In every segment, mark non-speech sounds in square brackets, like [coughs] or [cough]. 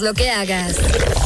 lo que hagas.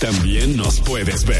También nos puedes ver.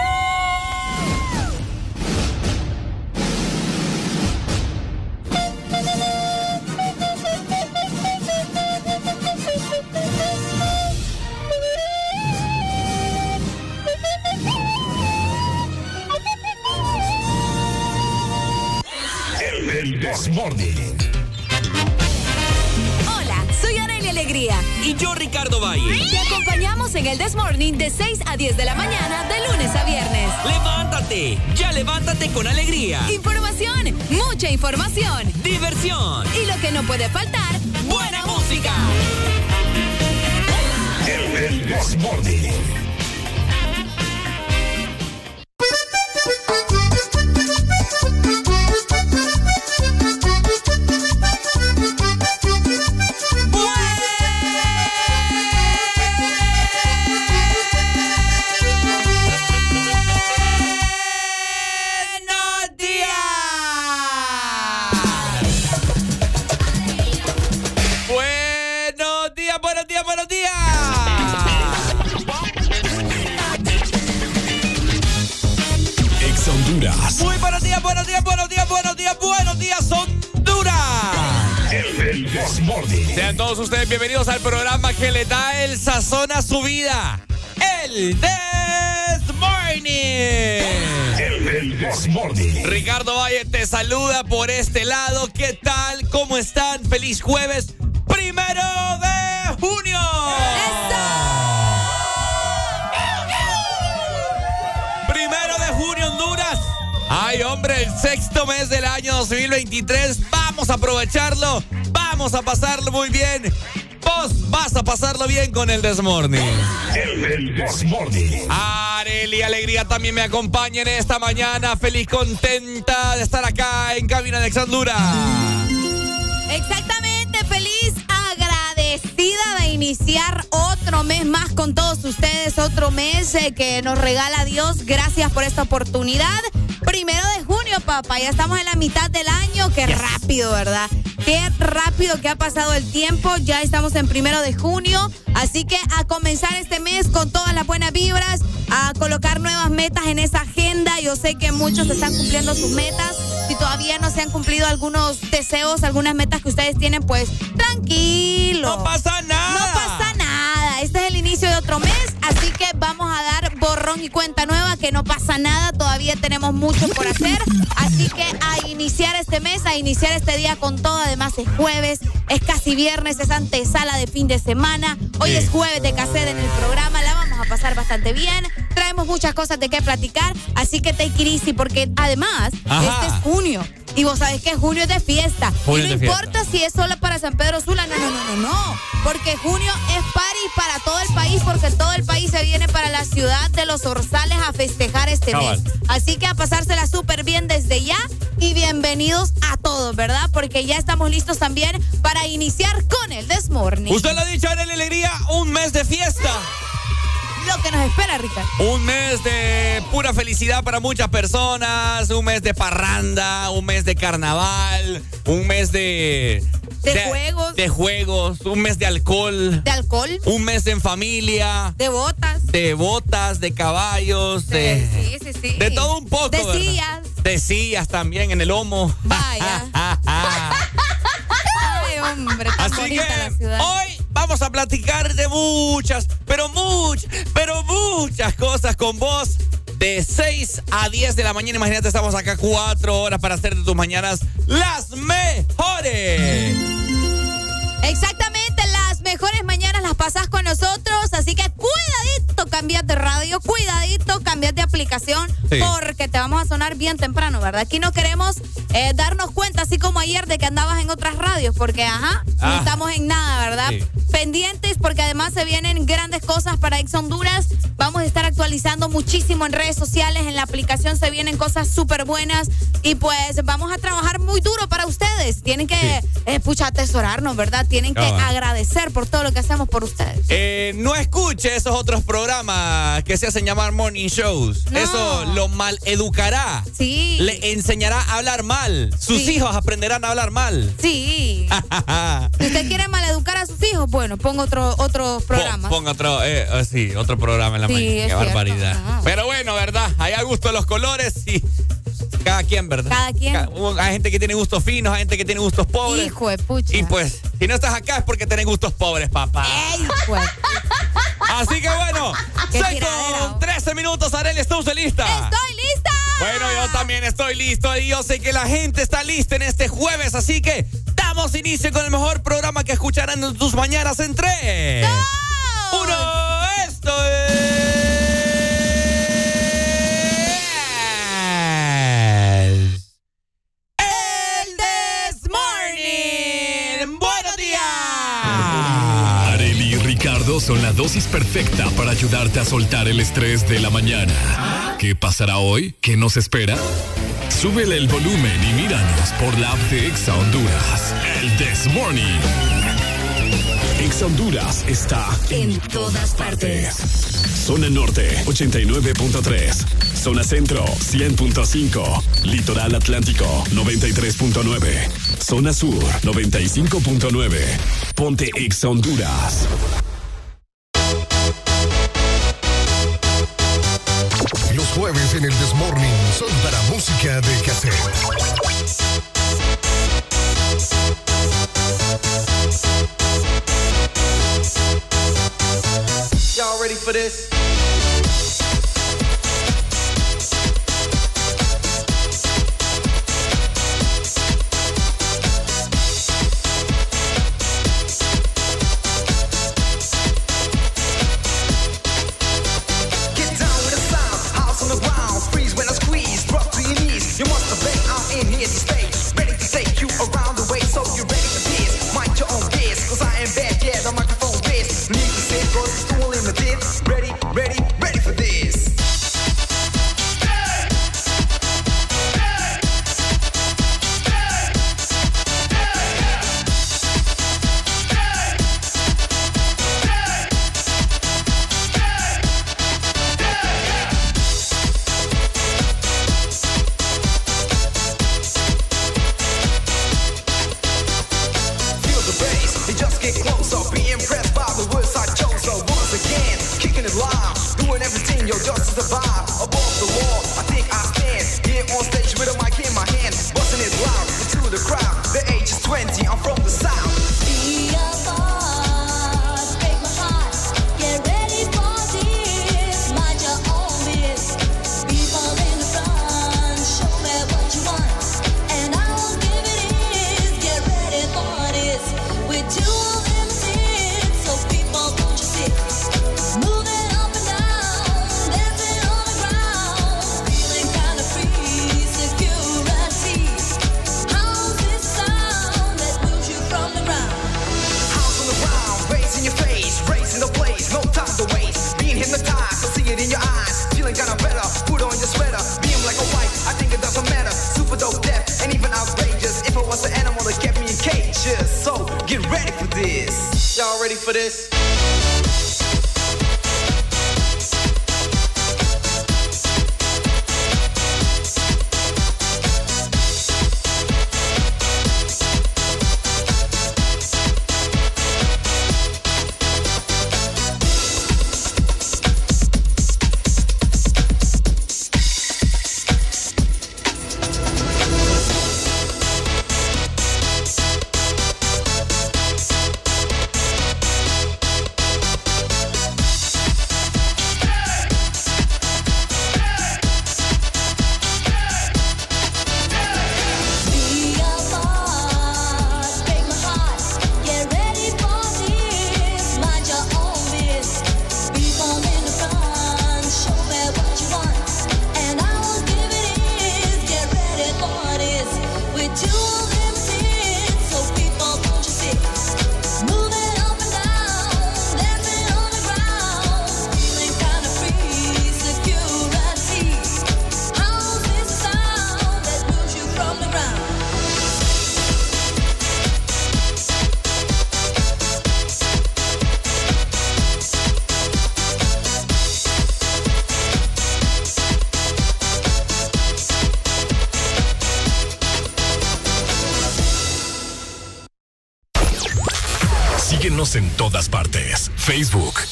En el This Morning de 6 a 10 de la mañana, de lunes a viernes. Levántate, ya levántate con alegría. Información, mucha información. Diversión, Y lo que no puede faltar, buena música. El This Morning. 2023. Vamos a aprovecharlo. Vamos a pasarlo muy bien. Vos vas a pasarlo bien con el Desmorning. El This Morning. Areli Alegría también me acompaña en esta mañana. Feliz, contenta de estar acá en Cabina de Exandura. Exactamente, feliz, agradecida de iniciar otro mes más con todos ustedes, otro mes eh, que nos regala Dios. Gracias por esta oportunidad. Primero de papá, ya estamos en la mitad del año. Qué rápido, ¿verdad? Qué rápido que ha pasado el tiempo. Ya estamos en primero de junio. Así que a comenzar este mes con todas las buenas vibras, a colocar nuevas metas en esa agenda. Yo sé que muchos están cumpliendo sus metas. Si todavía no se han cumplido algunos deseos, algunas metas que ustedes tienen, pues tranquilo. No pasa nada. No pasa nada. Este es el inicio de otro mes, así que vamos a dar borrón y cuenta nueva, que no pasa nada. Todavía tenemos mucho por hacer. Así que a iniciar este mes, a iniciar este día con todo. Además es jueves, es casi viernes, es antesala de fin de semana. Hoy es jueves de cassette en el programa. La vamos a pasar bastante bien. Traemos muchas cosas de qué platicar. Así que take it easy, porque además, Ajá. este es junio. Y vos sabés que junio es de fiesta. Y no fiesta. importa si es solo para San Pedro Sula. No, no, no, no, no. Porque junio es party para todo el país, porque todo el país se viene para la ciudad de los Orzales a festejar este Cabal. mes. Así que a pasársela súper bien desde ya y bienvenidos a todos, ¿verdad? Porque ya estamos listos también para iniciar con el Desmorning. Usted lo ha dicho, Areli Alegría, un mes de fiesta. Lo que nos espera, Ricardo. Un mes de pura felicidad para muchas personas, un mes de parranda, un mes de carnaval, un mes de... De juegos. De juegos, un mes de alcohol, De alcohol, un mes en familia, de botas. de botas, de caballos, de... sí, sí, sí. De todo un poco. De ¿verdad? sillas. De sillas también en el lomo. Vaya. [laughs] Ay, hombre, tan Así bonita la que ciudad. hoy vamos a platicar de muchas, pero muchas, pero muchas cosas con vos. De 6 a 10 de la mañana, imagínate, estamos acá cuatro horas para hacer de tus mañanas las mejores. Exactamente, las mejores mañanas las pasás con nosotros, así que cuidadito, cambias de radio, cuidadito, cambias de aplicación, Sí. porque te vamos a sonar bien temprano, ¿verdad? Aquí no queremos eh, darnos cuenta, así como ayer, de que andabas en otras radios, porque, ajá, no Ah. estamos en nada, ¿verdad? Sí. Pendientes, porque además se vienen grandes cosas para Ex Honduras. Vamos a estar actualizando muchísimo en redes sociales, en la aplicación se vienen cosas súper buenas y pues vamos a trabajar muy duro para ustedes. Tienen que, eh, pucha, atesorarnos, ¿verdad? Tienen que agradecer por todo lo que hacemos por ustedes. Eh, no escuche esos otros programas que se hacen llamar morning shows. No. Eso lo mal educará. Sí. Le enseñará a hablar mal. Sus Sí. hijos aprenderán a hablar mal. Sí. [laughs] Si usted quiere maleducar a sus hijos, bueno, ponga otro, otros programas. Pon- Ponga otro, eh, eh, sí, otro programa en la Sí, mañana. Qué cierto. barbaridad. Pero bueno, ¿verdad? Hay a gusto los colores y cada quien, ¿verdad? Cada quien. hay gente que tiene gustos finos, hay gente que tiene gustos pobres. Hijo de pucha. Y pues, si no estás acá es porque tenés gustos pobres, papá. ¡Ey, pues! Así que bueno, Qué 6 tiradera, con oh. 13 minutos, Arely, ¿está usted lista? ¡Estoy lista! Bueno, yo también estoy listo y yo sé que la gente está lista en este jueves, así que damos inicio con el mejor programa que escucharán en tus mañanas en 3. ¡Dos! Uno, esto es... Son la dosis perfecta para ayudarte a soltar el estrés de la mañana. ¿Qué pasará hoy? ¿Qué nos espera? Súbele el volumen y míranos por la app de Exa Honduras. El This Morning. Exa Honduras está En todas partes. Zona Norte 89.3. Zona Centro 100.5. Litoral Atlántico 93.9. Zona Sur 95.9. Ponte Exa Honduras. En el Desmorning son para música de cassette. Y'all ready for this?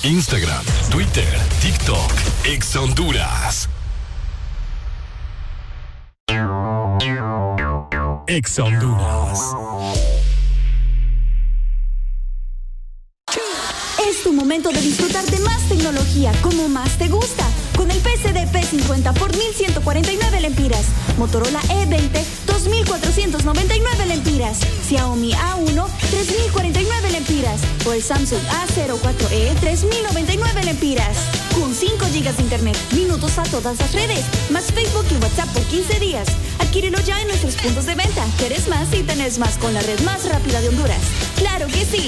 Instagram, Twitter, TikTok, Ex Honduras. Ex Honduras. Todas las redes, más Facebook y WhatsApp por 15 días. Adquírelo ya en nuestros puntos de venta. Quieres más y tenés más con la red más rápida de Honduras. ¡Claro que sí!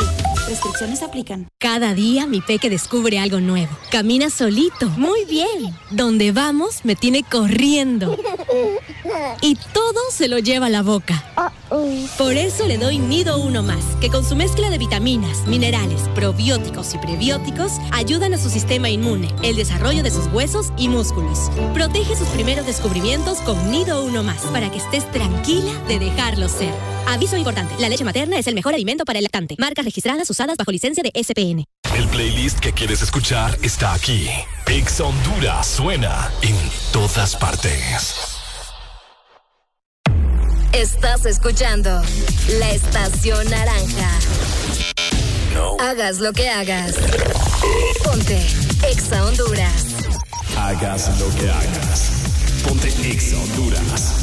Restricciones aplican. Cada día mi peque descubre algo nuevo. Camina solito, muy bien. Donde vamos me tiene corriendo. Y todo se lo lleva a la boca. Por eso le doy Nido Uno Más, que con su mezcla de vitaminas, minerales, probióticos y prebióticos ayudan a su sistema inmune, el desarrollo de sus huesos y músculos. Protege sus primeros descubrimientos con Nido Uno Más para que estés tranquila de dejarlo ser. Aviso importante, la leche materna es el mejor alimento para el lactante. Marcas registradas usadas bajo licencia de SPN. El playlist que quieres escuchar está aquí. Ex Honduras suena en todas partes. Estás escuchando la estación naranja. Hagas lo que hagas. Ponte Exa Honduras. Hagas lo que hagas. Ponte Ex Honduras.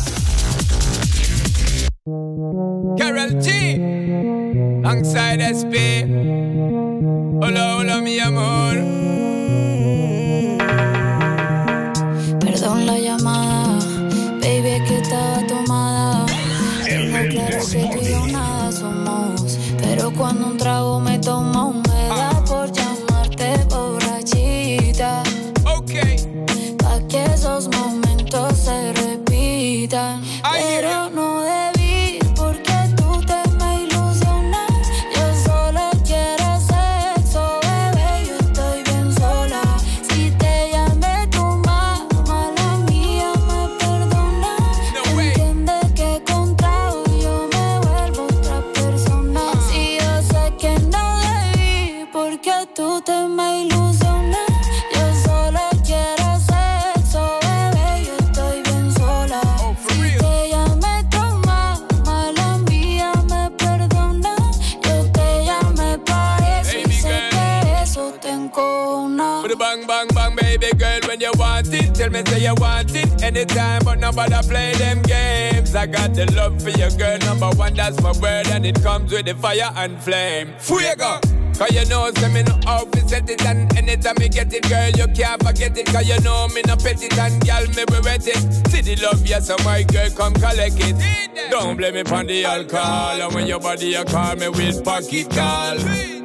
Fire and flame. Fuego! Cause you know, say me no to set it And anytime me get it, girl, you can't forget it Cause you know me no pet it And girl, me be wet it See the love, yes, so my girl, come collect it. Don't blame me for the alcohol And when your body, you call me with pocket call.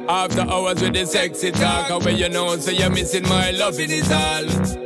After hours with the sexy talk And when you know, so you're missing my love, it is all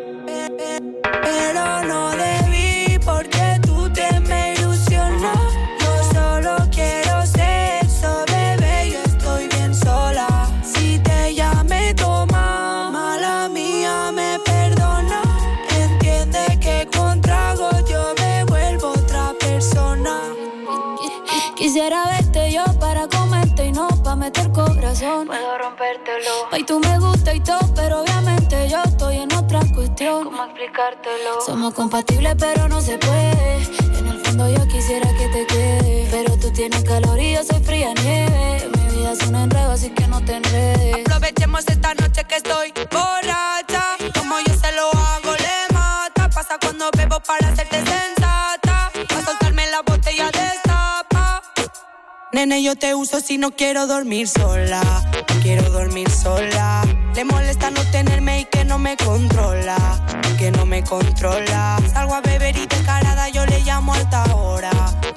Somos compatibles, pero no se puede. En el fondo yo quisiera que te quede. Pero tú tienes calor y yo soy fría nieve. Mi vida es un enredo, así que no te enredes. Aprovechemos esta noche que estoy borracha. Como yo se lo hago, le mata. Pasa cuando bebo para hacerte sensata. Para soltarme la botella de tapa. Nene, yo te uso si no quiero dormir sola. Quiero dormir sola. Le molesta no tenerme y que no me controla. Que no me controla. Salgo a beber y descarada, yo le llamo alta hora.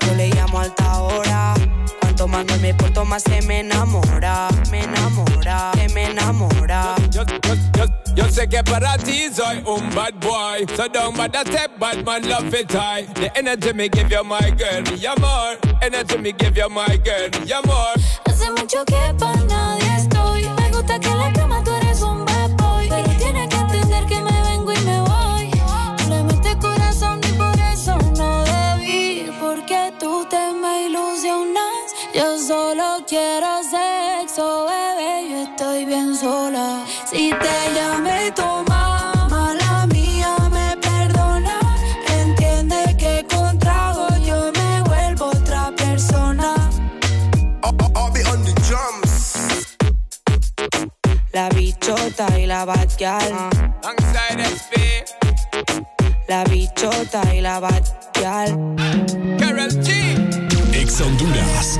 Yo le llamo alta hora. Cuanto más no me porto, más se me enamora. Me enamora, se me enamora. Yo, yo, yo, yo sé que para ti soy un bad boy. So don't bother step, bad man love it high. The energy me give you, my girl, mi amor. Energy me give you, my girl, mi amor. Hace mucho que para nadie estoy. Me gusta que en la cama tú sola. Si te llamé toma, mala mía, me perdona. Entiende que con trago yo me vuelvo otra persona. I'll be on the drums. La bichota y la batial. SP, La bichota y la batial. Carol G. Ex Honduras.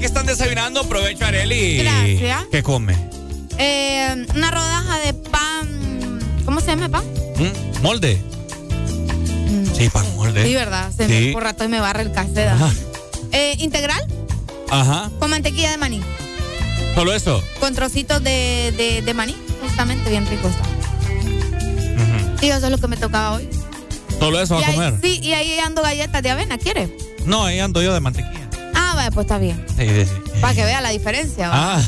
Que están desayunando. Provecho, Areli. Gracias. ¿Qué come? Eh, una rodaja de pan. ¿Cómo se llama el pan? ¿Mm? ¿Molde? Sí, pan molde. Sí, ¿verdad? Se Sí. me por rato y me barre el caseda. Eh, integral Ajá. con mantequilla de maní. ¿Solo eso? Con trocitos de, de, de maní. Justamente bien rico está. Y eso es lo que me tocaba hoy. ¿Solo eso va y a ahí, comer? sí, y ahí ando galletas de avena, ¿quiere? No, ahí ando yo de mantequilla. Vaya, pues está bien. Sí, sí, sí. Para que vea la diferencia. ¿va?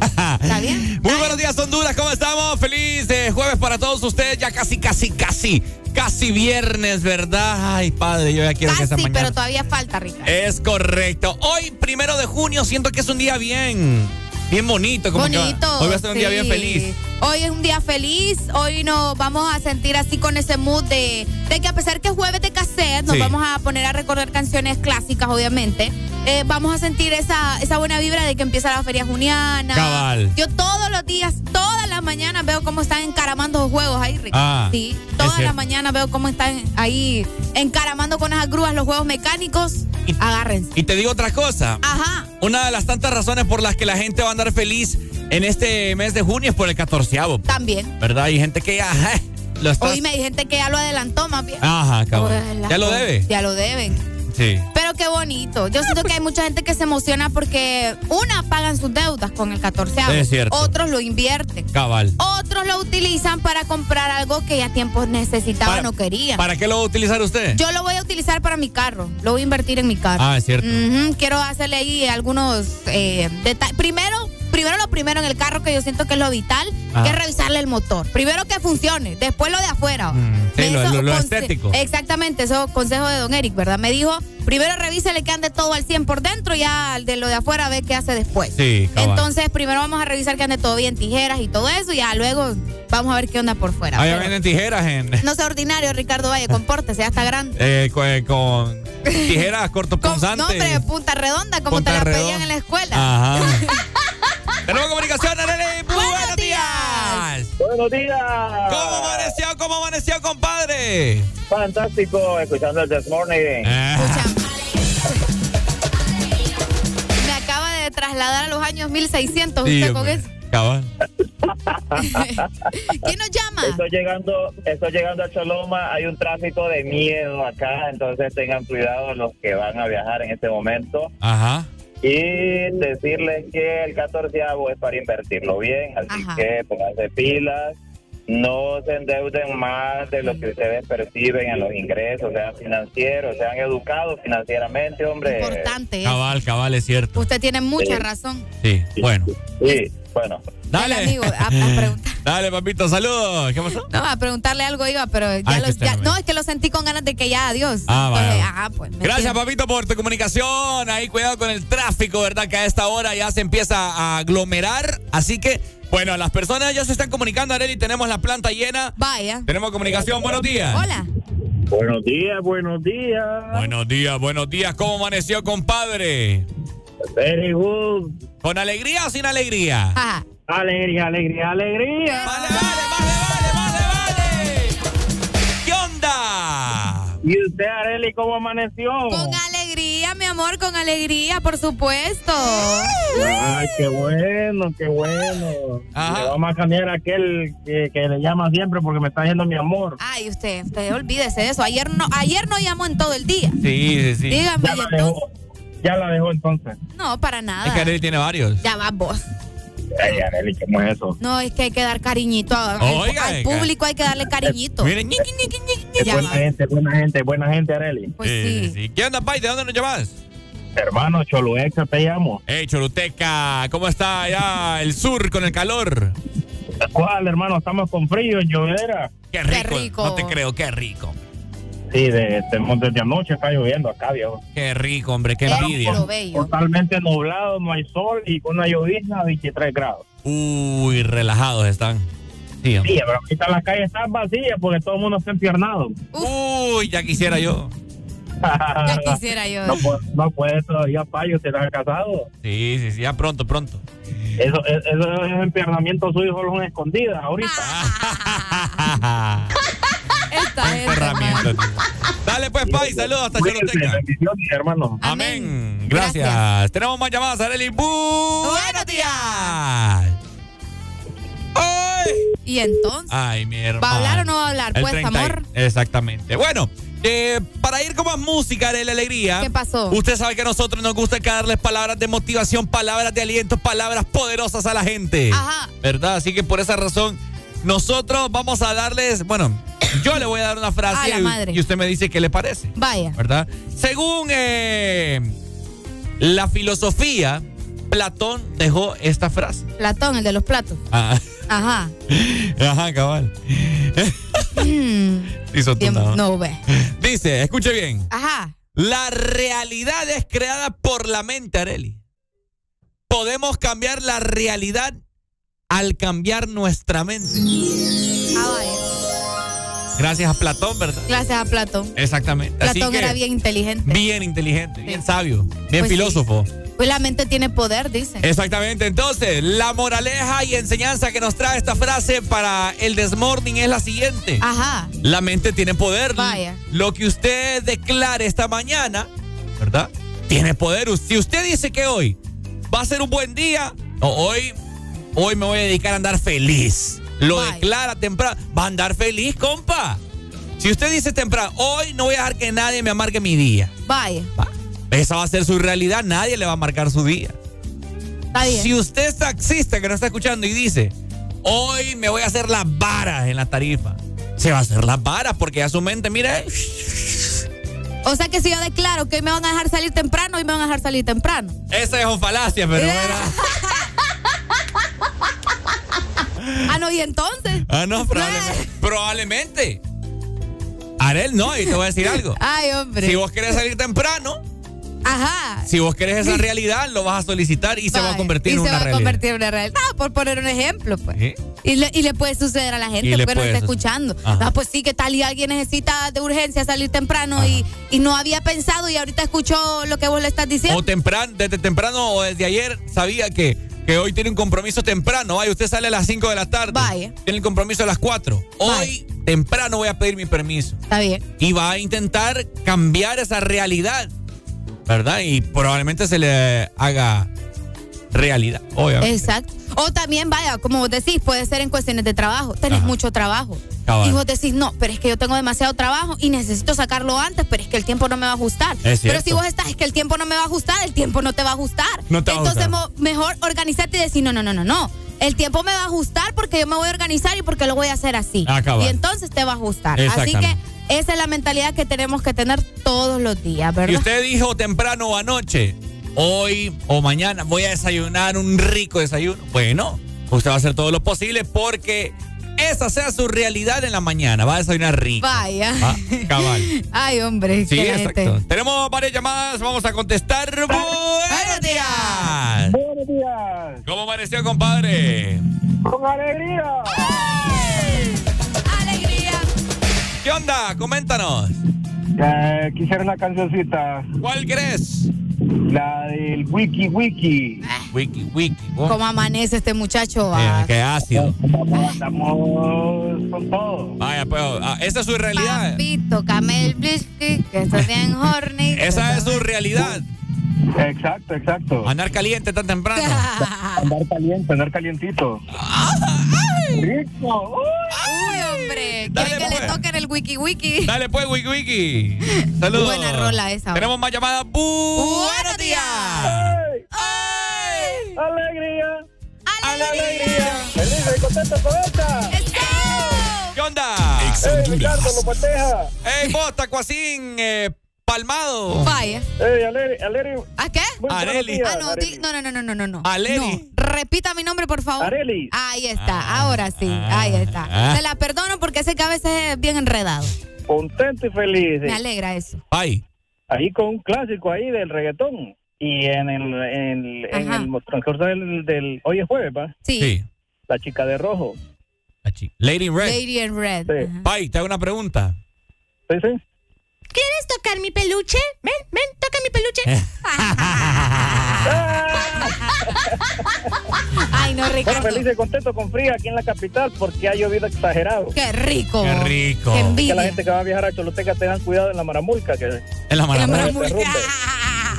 Ah. ¿Está bien? [laughs] Muy buenos días, Honduras. ¿Cómo estamos? Feliz eh, jueves para todos ustedes. Ya casi, casi, casi, casi viernes, ¿verdad? Ay, padre, yo ya quiero que sea Casi, mañana. pero todavía falta, Rica. Es correcto. Hoy, primero de junio, siento que es un día bien, bien bonito. Como que Bonito. hoy va a ser un día bien feliz. Hoy es un día feliz. Hoy nos vamos a sentir así con ese mood de, de que a pesar que es jueves de cassette, nos Sí. vamos a poner a recordar canciones clásicas, obviamente. Eh, vamos a sentir esa, esa buena vibra de que empieza la feria juniana. Cabal. Yo todos los días, todas las mañanas veo cómo están encaramando los juegos ahí, Rick. Ah, sí. Todas las mañanas veo cómo están ahí encaramando con esas grúas los juegos mecánicos. Agárrense. Y te digo otra cosa. Ajá. Una de las tantas razones por las que la gente va a andar feliz en este mes de junio es por el catorceavo. También. ¿Verdad? Hay gente que ya eh, [laughs] lo está. Hoy me hay gente que ya lo adelantó más bien. Ajá, cabrón. ¿Ya lo debe? Ya lo deben. Sí. Pero qué bonito. Yo siento que hay mucha gente que se emociona porque una pagan sus deudas con el 14 Es cierto. Otros lo invierten. Cabal. Otros lo utilizan para comprar algo que ya tiempos necesitaban o querían. ¿Para qué lo va a utilizar usted? Yo lo voy a utilizar para mi carro. Lo voy a invertir en mi carro. Ah, es cierto. Quiero hacerle ahí algunos eh, detalles. Primero, primero lo primero en el carro que yo siento que es lo vital, Ah. que es revisarle el motor. Primero que funcione, después lo de afuera. Mm, sí, lo- Eso, lo- lo conse- estético. Exactamente, eso consejo de don Eric, ¿verdad? Me dijo, primero revísele que ande todo al 100 por dentro, ya de lo de afuera ve qué hace después. Sí, cabal. Entonces, primero vamos a revisar que ande todo bien, tijeras y todo eso, y ya luego vamos a ver qué onda por fuera. Ahí venden tijeras en. [laughs] no sea ordinario, Ricardo Valle, [laughs] compórtese, ya está grande. eh, eh, con, [laughs] tijeras cortopunzantes. No, hombre, punta redonda, como Punta te la pedían en la escuela. Ajá. Tenemos comunicación, Arely. Buenos, días. Buenos días. ¿Cómo amaneció? ¿Cómo amaneció, compadre? Fantástico, escuchando el This Morning. Me acaba de trasladar a los años 1600 Sí, usted con eso. Cabal. [laughs] ¿Quién nos llama? Estoy llegando, estoy llegando a Choloma, hay un tráfico de miedo acá, entonces tengan cuidado los que van a viajar en este momento. Ajá. Y decirles que el 14 es para invertirlo bien, así Ajá. que pónganse pilas, no se endeuden más de lo que ustedes perciben en los ingresos, sean financieros, sean educados financieramente, hombre. Importante. ¿eh? Cabal, cabal, es cierto. Usted tiene mucha Sí. razón. Sí, bueno. Sí, bueno. Dale. amigo, a- a preguntar. [laughs] Dale, papito, saludos. ¿Qué pasó? No, a preguntarle algo iba, pero ya, Ay, lo- que está ya- bien. no, es que lo sentí con ganas de que ya, adiós. Ah, Entonces, vale. ajá, pues. Gracias, papito, por tu comunicación. Ahí, cuidado con el tráfico, ¿verdad? Que a esta hora ya se empieza a aglomerar. Así que, bueno, las personas ya se están comunicando, Areli. Tenemos la planta llena. Vaya. Tenemos comunicación. Buenos días. Hola. Buenos días, buenos días. Buenos días, buenos días. ¿Cómo amaneció, compadre? Very good. ¿Con alegría o sin alegría? Ajá. Alegría, alegría, alegría. Vale, vale, vale, vale, vale, vale. ¿Qué onda? ¿Y usted, Areli, cómo amaneció? Con alegría, mi amor, con alegría, por supuesto. Ay, qué bueno, qué bueno. Le vamos a cambiar a aquel que, que le llama siempre porque me está diciendo mi amor. Ay, usted, usted olvídese de eso. Ayer no, ayer no llamó en todo el día. Sí, sí, sí. Dígame, Ya ya la dejó entonces. No, para nada. Es que Arely tiene varios. Ya va vos. Ay, Arely, ¿cómo es eso? No, es que hay que dar cariñito. a- al- Oiga, al, venga. público hay que darle cariñito. Miren, ñi, buena va. gente, buena gente, buena gente, Arely. Pues sí. sí. ¿Qué onda, Pai? ¿De dónde nos llamas? Hermano, Choluexa te llamo. Hey, Choluteca, ¿cómo está allá el sur con el calor? ¿Cuál, hermano? Estamos con frío, en llovera. Qué rico. No te creo, qué rico. Sí, de, de- desde anoche está lloviendo acá, viejo. Qué rico, hombre, qué envidia. Totalmente nublado, no hay sol y con una llovizna a 23 grados. Uy, relajados están. Sí. Sí, pero ahorita las calles están vacías porque todo el mundo está empiernado. Uy, ya quisiera yo. [laughs] Ya quisiera yo. No, no puede todavía, payo, está casado. Sí, sí, sí, ya pronto, pronto. Eso, es- eso es empiernamiento suyo solo son escondidas ahorita. [laughs] [laughs] Esta es. Herramienta, tío. Dale pues, Pai, saludos hasta bendiciones, hermano. Amén. Gracias. Tenemos más llamadas, Arely. Buenos días. ¡Ay! ¿Y entonces? Ay, mi hermano. ¿Va a hablar o no va a hablar? El Pues, 30 y- amor. Exactamente. Bueno, eh, para ir con más música de la alegría. ¿Qué pasó? Usted sabe que a nosotros nos gusta que darles palabras de motivación, palabras de aliento, palabras poderosas a la gente. Ajá. ¿Verdad? Así que por esa razón, nosotros vamos a darles, bueno, [coughs] yo le voy a dar una frase A la y- madre. y usted me dice qué le parece. Vaya. ¿Verdad? Según eh, la filosofía, Platón dejó esta frase. Platón, el de los platos. Ah, Ajá. [laughs] ajá, cabal. [laughs] Hizo Bien, tunado. no ve. Dice, escuche bien. Ajá. La realidad es creada por la mente, Areli. Podemos cambiar la realidad al cambiar nuestra mente. Ah, vaya. Gracias a Platón, ¿verdad? Gracias a Platón. Exactamente. Así Platón que, era bien inteligente. bien inteligente, bien sabio, bien Pues sí. filósofo. Pues la mente tiene poder, dice. Exactamente. Entonces, la moraleja y enseñanza que nos trae esta frase para el desmorning es la siguiente. Ajá. La mente tiene poder. Vaya. Lo que usted declare esta mañana, ¿verdad? Tiene poder. Si usted dice que hoy va a ser un buen día, o hoy, hoy me voy a dedicar a andar feliz. Lo declara temprano. Va a andar feliz, compa. Si usted dice temprano, hoy no voy a dejar que nadie me amargue mi día. Vaya. Esa va a ser su realidad. Nadie le va a marcar su día. Está bien. Si usted es taxista que nos está escuchando y dice, hoy me voy a hacer las varas en la tarifa, se va a hacer las varas porque a su mente, mire, O sea que si yo declaro que hoy me van a dejar salir temprano, hoy me van a dejar salir temprano. esa es una falacia, pero [laughs] Eh. era- Ah, no, y entonces. [laughs] Ah, no, [laughs] probablemente. [laughs] probablemente. Arel, no, y te voy a decir algo. Ay, hombre. Si vos querés salir temprano, Ajá. si vos querés esa realidad, lo vas a solicitar y se va a convertir y en se una va a realidad. convertir en una realidad. Ah, por poner un ejemplo, pues. ¿Sí? Y le, y le puede suceder a la gente porque no está escuchando. Ah, pues sí, que tal y alguien necesita de urgencia salir temprano y, y no había pensado y ahorita escuchó lo que vos le estás diciendo. O temprano, desde temprano o desde ayer sabía que, que hoy tiene un compromiso temprano. Vaya, usted sale a las 5 de la tarde. Vaya. Tiene el compromiso a las 4. Hoy temprano voy a pedir mi permiso. Está bien. Y va a intentar cambiar esa realidad. ¿Verdad? Y probablemente se le haga realidad. Obviamente. Exacto. O también, vaya, como vos decís, puede ser en cuestiones de trabajo. Tenés Ajá. mucho trabajo. Cabal. Y vos decís, no, pero es que yo tengo demasiado trabajo y necesito sacarlo antes, pero es que el tiempo no me va a ajustar. Pero si vos estás, es que el tiempo no me va a ajustar, el tiempo no te va a ajustar. No te va a Entonces, ajustar. mejor organizarte y decir, no, no, no, no, no. El tiempo me va a ajustar porque yo me voy a organizar y porque lo voy a hacer así. Ah, cabal. y entonces te va a ajustar. Así que esa es la mentalidad que tenemos que tener todos los días, Y ¿verdad? usted dijo temprano o anoche, hoy o mañana voy a desayunar un rico desayuno. Bueno, usted va a hacer todo lo posible porque esa sea su realidad en la mañana. Va a desayunar rico. Vaya. Ah, cabal. [laughs] Ay, hombre. Sí, exacto. gente- Tenemos varias llamadas, vamos a contestar. ¡Buenos días! Buenos días. ¿Cómo amaneció, compadre? Con alegría. ¡Alegría! ¿Qué onda? Coméntanos. Eh, quisiera una cancioncita. ¿Cuál crees? La del Wiki Wiki. Wiki, wiki. oh. ¿Cómo amanece este muchacho? Eh, va? qué ácido. Estamos con todo. Vaya, pues, ah, esa es su realidad. Papito, Camel Blisky, que estás bien horny. [laughs] Esa es su realidad. Exacto, exacto. Andar caliente tan temprano. Andar caliente, andar calientito. Rico. Uy, hombre. Quiere que le toquen el wiki wiki. Dale pues, Wiki Wiki. Saludos. Buena rola esa. Tenemos más llamadas. Buenos días. ¡Alegría! ¡Alegría! ¡Feliz y contento con esta! ¿Qué onda? ¡Ey, Ricardo, lo pateja! ¡Ey, vos, Tacuacín, eh, palmado! Vaya. ¡Ey, Aleri! Aleri. ¿A qué? Areli. días, Ah, no, Areli. no, no, no, no, no, no, no. No. Repita mi nombre, por favor. Areli. Ahí está, ahora sí, ahí está. ah. Se la perdono porque ese cabeza es bien enredado. Contento y feliz. Me alegra eso. Ay. Ahí con un clásico ahí del reggaetón. Y en el, en, el transcurso del, del... Hoy es jueves, ¿va? Sí. La chica de rojo. Lady in Red. Lady in Red. Sí. Pai, te hago una pregunta. Sí, sí. ¿Quieres tocar mi peluche? Ven, ven, toca mi peluche. [laughs] Ay, no, Bueno, Ricardo. feliz y contento con frío aquí en la capital porque ha llovido exagerado. Qué rico. Qué rico. Qué Que envidia. la gente que va a viajar a Choluteca tengan cuidado en la maramulca. Que En la maramulca. [laughs]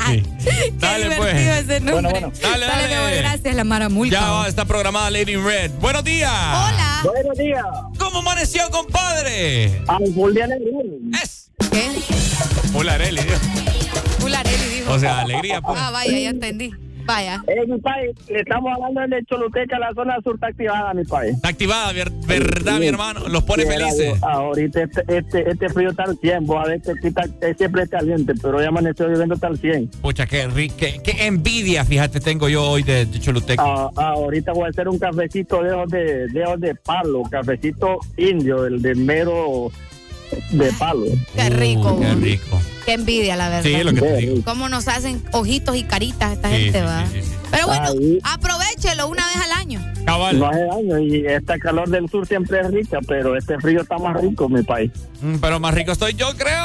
Sí. Qué Dale, divertido pues. ese nombre. Bueno, bueno. Dale, Dale, dale. gracias, la maramulca. Ya va, está programada Lady Red. Buenos días. Hola. Buenos días. ¿Cómo amaneció, compadre? Al full de alegría. Es. ¿Qué? Hola, Areli. Fularelli dijo. O sea, alegría, pues. Ah, vaya, ya entendí. Vaya. Eh, mi país, le estamos hablando de Choluteca, la zona sur está activada, mi país. Está activada, ver- ¿verdad, mi hermano? Los pone felices. Ahorita este, este, este frío está al 100, vos a veces quita, es siempre es caliente, pero hoy amaneció viviendo hasta el 100. Pucha, qué, qué, qué envidia, fíjate, tengo yo hoy de, de Choluteca. Ah, ah, ahorita voy a hacer un cafecito de de, de, de palo, cafecito indio, el de mero de palo. Qué rico. Uh, qué rico. Qué envidia, la verdad. Sí, lo que te digo. Cómo nos hacen ojitos y caritas esta Sí, gente, sí, va. sí, sí, sí. Pero bueno, Ahí. aprovechelo una vez al año. Cabal. No hace daño y esta calor del sur siempre es rica, pero este frío está más rico, mi país. Mm, Pero más rico estoy yo, creo.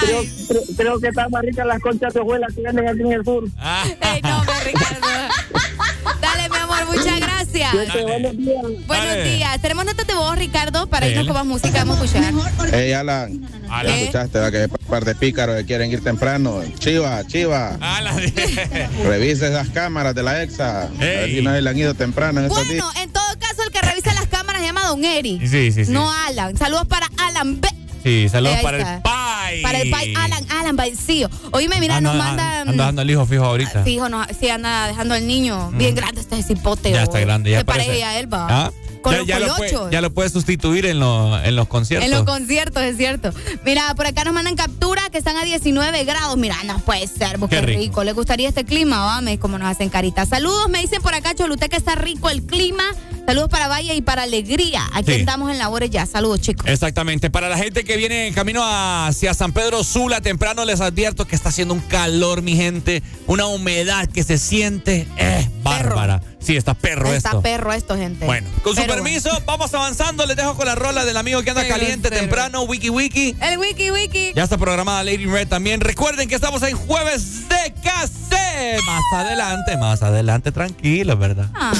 Creo, creo, creo que están más ricas las conchas de hojuelas que venden aquí en el sur. Ah, Ey, no. [laughs] Dale, mi amor, muchas gracias. Buenos días. Buenos días. Tenemos nota de voz, Ricardo, para irnos con más música. Vamos a escuchar. Hey, Alan, Alan. ¿ya escuchaste va, que hay un par de pícaros que quieren ir temprano? Chiva, chiva, la [laughs] de- revise esas cámaras de la EXA. A ver si no le han ido temprano en estos días. Bueno, en todo caso, el que revisa las cámaras se llama Don Eri. Sí, sí, sí. No Alan. Saludos para Alan B. Sí, saludos para está. el Pai. Para el pai Alan, Alan Baicillo. Oíme, mira, nos mandan. Anda dando el hijo fijo ahorita. Fijo, no, sí, anda dejando al niño bien grande este cipote. Ya está grande, ya Se parece parece. a él, va. ¿Ah? Con ya, ya lo puede, ya lo puede sustituir en, lo- en los conciertos. En los conciertos, es cierto. Mira, por acá nos mandan captura que están a 19 grados. Mira, no puede ser, bo, Qué rico. rico. ¿Le gustaría este clima? Vame, como nos hacen caritas. Saludos, me dicen por acá, Choluteca está rico el clima. Saludos para Valle y para Alegría. Aquí Sí. andamos en labores ya. Saludos, chicos. Exactamente. Para la gente que viene en camino hacia San Pedro Sula, temprano les advierto que está haciendo un calor, mi gente. Una humedad que se siente eh, bárbara. Sí, está perro está esto. perro esto, gente. Bueno, con su permiso, vamos avanzando. Les dejo con la rola del amigo que anda caliente temprano, Wiki Wiki. El wiki wiki. Ya está programada Lady Red también. Recuerden que estamos en jueves de cassette. Más adelante, más adelante, tranquilo, ¿verdad? Ah.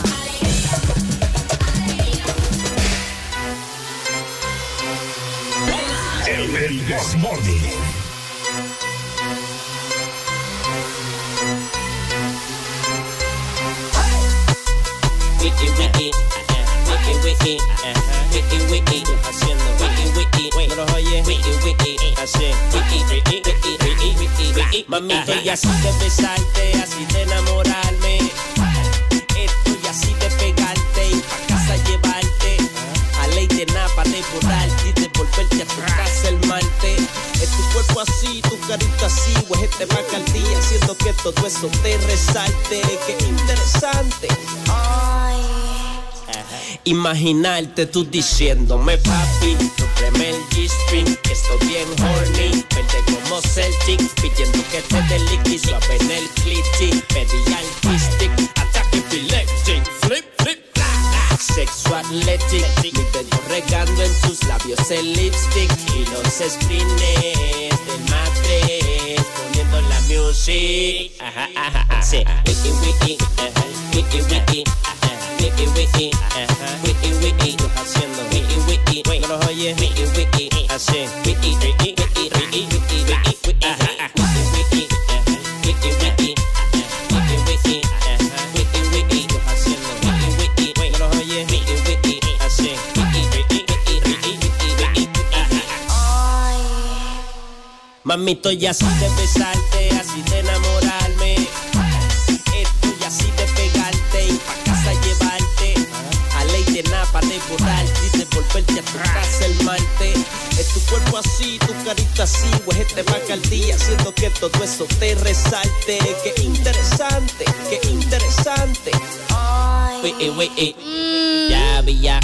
El, el Mami, estoy así de besarte, así de enamorarme. Estoy así de pegarte y pa' casa llevarte. A ley de napa, y de volverte a tu casa el malte. Es tu cuerpo así, tu carita así, huejete pa' al día, haciendo que todo eso te resalte. Qué interesante. Imaginarte tú diciéndome papi, nutreme el G-string, estoy bien horny, verde como Celtic, pidiendo que te dé liqui, suave en el clitty, pedí al stick, ataque epileptic, sexo athletic, dedo regando en tus labios el lipstick, y los screeners del matres, poniendo la music, ajá, ajá, ajá, sí, wiki, wiki, ajá, wiki, wiki, ajá. Wiki wiki, ajá, wiki wiki, haciendo wiki wiki, no los oye, wiki wiki, wiki, wiki wiki, Mami, estoy así de besarte, así de enamorarme. Estoy así de pegarte y pa' casa llevarte. A ley de napa, de borrarte y de volverte a tu casa el martes. Es tu cuerpo así, tu carita así, este bacardía, haciendo que todo eso te resalte. Qué interesante, qué interesante. Wait, eh, wait, eh. Ya, vi, ya.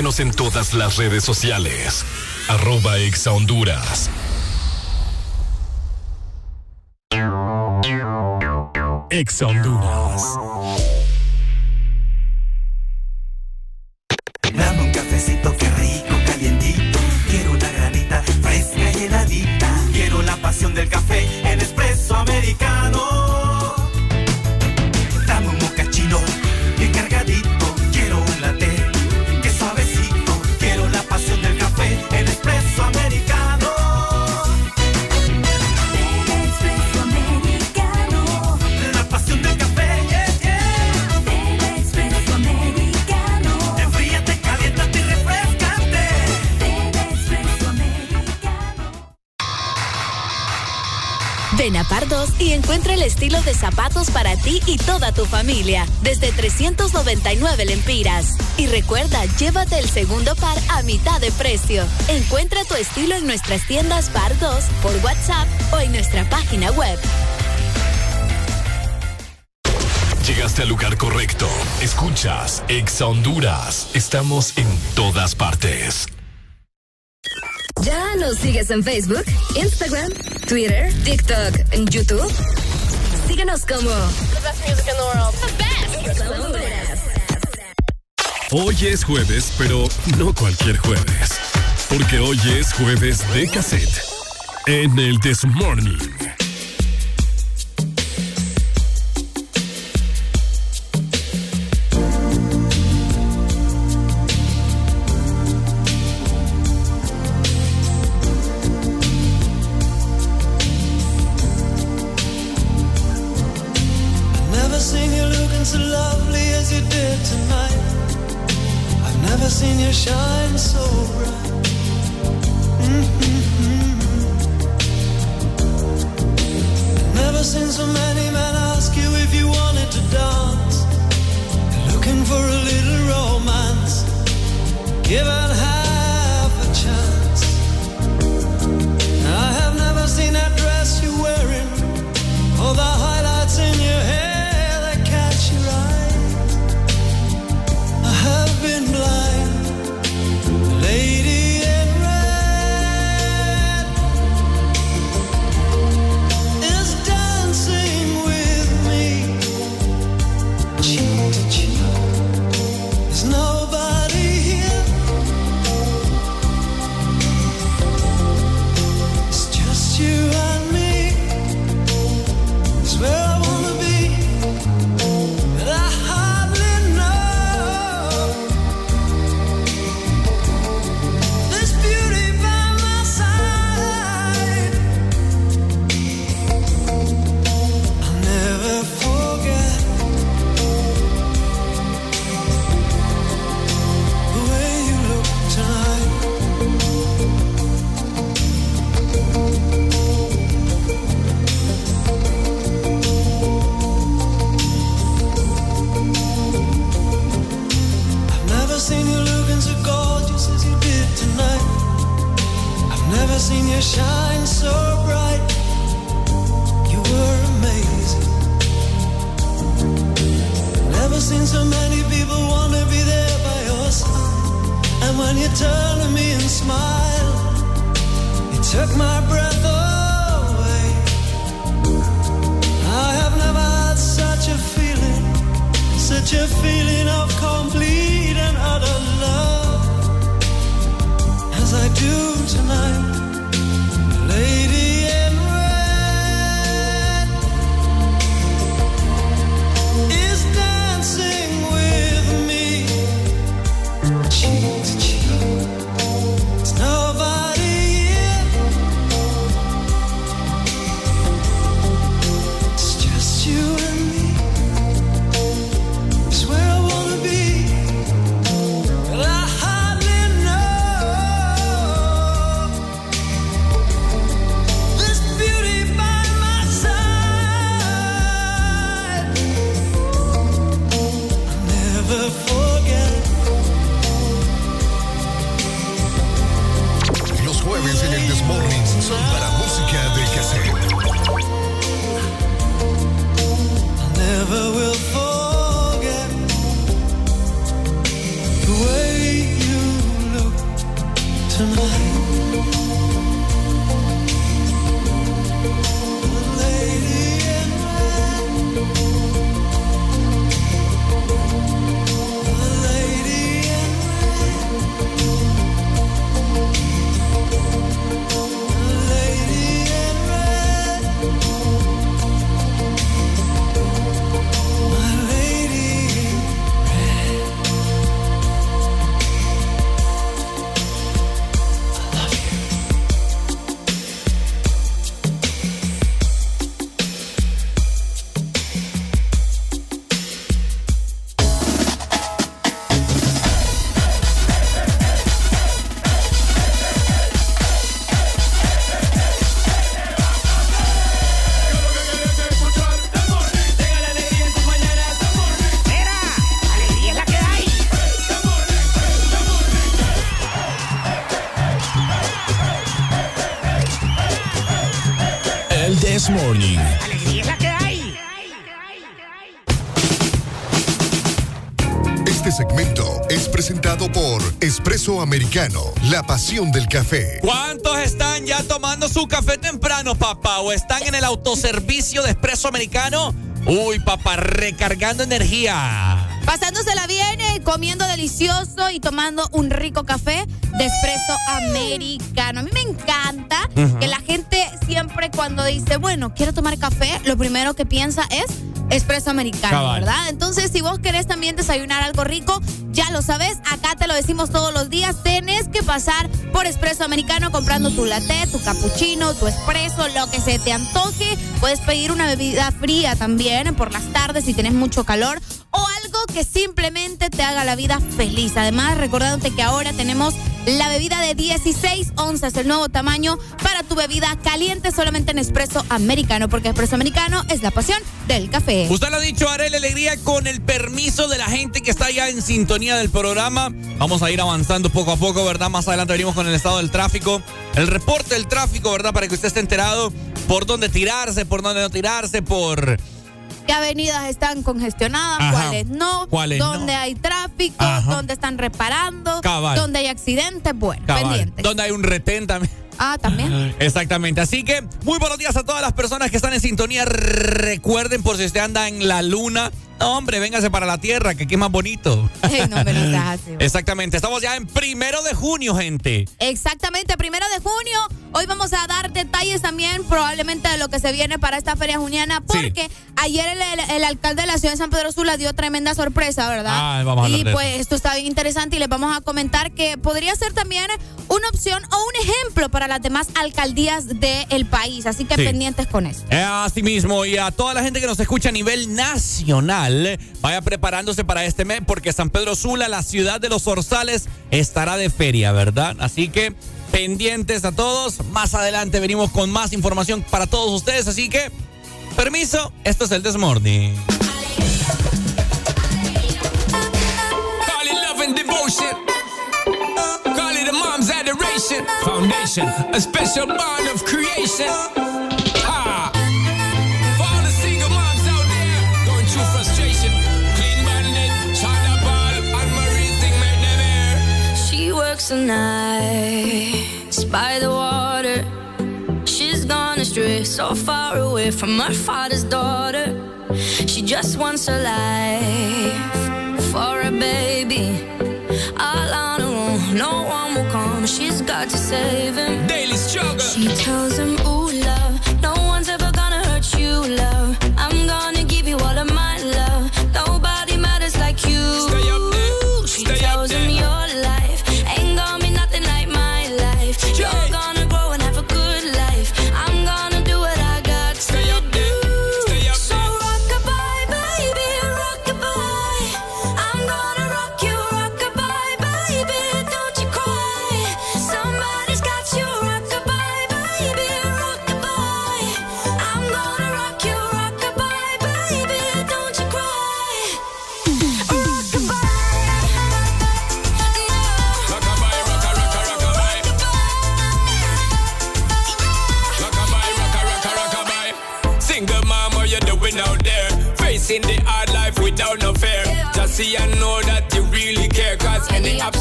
En todas las redes sociales. Arroba Exa Honduras. Exa Honduras. El estilo de zapatos para ti y toda tu familia, desde 399 lempiras. Y recuerda, llévate el segundo par a mitad de precio. Encuentra tu estilo en nuestras tiendas Pardos, por WhatsApp o en nuestra página web. Llegaste al lugar correcto. Escuchas Exa Honduras. Estamos en todas partes. ¿Ya nos sigues en Facebook, Instagram, Twitter, TikTok, YouTube? Síguenos como The Best Music in the World. The Best. Hoy es jueves, pero no cualquier jueves. Porque hoy es jueves de cassette. En el This Morning. Espresso Americano, la pasión del café. ¿Cuántos están ya tomando su café temprano, papá? ¿O están en el autoservicio de Espresso Americano? Uy, papá, recargando energía. Pasándosela bien, eh, comiendo delicioso y tomando un rico café de espresso americano. A mí me encanta que la gente siempre cuando dice, bueno, quiero tomar café, lo primero que piensa es espresso americano, Cabal. ¿verdad? Entonces, si vos querés también desayunar algo rico, ya lo sabes, acá te lo decimos todos los días, tenés que pasar por espresso americano comprando tu latte, tu cappuccino, tu espresso, lo que se te antoje. Puedes pedir una bebida fría también por las tardes si tenés mucho calor o algo que simplemente te haga la vida feliz. Además, recordándote que ahora tenemos la bebida de 16 onzas, el nuevo tamaño para tu bebida caliente solamente en espresso americano, porque espresso americano es la pasión del café. Usted lo ha dicho, haré la alegría con el permiso de la gente que está ya en sintonía del programa. Vamos a ir avanzando poco a poco, ¿verdad? Más adelante venimos con el estado del tráfico, el reporte del tráfico, ¿verdad? Para que usted esté enterado por dónde tirarse, por dónde no tirarse, por... ¿Qué avenidas están congestionadas? Ajá. ¿Cuáles no? ¿Cuáles no? ¿Dónde hay tráfico? Ajá. ¿Dónde están reparando? Cabal. ¿Dónde hay accidentes? Bueno, Cabal. pendientes. Donde hay un retén también. Ah, también. [laughs] Exactamente. Así que muy buenos días a todas las personas que están en sintonía. Recuerden, por si usted anda en la luna, no, hombre, véngase para la tierra, que aquí es más bonito. Ey, no me lo seas así. Exactamente. Estamos ya en primero de junio, gente. Exactamente, primero de junio. Hoy vamos a dar detalles también probablemente de lo que se viene para esta feria juniana, porque ayer el, el- el alcalde de la ciudad de San Pedro Sula dio tremenda sorpresa, ¿verdad? Ah, vamos a hablar y de pues eso. esto está bien interesante y les vamos a comentar que podría ser también una opción o un ejemplo para las demás alcaldías del país. Así que Sí. pendientes con eso. Eh, Así mismo, y a toda la gente que nos escucha a nivel nacional, vaya preparándose para este mes, porque San Pedro Sula, la ciudad de los Orzales, estará de feria, ¿verdad? Así que pendientes a todos. Más adelante venimos con más información para todos ustedes, así que permiso, esto es el Desmorning. Call it. Foundation, a special bond of creation. Works some nights by the water. She's gone astray, so far away from her father's daughter. She just wants a life for a baby. All on her own, no one will come. She's got to save him.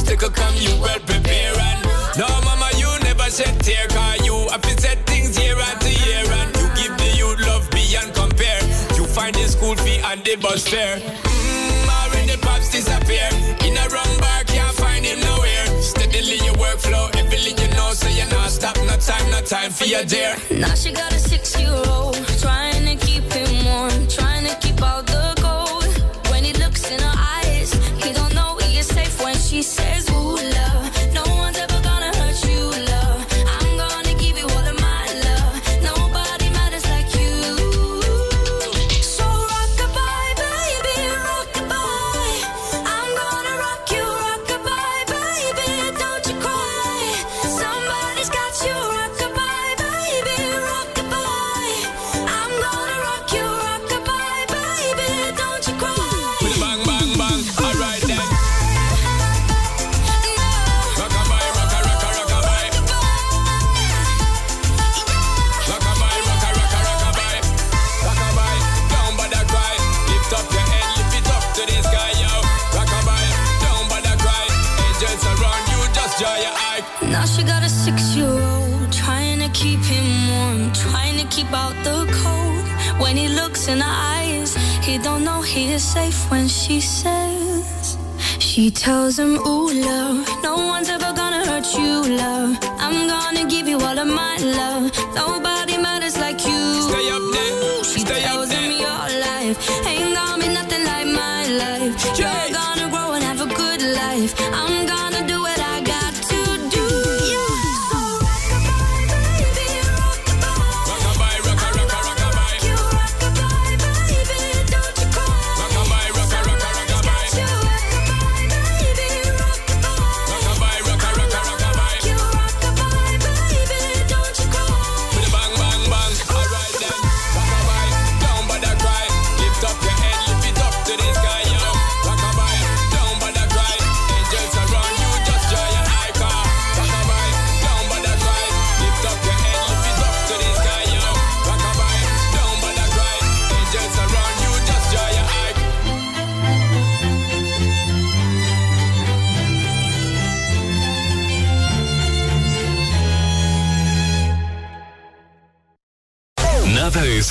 Obstacle come, you well prepare. And no, mama, you never shed tear. Cause you have to set things year after year. And you give the youth love beyond compare. You find the school fee and the bus fare. Mmm, already pops disappear. In a wrong bar, can't find him nowhere. Steadily your workflow, everything you know, so you're not stop. No time, no time for your dear. Now she got a six-year-old trying to keep him warm, trying to keep out in her eyes, he don't know he is safe when she says. She tells him, Ooh, love, no one's ever gonna hurt you, love. I'm gonna give you all of my love. Nobody matters like you. Stay up there. She Stay up tells him your life ain't gonna be nothing like my life. You're gonna grow and have a good life. I'm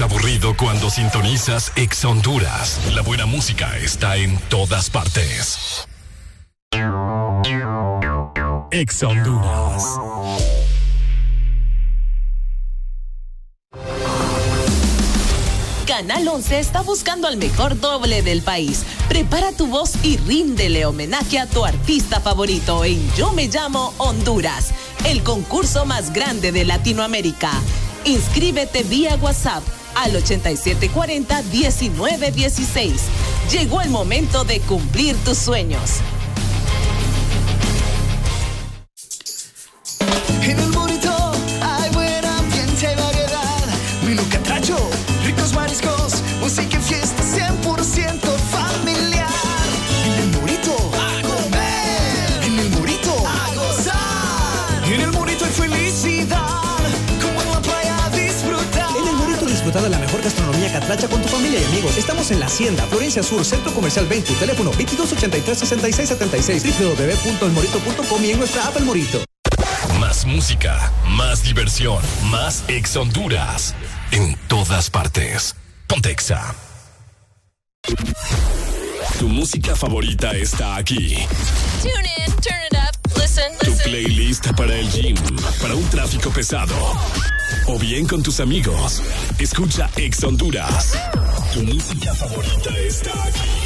aburrido cuando sintonizas Ex Honduras. La buena música está en todas partes. Ex Honduras. Canal 11 está buscando al mejor doble del país. Prepara tu voz y ríndele homenaje a tu artista favorito en Yo Me Llamo Honduras, el concurso más grande de Latinoamérica. Inscríbete vía WhatsApp al 8740-1916. Llegó el momento de cumplir tus sueños. Racha con tu familia y amigos. Estamos en La Hacienda, Florencia Sur, Centro Comercial 20, teléfono 2283-6676, www.elmorito.com y en nuestra app El Morito. Más música, más diversión, más ex Honduras. En todas partes. Pontexa. Tu música favorita está aquí. Tune in, turn it up, listen, Tu playlist para el gym, para un tráfico pesado. O bien con tus amigos. Escucha Ex Honduras. Tu música favorita está aquí.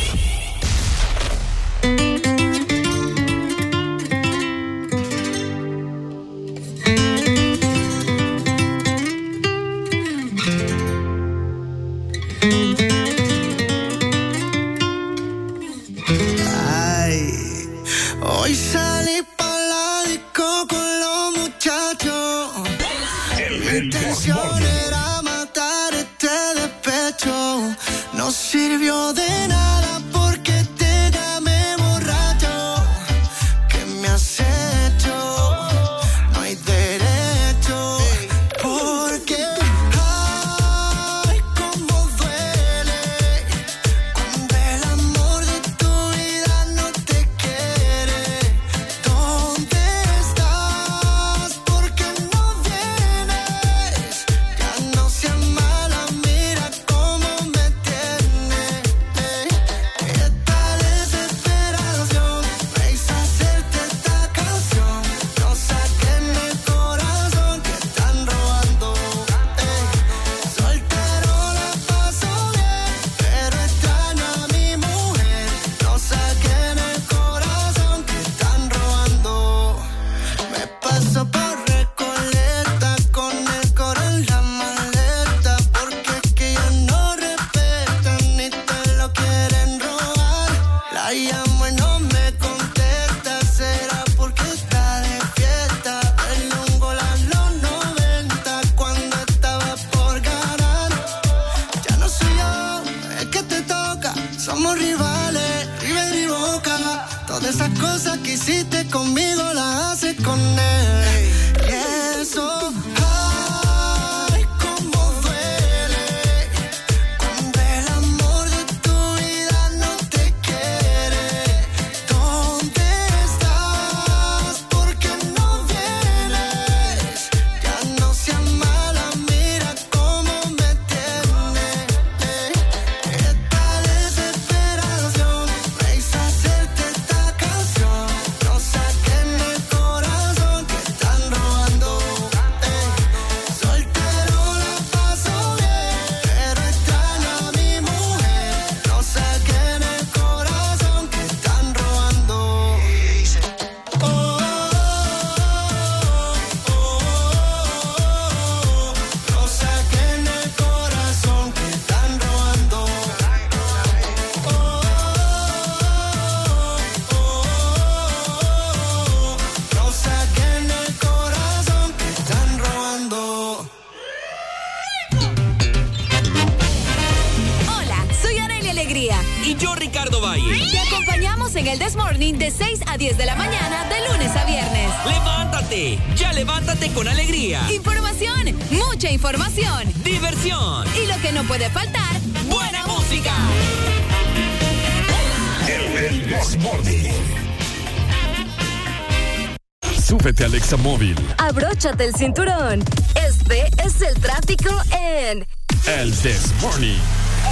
Abróchate el cinturón. Este es el tráfico en El Desmorning.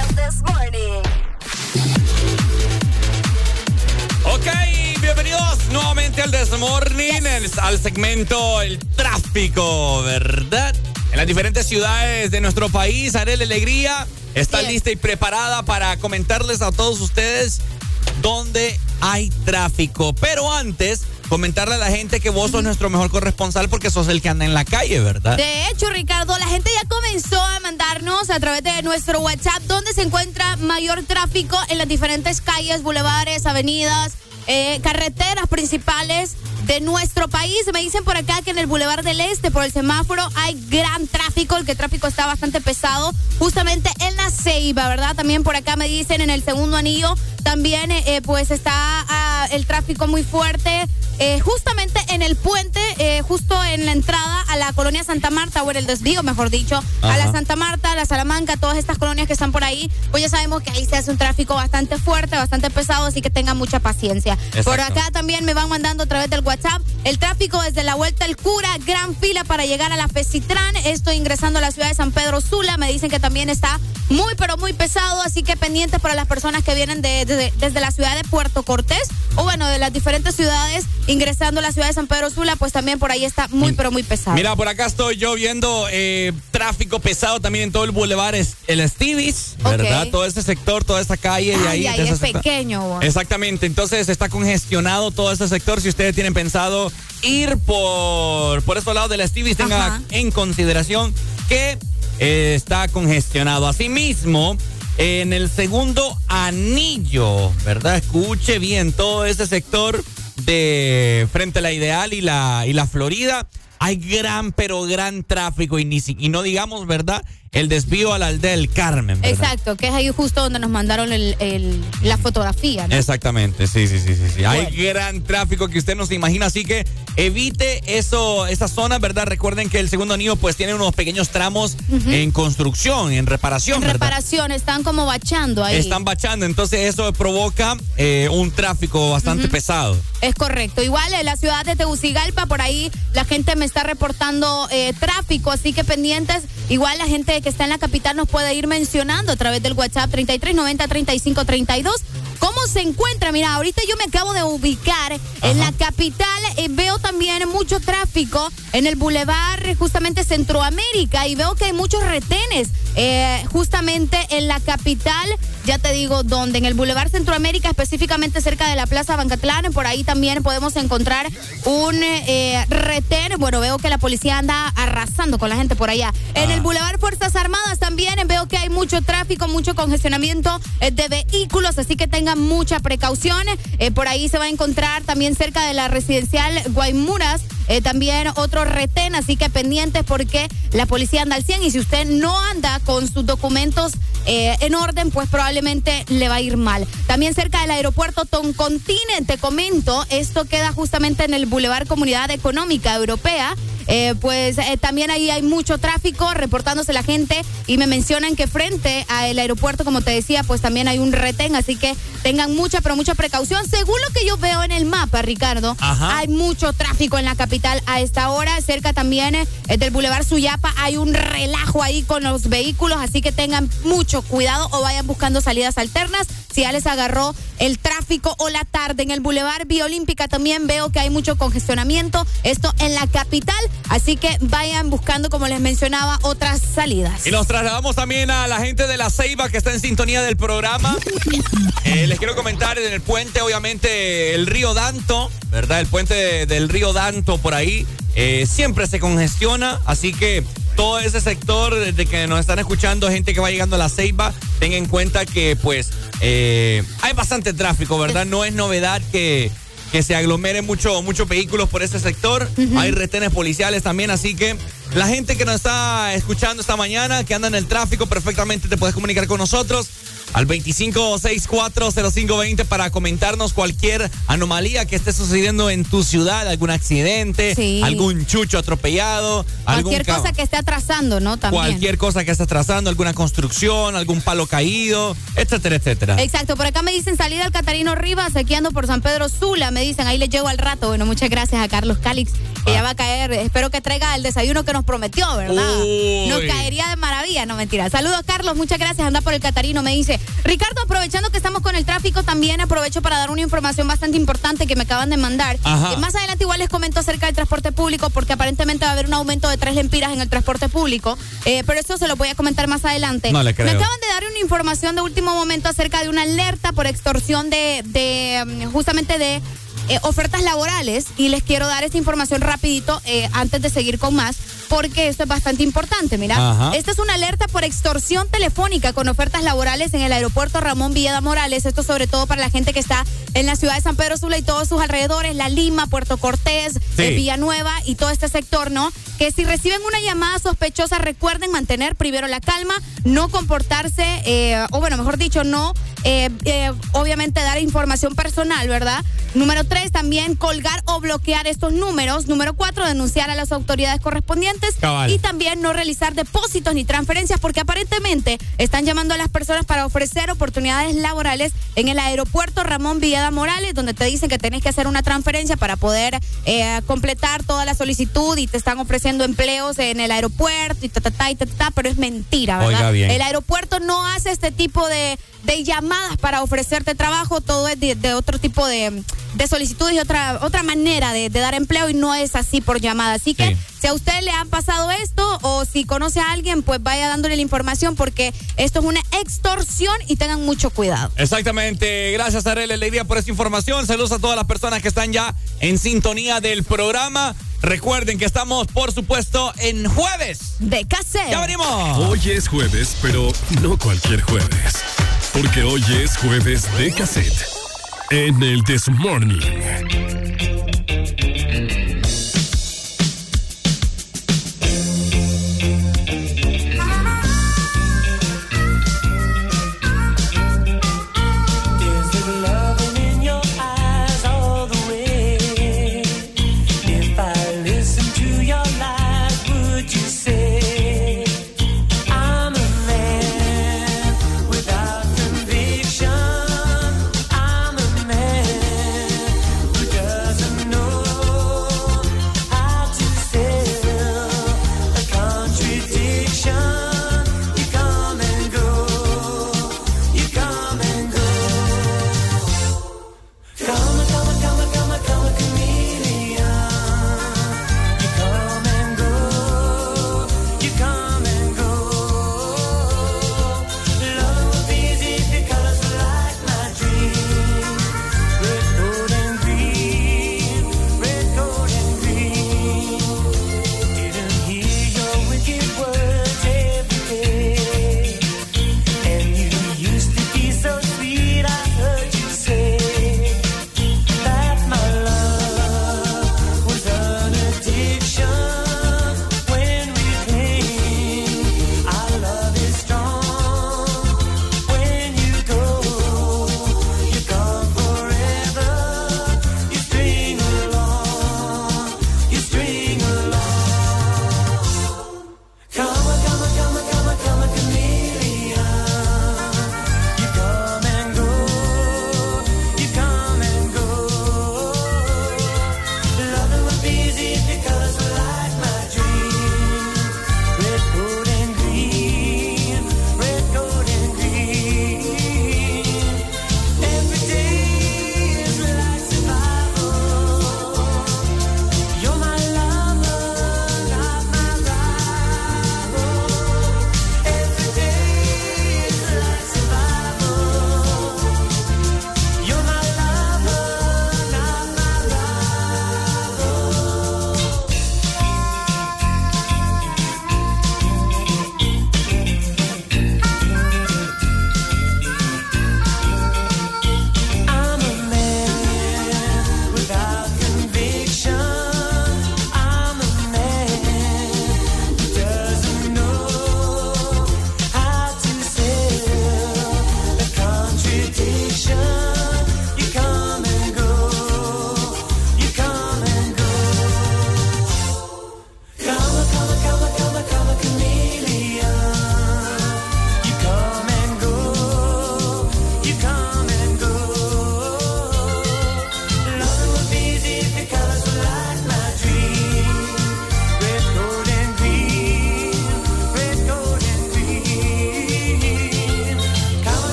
el This Morning. Ok, bienvenidos nuevamente al Desmorning, el- al segmento El Tráfico, ¿verdad? En las diferentes ciudades de nuestro país, Arel Alegría está lista y preparada para comentarles a todos ustedes dónde hay tráfico. Pero antes, comentarle a la gente que vos sos nuestro mejor corresponsal porque sos el que anda en la calle, ¿verdad? De hecho, Ricardo, la gente ya comenzó a mandarnos a través de nuestro WhatsApp dónde se encuentra mayor tráfico en las diferentes calles, bulevares, avenidas, eh, carreteras principales de nuestro país. Me dicen por acá que en el Boulevard del Este, por el semáforo, hay gran tráfico, el que tráfico está bastante pesado, justamente en la Ceiba, ¿verdad? También por acá me dicen en el segundo anillo, también eh, eh, pues está ah, el tráfico muy fuerte. eh, justamente en el puente, eh, justo en la entrada a la colonia Santa Marta, o en el desvío, mejor dicho, a la. Santa Marta, a la Salamanca, todas estas colonias que están por ahí, pues ya sabemos que ahí se hace un tráfico bastante fuerte, bastante pesado, así que tengan mucha paciencia. Por acá también me van mandando a través del WhatsApp el tráfico desde la Vuelta al Cura, gran fila para llegar a la Fecitrán. Estoy ingresando a la ciudad de San Pedro Sula. Me dicen que también está muy, pero muy pesado, así que pendientes para las personas que vienen de- de- desde la ciudad de Puerto Cortés o bueno, de las diferentes ciudades ingresando a la ciudad de San Pedro Sula, pues también por ahí está muy, pero muy pesado. Mira, por acá estoy yo viendo eh, tráfico pesado también en todo el bulevar, es- el Stevie's, ¿verdad? Todo ese sector, toda esta calle de ahí. Ese es pequeño. Exactamente, entonces está congestionado todo este sector. Si ustedes tienen pensado ir por, por estos lados de la Stevie's, tenga en consideración que eh, está congestionado. Asimismo, en el segundo anillo, ¿verdad? Escuche bien, todo ese sector de frente a la Ideal y la, y la Florida. Hay gran, pero gran tráfico y, ni, y no digamos, ¿verdad? El desvío a la aldea del Carmen, ¿verdad? Exacto, que es ahí justo donde nos mandaron el- el- la fotografía. ¿no? Exactamente, sí, sí, sí, sí. sí. Hay gran tráfico que usted no se imagina, así que evite eso, esa zona, ¿verdad? Recuerden que el segundo anillo pues tiene unos pequeños tramos en construcción, en reparación, En ¿verdad? reparación, están como bachando ahí. Están bachando, entonces eso provoca eh, un tráfico bastante pesado. Es correcto. Igual en la ciudad de Tegucigalpa, por ahí la gente me está reportando eh, tráfico, así que pendientes. Igual la gente que está en la capital nos puede ir mencionando a través del WhatsApp 3390-3532. ¿Cómo se encuentra? Mira, ahorita yo me acabo de ubicar en la capital. eh, veo también mucho tráfico en el bulevar justamente Centroamérica y veo que hay muchos retenes eh, justamente en la capital. Ya te digo dónde, en el bulevar Centroamérica, específicamente cerca de la Plaza Bancatlán. Por ahí también podemos encontrar un eh, retén. Bueno, veo que la policía anda arrasando con la gente por allá. En el bulevar Fuerzas Armadas también veo que hay mucho tráfico, mucho congestionamiento eh, de vehículos, así que tengan mucha precaución. Eh, por ahí se va a encontrar también cerca de la residencial Guaymuras. eh, también otro retén, así que pendientes porque la policía anda al 100 y si usted no anda con sus documentos eh, en orden, pues probablemente le va a ir mal. También cerca del aeropuerto Toncontín, te comento, esto queda justamente en el Boulevard Comunidad Económica Europea. Eh, pues eh, también ahí hay mucho tráfico, reportándose la gente y me mencionan que frente al aeropuerto, como te decía, pues también hay un retén, así que tengan mucha, pero mucha precaución. Según lo que yo veo en el mapa, Ricardo, Ajá. hay mucho tráfico en la capital a esta hora, cerca también eh, del Boulevard Suyapa, hay un relajo ahí con los vehículos, así que tengan mucho cuidado o vayan buscando salidas alternas. Si ya les agarró el tráfico o la tarde en el Boulevard Vía Olímpica también veo que hay mucho congestionamiento, esto en la capital, así que vayan buscando, como les mencionaba, otras salidas. Y nos trasladamos también a la gente de la Ceiba que está en sintonía del programa. Eh, les quiero comentar en el puente, obviamente, el río Danto, ¿verdad? El puente de- del río Danto por ahí eh, siempre se congestiona, así que todo ese sector de que nos están escuchando, gente que va llegando a la Ceiba, tengan en cuenta que pues eh, hay bastante tráfico, ¿verdad? No es novedad que que se aglomeren mucho, muchos vehículos por ese sector. Hay retenes policiales también, así que la gente que nos está escuchando esta mañana, que anda en el tráfico, perfectamente te puedes comunicar con nosotros al 25640520 para comentarnos cualquier anomalía que esté sucediendo en tu ciudad, algún accidente, Sí. algún chucho atropellado, Cualquier cosa que esté atrasando, ¿no? También. cualquier cosa que esté atrasando, alguna construcción, algún palo caído, etcétera, etcétera. Exacto, por acá me dicen salida al Catarino Rivas, aquí ando por San Pedro Sula, me dicen, ahí les llego al rato. Bueno, muchas gracias a Carlos Calix, que Ah. ya va a caer, espero que traiga el desayuno que nos prometió, ¿verdad? Uy. Nos caería de maravilla, no mentira. Saludos Carlos, muchas gracias, anda por el Catarino, me dice. Ricardo, aprovechando que estamos con el tráfico, también aprovecho para dar una información bastante importante que me acaban de mandar. Ajá. Eh, más adelante igual les comento acerca del transporte público, porque aparentemente va a haber un aumento de tres lempiras en el transporte público, eh, pero eso se lo voy a comentar más adelante. No le creo. Me acaban de dar una información de último momento acerca de una alerta por extorsión de, de mm, justamente de eh, ofertas laborales y les quiero dar esta información rapidito eh, antes de seguir con más porque esto es bastante importante. Mira, Ajá. esta es una alerta por extorsión telefónica con ofertas laborales en el aeropuerto Ramón Villada Morales. Esto sobre todo para la gente que está en la ciudad de San Pedro Sula y todos sus alrededores, La Lima, Puerto Cortés, Sí. eh, Villanueva y todo este sector, ¿no? Que si reciben una llamada sospechosa, recuerden mantener primero la calma, no comportarse, eh, o bueno, mejor dicho, no, eh, eh, obviamente dar información personal, ¿verdad? Número tres, también colgar o bloquear estos números. Número cuatro, denunciar a las autoridades correspondientes. Cabal. Y también no realizar depósitos ni transferencias porque aparentemente están llamando a las personas para ofrecer oportunidades laborales en el aeropuerto Ramón Villada Morales, donde te dicen que tenés que hacer una transferencia para poder eh, completar toda la solicitud y te están ofreciendo empleos en el aeropuerto y ta, ta, ta, y ta, ta, ta, pero es mentira, ¿verdad? Oiga bien. El aeropuerto no hace este tipo de, de llamadas para ofrecerte trabajo, todo es de, de otro tipo de, de solicitudes y otra, otra manera de, de dar empleo y no es así por llamada. Así que si a usted le ha pasado esto o si conoce a alguien, pues vaya dándole la información porque esto es una extorsión y tengan mucho cuidado. Exactamente. Gracias, Arely Alegría, por esta información. Saludos a todas las personas que están ya en sintonía del programa. Recuerden que estamos, por supuesto, en jueves. De cassette. ¡Ya venimos! Hoy es jueves, pero no cualquier jueves. Porque hoy es jueves de cassette. En el This Morning.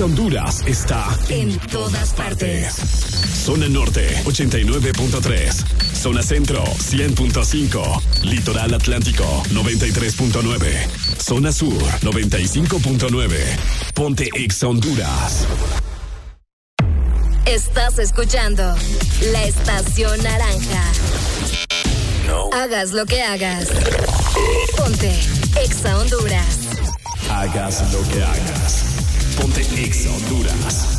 Honduras está En todas partes. Zona Norte 89.3. Zona Centro 100.5. Litoral Atlántico 93.9. Zona Sur 95.9. Ponte Ex Honduras. Estás escuchando la estación naranja. Hagas lo que hagas. Ponte Exa Honduras. Hagas lo que hagas. Ponte Ex Honduras.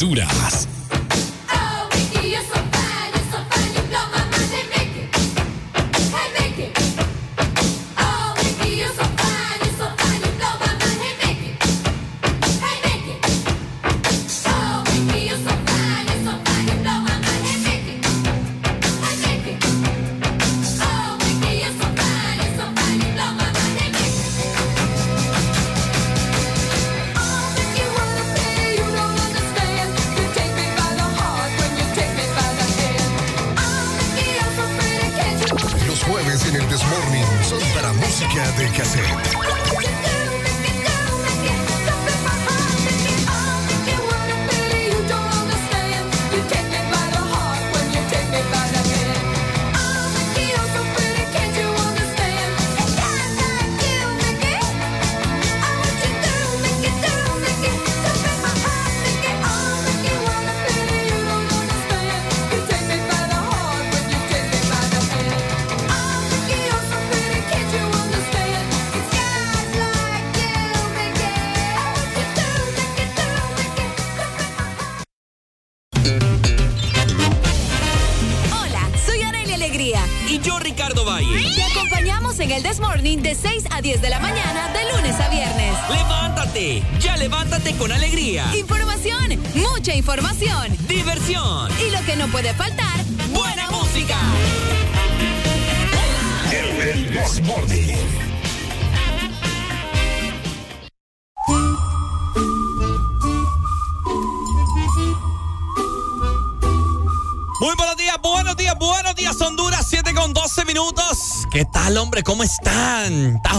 Ex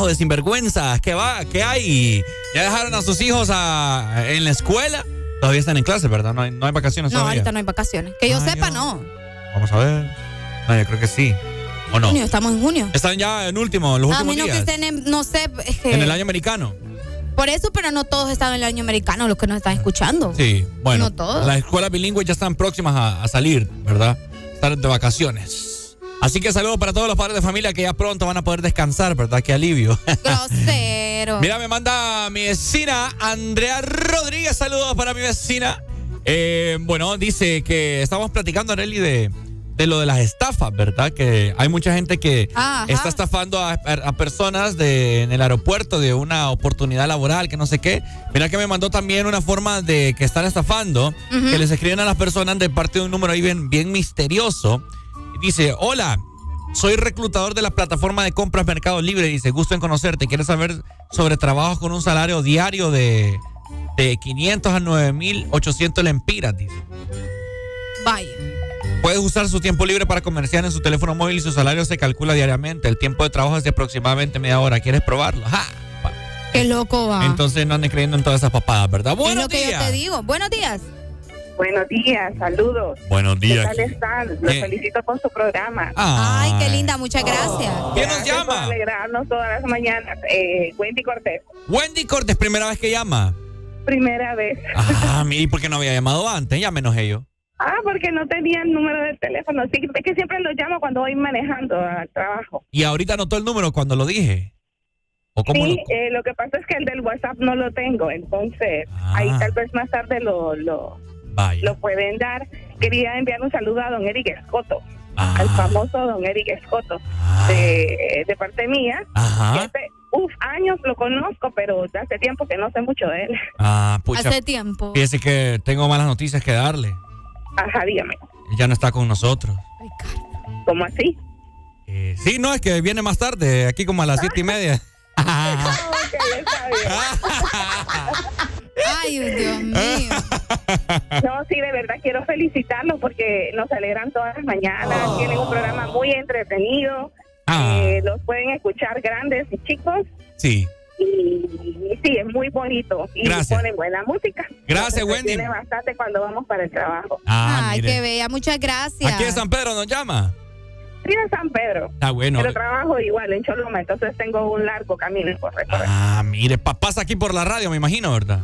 de sinvergüenza. ¿Qué va? ¿Qué hay? ¿Ya dejaron a sus hijos a- en la escuela? Todavía están en clase, ¿verdad? No hay, no hay vacaciones No, todavía. ahorita no hay vacaciones. Que yo sepa, no. Vamos a ver. No, yo creo que sí. ¿O no? Junio, estamos en junio. Están ya en último, en los A últimos menos que días. estén en, no sé, que- En el año americano. por eso, pero no todos están en el año americano, los que nos están escuchando. Sí, bueno. No todos. Las escuelas bilingües ya están próximas a, a salir, ¿verdad? Están de vacaciones. Así que saludos para todos los padres de familia que ya pronto van a poder descansar, ¿verdad? Qué alivio. [laughs] Grosero. Mira, me manda mi vecina Andrea Rodríguez. Saludos para mi vecina. Eh, bueno, dice que estamos platicando, Areli, de, de lo de las estafas, ¿verdad? Que hay mucha gente que Ajá. está estafando a, a personas de, en el aeropuerto de una oportunidad laboral, que no sé qué. Mira que me mandó también una forma de que están estafando, que les escriben a las personas de parte de un número ahí bien, bien misterioso. Dice, hola, soy reclutador de la plataforma de compras Mercado Libre. Dice, gusto en conocerte. ¿Quieres saber sobre trabajos con un salario diario de, de 500 a 9.800 lempiras? Dice. Vaya. Puedes usar su tiempo libre para comerciar en su teléfono móvil y su salario se calcula diariamente. El tiempo de trabajo es de aproximadamente media hora. ¿Quieres probarlo? ¡Ja! Qué loco va. Entonces no anden creyendo en todas esas papadas, ¿verdad? es Buenos lo que yo días. te digo. Buenos días. Buenos días, saludos. Buenos ¿Qué días. tal están? Los ¿Qué? felicito por su programa. Ay, qué linda, muchas gracias. ¿Quién nos Gracias por llama? alegrarnos todas las mañanas. Eh, Wendy Cortés, Wendy Cortés, primera vez que llama. primera vez. Ah, ¿y por qué no había llamado antes? Llámenos ellos. Ah, porque no tenía el número de teléfono. Sí, es que siempre lo llamo cuando voy manejando al trabajo. Y ahorita anotó el número cuando lo dije. ¿O cómo sí, lo- eh, lo que pasa es que el del WhatsApp no lo tengo, entonces ahí tal vez más tarde lo, lo, Vaya. lo pueden dar. Quería enviar un saludo a don Eric Escoto, Ah. al famoso don Eric Escoto, de, de parte mía. Ajá. Que hace, uf, años lo conozco, pero hace tiempo que no sé mucho de él. [laughs] Ah, pucha. Hace tiempo. Fíjese que tengo malas noticias que darle. Ajá, dígame. Él ya no está con nosotros. ¿Cómo así? Eh, sí, no, es que viene más tarde, aquí como a las siete y media. [laughs] [laughs] Ay, Dios mío. No, sí, de verdad quiero felicitarlos porque nos alegran todas las mañanas. Tienen un programa muy entretenido. Eh, los pueden escuchar grandes y chicos. Sí. Y, y sí, es muy bonito. Y Gracias. ponen buena música. Gracias, Nos Wendy. entretiene bastante cuando vamos para el trabajo. Ah, Ay, mire. qué bella, muchas gracias. Aquí en San Pedro nos llama. Sí, en San Pedro. Está bueno. Pero trabajo igual en Choloma, entonces tengo un largo camino por recorrer. Ah, mire, pa- pasa aquí por la radio, me imagino, ¿verdad?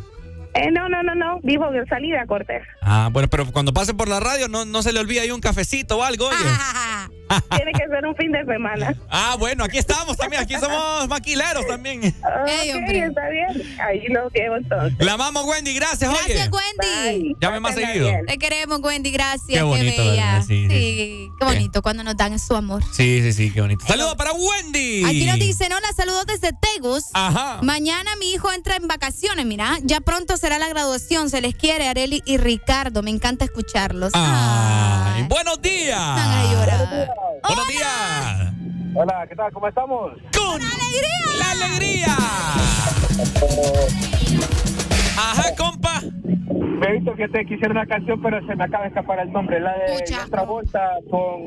Eh, no, no, no, no. Vivo en salida, Cortés. Ah, bueno, pero cuando pase por la radio no, no se le olvida ahí un cafecito o algo, oye. [laughs] Tiene que ser un fin de semana. Ah, bueno, aquí estamos también, aquí somos maquileros también. Ok, está bien. Ahí lo llevo entonces. La amamos, Wendy, gracias, oye. Gracias, Wendy. Llame más seguido. Te queremos, Wendy, gracias. Qué bonito, bella. ¿verdad? Sí, Sí, qué bonito cuando nos dan su amor. Sí, sí, sí, qué bonito. Saludos para Wendy. Aquí nos dicen, hola, saludos desde Tegus. Ajá. Mañana mi hijo entra en vacaciones, mira. Ya pronto será la graduación. Se les quiere, Areli y Ricardo. Me encanta escucharlos. Ay, buenos días. Buenos días. Hola, ¿qué tal? ¿Cómo estamos? Con la alegría. Ajá, compa. Me he visto que te quisiera una canción, pero se me acaba de escapar el nombre. La de otra vuelta con.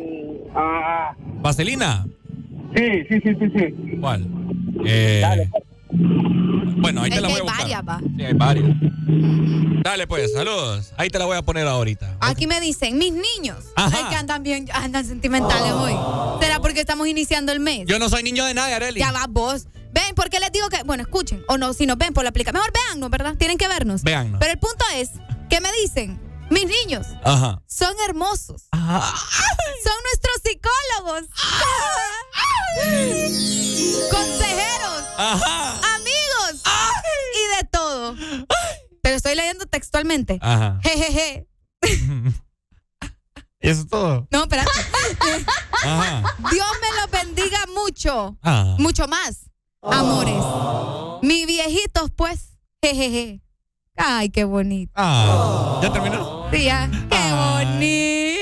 Ah, ¿Vaselina? sí, sí, sí, sí, sí. ¿Cuál? Eh, bueno, ahí te la voy a hay buscar. varias, va. Sí, hay varias. Dale, pues, saludos. Ahí te la voy a poner ahorita. Aquí me dicen, mis niños. Ajá. Ay, que andan bien, andan sentimentales hoy. ¿Será porque estamos iniciando el mes? Yo no soy niño de nadie, Areli. Ya va vos. Ven, ¿por qué les digo que, bueno, escuchen, o no, si nos ven por la aplicación, mejor véannos, ¿verdad? Tienen que vernos. Véannos. Pero el punto es, que me dicen? Mis niños Ajá. son hermosos. Son nuestros psicólogos. Consejeros. Amigos. Y de todo. Pero estoy leyendo textualmente. Ajá. Jejeje. [laughs] ¿Y eso es todo? No, espérate. Ajá. Dios me los bendiga mucho. Ah. Mucho más. Amores. Mi viejitos, pues. Jejeje. Ay, qué bonito. Ah. ¿Ya terminó? Qué bonito.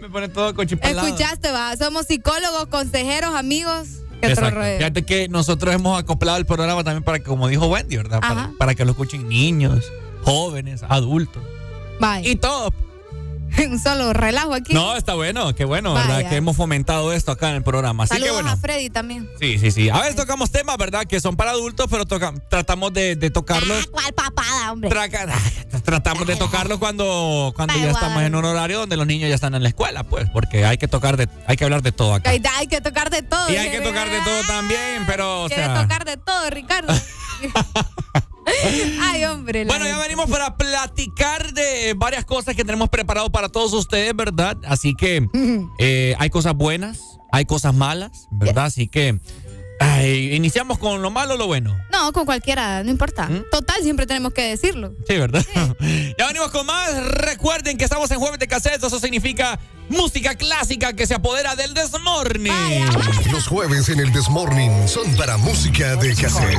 Me pone todo cochipalado. Escuchaste, va. Somos psicólogos, consejeros, amigos. ¿Qué otro Exacto. Fíjate que nosotros hemos acoplado el programa también para que, como dijo Wendy, ¿verdad? Para que lo escuchen niños, jóvenes, adultos. Bye. Y todo. [laughs] un solo relajo aquí. No, está bueno, qué bueno, ¿verdad? Que hemos fomentado esto acá en el programa. Así que Saludos bueno. a Freddy también. Sí, sí, sí. A veces tocamos temas, ¿verdad? Que son para adultos, pero toca- tratamos de, de tocarlos. ¿Cuál papada, hombre? Traca- tratamos de tocarlo cuando, cuando ya estamos en un horario donde los niños ya están en la escuela, pues, porque hay que tocar de, hay que hablar de todo acá. Hay, hay que tocar de todo. Y hay que tocar de todo también, pero, o Quiere sea. tocar de todo, Ricardo. [laughs] [laughs] [laughs] Ay, hombre. Bueno, ya venimos para platicar de varias cosas que tenemos preparado para todos ustedes, ¿verdad? Así que [laughs] eh, hay cosas buenas, hay cosas malas, ¿verdad? Así que ay, iniciamos con lo malo o lo bueno. No, con cualquiera, no importa. ¿Mm? Total, siempre tenemos que decirlo. Sí, ¿verdad? [laughs] ya venimos con más. Recuerden que estamos en jueves de cassettes. Eso significa música clásica que se apodera del desmorning. Los jueves en el Desmorning son para música de cassette.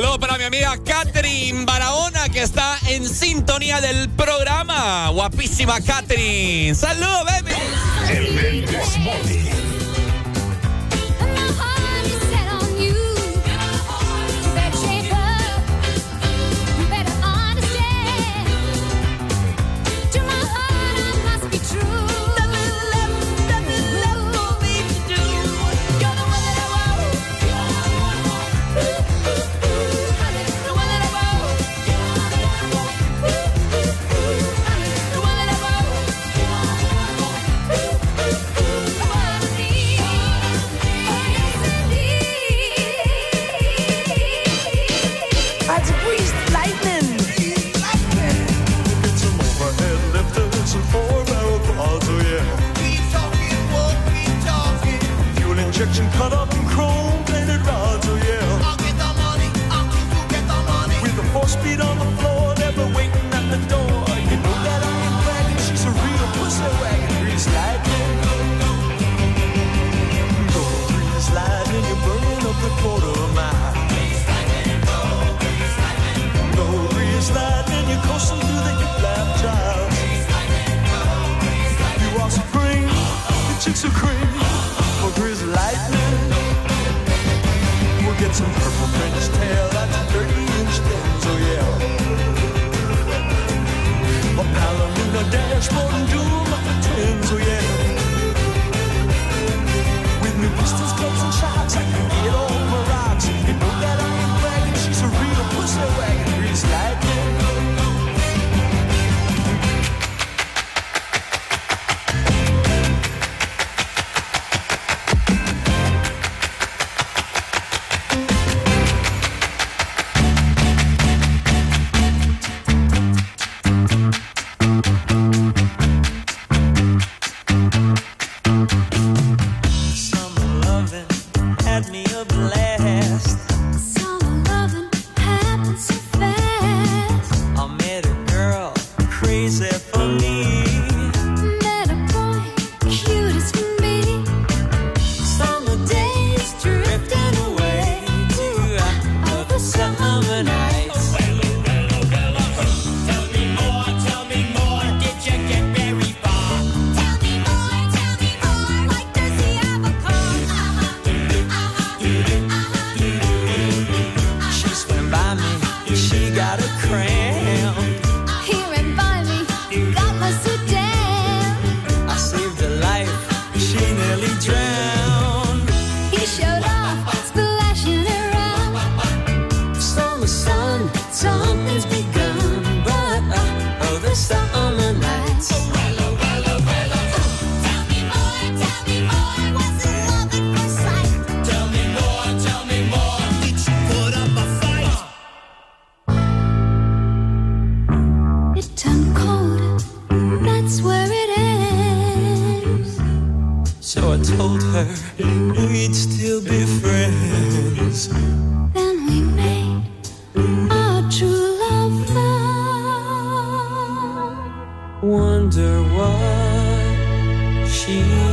Saludos para mi amiga Catherine Barahona que está en sintonía del programa. Guapísima Catherine. Saludos, baby. Chicks are cream. For grease lightning, we'll get some purple French tail that's 30 inch oh yeah. A Palomino dashboard and doom of the yeah. With new pistols, clubs, and shocks, I can get over rocks. You know that I ain't bragging, she's a real pussy wagon, we'd still be friends. Then we made our true love vow. Wonder what Exa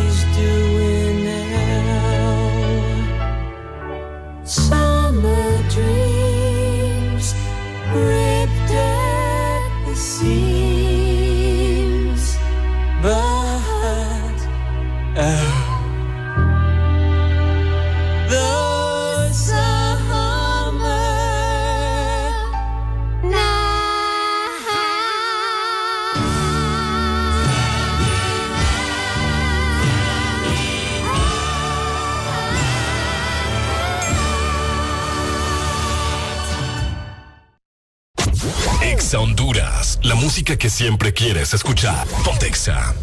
música que siempre quieres escuchar. Pontexa.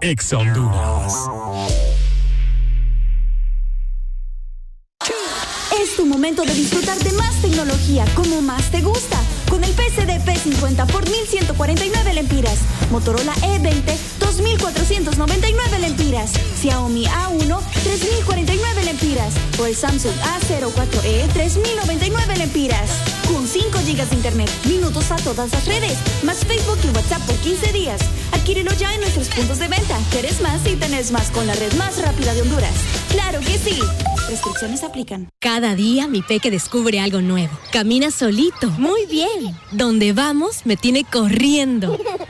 Exa Honduras. Es tu momento de disfrutar de más tecnología como más te gusta. Con el PCD P50 por 1149 lempiras. Motorola E E20 2499 lempiras. Xiaomi A1 3049 lempiras. O el Samsung A04E 3099 lempiras. Con 5 GB de internet, minutos a todas las redes, más Facebook y WhatsApp por 15 días. Adquírelo ya en nuestros puntos de venta. Quieres más y tenés más con la red más rápida de Honduras. ¡Claro que sí! Restricciones aplican. Cada día mi peque descubre algo nuevo. Camina solito, muy bien. Donde vamos me tiene corriendo. [laughs]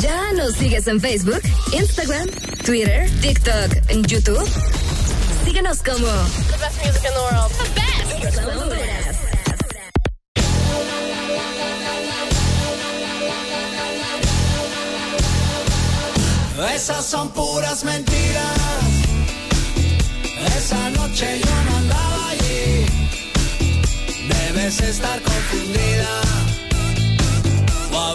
¿Ya nos sigues en Facebook, Instagram, Twitter, TikTok, en YouTube? Síguenos como The best music in the world. The best. Esas son puras mentiras. Esa noche yo no andaba allí. Debes estar confundida. O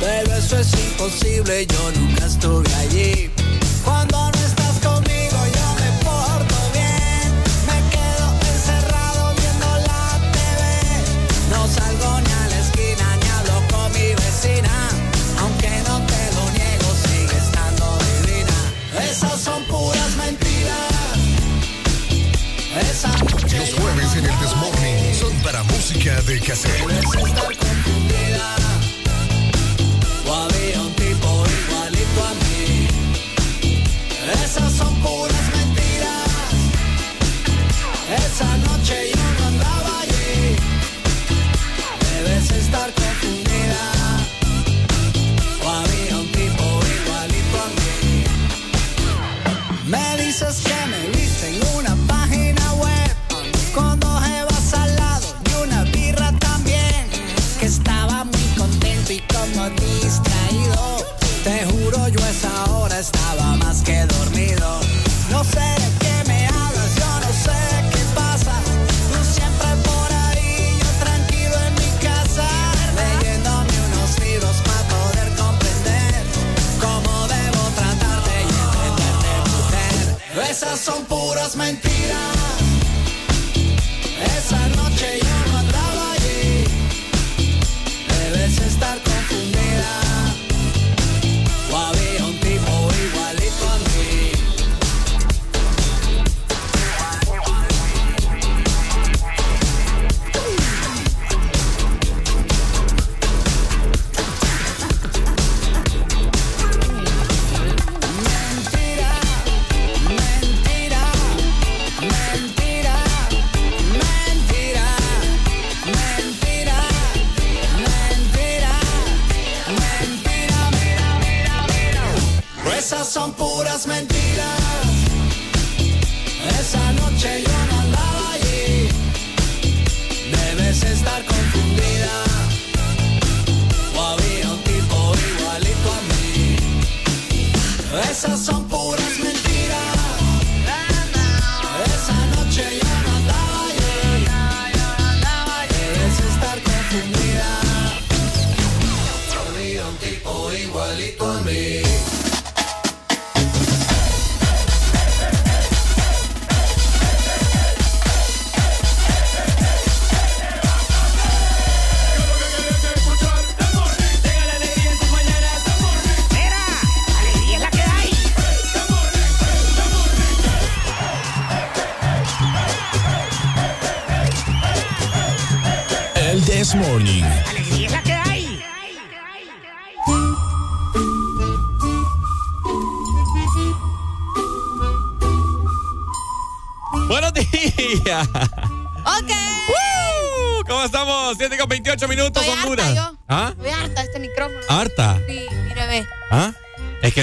Pero eso es imposible, yo nunca estuve allí. Cuando no estás conmigo, yo me porto bien. Me quedo encerrado viendo la TV. No salgo ni a la esquina ni hablo con mi vecina. Aunque no te lo niego, sigue estando divina. Esas son puras mentiras. Esa noche Los jueves en el Desmorning son para música de cassette. Esas son puras mentiras. Son puras mentiras.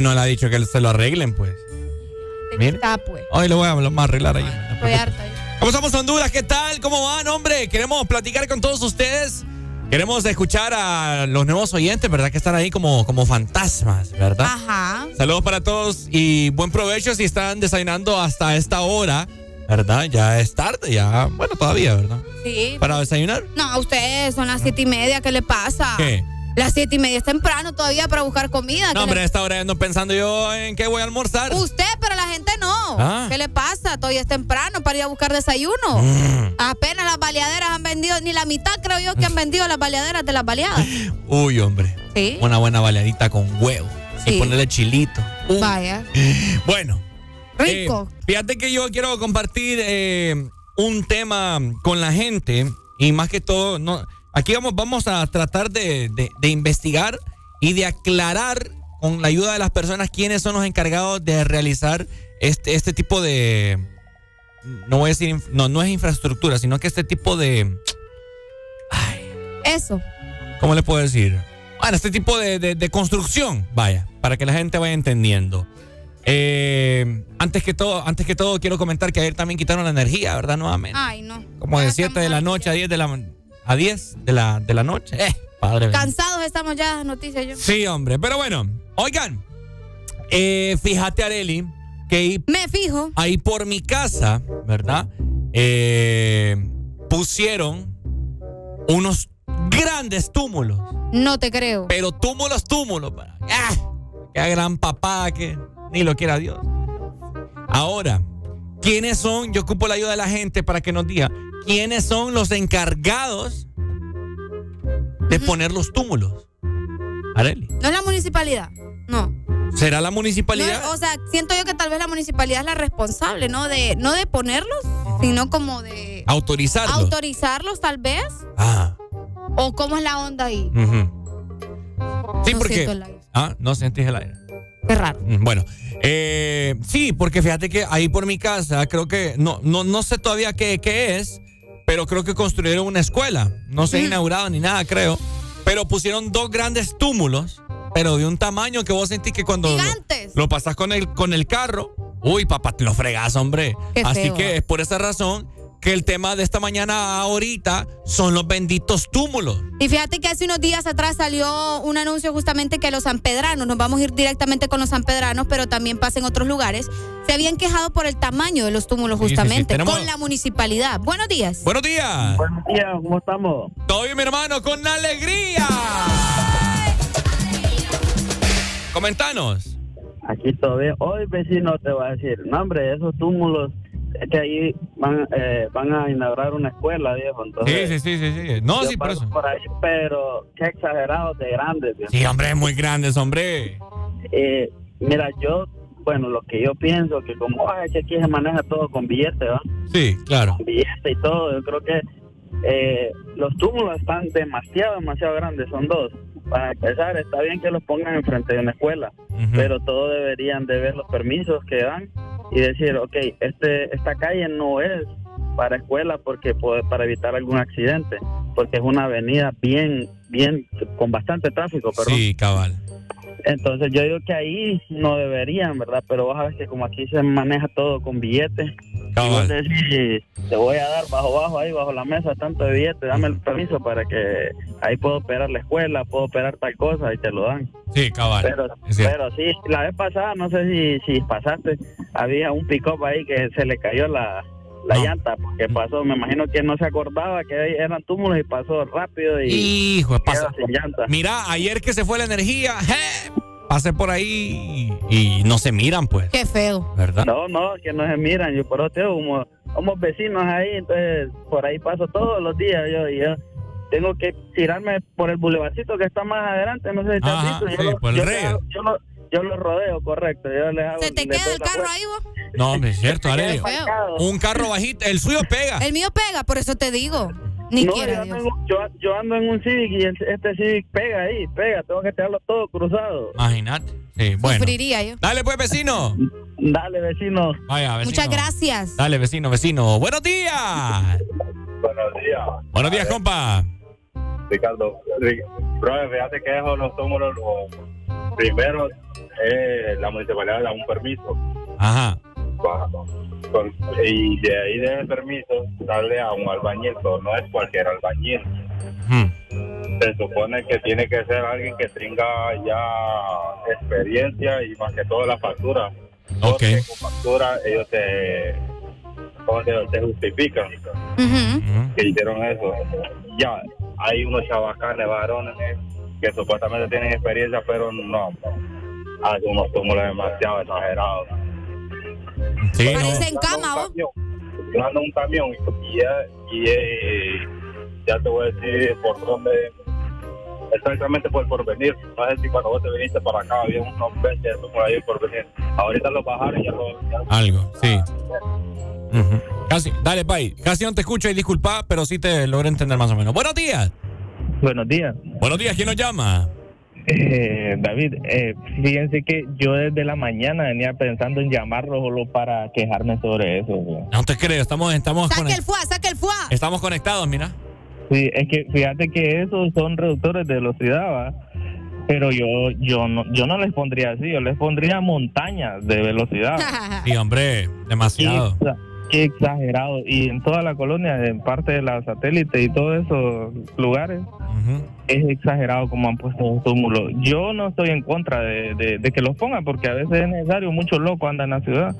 No le ha dicho que se lo arreglen, pues. Mire. Está, pues. Hoy lo voy a lo a arreglar ahí. Estoy harta. ¿Cómo estamos, Honduras? ¿Qué tal? ¿Cómo van, hombre? Queremos platicar con todos ustedes. Queremos escuchar a los nuevos oyentes, ¿verdad? Que están ahí como, como fantasmas, ¿verdad? Ajá. Saludos para todos y buen provecho si están desayunando hasta esta hora, ¿verdad? Ya es tarde, ya, bueno, todavía, ¿verdad? Sí. Para desayunar. No, ustedes son las siete y media. ¿Qué le pasa? ¿Qué? Las siete y media es temprano todavía para buscar comida. No, ¿Qué hombre, a le- esta hora ando pensando yo en qué voy a almorzar. Usted, pero la gente no. Ah. ¿Qué le pasa? Todavía es temprano para ir a buscar desayuno. Mm. Apenas las baleaderas han vendido, ni la mitad creo yo que han vendido las baleaderas de las baleadas. [laughs] Uy, hombre. Sí. Una buena baleadita con huevo. Sí. Y ponerle chilito. Uh. Vaya. [gasps] Bueno. Rico. eh, fíjate que yo quiero compartir eh, un tema con la gente y más que todo, no, aquí vamos, vamos a tratar de, de- de investigar y de aclarar con la ayuda de las personas quiénes son los encargados de realizar este, este tipo de... No voy a decir, no, no es infraestructura, sino que este tipo de... Eso. ¿Cómo le puedo decir? Bueno, este tipo de, de- de construcción, vaya, para que la gente vaya entendiendo. Eh, antes que todo, antes que todo, quiero comentar que ayer también quitaron la energía, ¿verdad? Nuevamente. Ay, no. Como de 7 de la noche a 10 de la a 10 de la, de la noche. Eh, padre. Cansados estamos ya noticias yo. Sí, hombre. Pero bueno, oigan. eh, fíjate, Areli, que ahí, Me fijo. ahí por mi casa, ¿verdad? Eh, pusieron unos grandes túmulos. No te creo. Pero túmulos, túmulos. ¡Ah! Qué gran papá que ni lo quiera Dios. Ahora, ¿quiénes son? Yo ocupo la ayuda de la gente para que nos diga. ¿Quiénes son los encargados de poner los túmulos? Areli. ¿No es la municipalidad? No. ¿Será la municipalidad? o sea, siento yo que tal vez la municipalidad es la responsable, ¿no? De, no de ponerlos, sino como de Autorizarlos. autorizarlos tal vez. ah. ¿O cómo es la onda ahí? Sí, No porque. Ah, no sentís el aire. Raro. Mm, Bueno, eh, sí, porque fíjate que ahí por mi casa, creo que, no, no, no sé todavía qué, qué es, pero creo que construyeron una escuela. No se ha inaugurado ni nada, creo. Pero pusieron dos grandes túmulos, pero de un tamaño que vos sentís que cuando lo, lo pasás con el, con el carro, uy, papá, te lo fregas, hombre. Qué Así feo. que es por esa razón que el tema de esta mañana ahorita son los benditos túmulos. Y fíjate que hace unos días atrás salió un anuncio justamente que los sanpedranos, nos vamos a ir directamente con los sanpedranos, pero también pasa en otros lugares, se habían quejado por el tamaño de los túmulos Sí, sí, sí. justamente, Tenemos- con la municipalidad. Buenos días. Buenos días. Buenos días, ¿cómo estamos? Todo bien, mi hermano, con alegría. Comentanos. Aquí todo bien. Hoy, vecino, te va a decir, no, hombre, esos túmulos, que ahí van, eh, van a inaugurar una escuela, viejo. Sí, Entonces, sí, sí, sí, sí. No, sí, por eso. por ahí, pero qué exagerados de grandes, viejo. Sí, hombre, muy grandes, hombre. Eh, mira, yo, bueno, lo que yo pienso, que como ay, que aquí se maneja todo con billetes, ¿va? Sí, claro. Con billetes y todo, yo creo que eh, los túmulos están demasiado, demasiado grandes, son dos. Para empezar, está bien que los pongan enfrente de una escuela, pero todos deberían de ver los permisos que dan y decir, ok, este, esta calle no es para escuela porque puede- para evitar algún accidente, porque es una avenida bien, bien, con bastante tráfico, perdón. Sí, cabal. Entonces yo digo que ahí no deberían, ¿verdad? Pero vas a ver que como aquí se maneja todo con billetes, vos decís, te voy a dar bajo bajo ahí, bajo la mesa, tanto de billetes, dame el permiso para que ahí puedo operar la escuela, puedo operar tal cosa y te lo dan. Sí, cabal. Pero, pero sí, la vez pasada, no sé si, si pasaste, había un pick-up ahí que se le cayó la, la llanta, porque pasó, me imagino que no se acordaba que eran túmulos y pasó rápido y Hijo de quedó pasa. sin llanta. Mira, ayer que se fue la energía, ¡je! pasé por ahí y, y no se miran, pues. Qué feo. ¿Verdad? No, no, que no se miran, yo por eso te digo, como somos vecinos ahí, entonces por ahí paso todos los días yo y yo tengo que tirarme por el bulevacito que está más adelante, no sé si te has Ajá, visto, sí, lo- por el yo yo lo, yo lo rodeo, correcto, yo le hago ¿Se te queda el carro ahí vos? No, hombre, es cierto, feo. Un carro bajito, el suyo pega. El mío pega, por eso te digo. Ni no, quiera yo, ando en- yo, yo ando en un Civic y el- este Civic pega ahí, pega, tengo que tenerlo todo cruzado. Imagínate. Sí, bueno. Sufriría yo. Dale pues, vecino. Dale, vecino. Vaya, vecino. Muchas gracias. Dale, vecino, vecino. Buenos días. Buenos días. Buenos días, compa. Ricardo. Ri- Brother, fíjate que eso los túmulos, los primero, eh, la municipalidad da un permiso. Ajá. Con- y de ahí de ese permiso darle a un albañil, pero no es cualquier albañil. Se supone que tiene que ser alguien que tenga ya experiencia y más que todo la factura. Porque con factura ellos te, ¿cómo te, te justifican que hicieron eso. Ya, hay unos chavacanes, varones, que supuestamente tienen experiencia, pero no, hacen unos túmulos demasiado exagerados. Sí, Parecen cama, ¿vos? Yo ando en un camión y, ya, y eh, ya te voy a decir por dónde, exactamente por el porvenir. No sé si cuando vos te viniste para acá había unos 20 de túmulos ahí por venir. Ahorita los bajaron y ya los... ya- Algo, sí. Ujú. Casi, dale, Pai. Casi no te escucho y disculpa, pero sí te logré entender más o menos. Buenos días. Buenos días. Buenos días, ¿quién nos llama? Eh, David, eh, fíjense que yo desde la mañana venía pensando en llamarlo solo para quejarme sobre eso. güey. No te creo, estamos, estamos, Saque el fuá, saque el fuá. estamos conectados, mira. Sí, es que fíjate que esos son reductores de velocidad, ¿va? pero yo yo no yo no les pondría así, yo les pondría montañas de velocidad. [laughs] Sí, hombre, demasiado. Exagerado. Y en toda la colonia, en parte de la satélite y todos esos lugares, es exagerado como han puesto los túmulos. Yo no estoy en contra de, de- de que los pongan, porque a veces es necesario, muchos locos andan en la ciudad.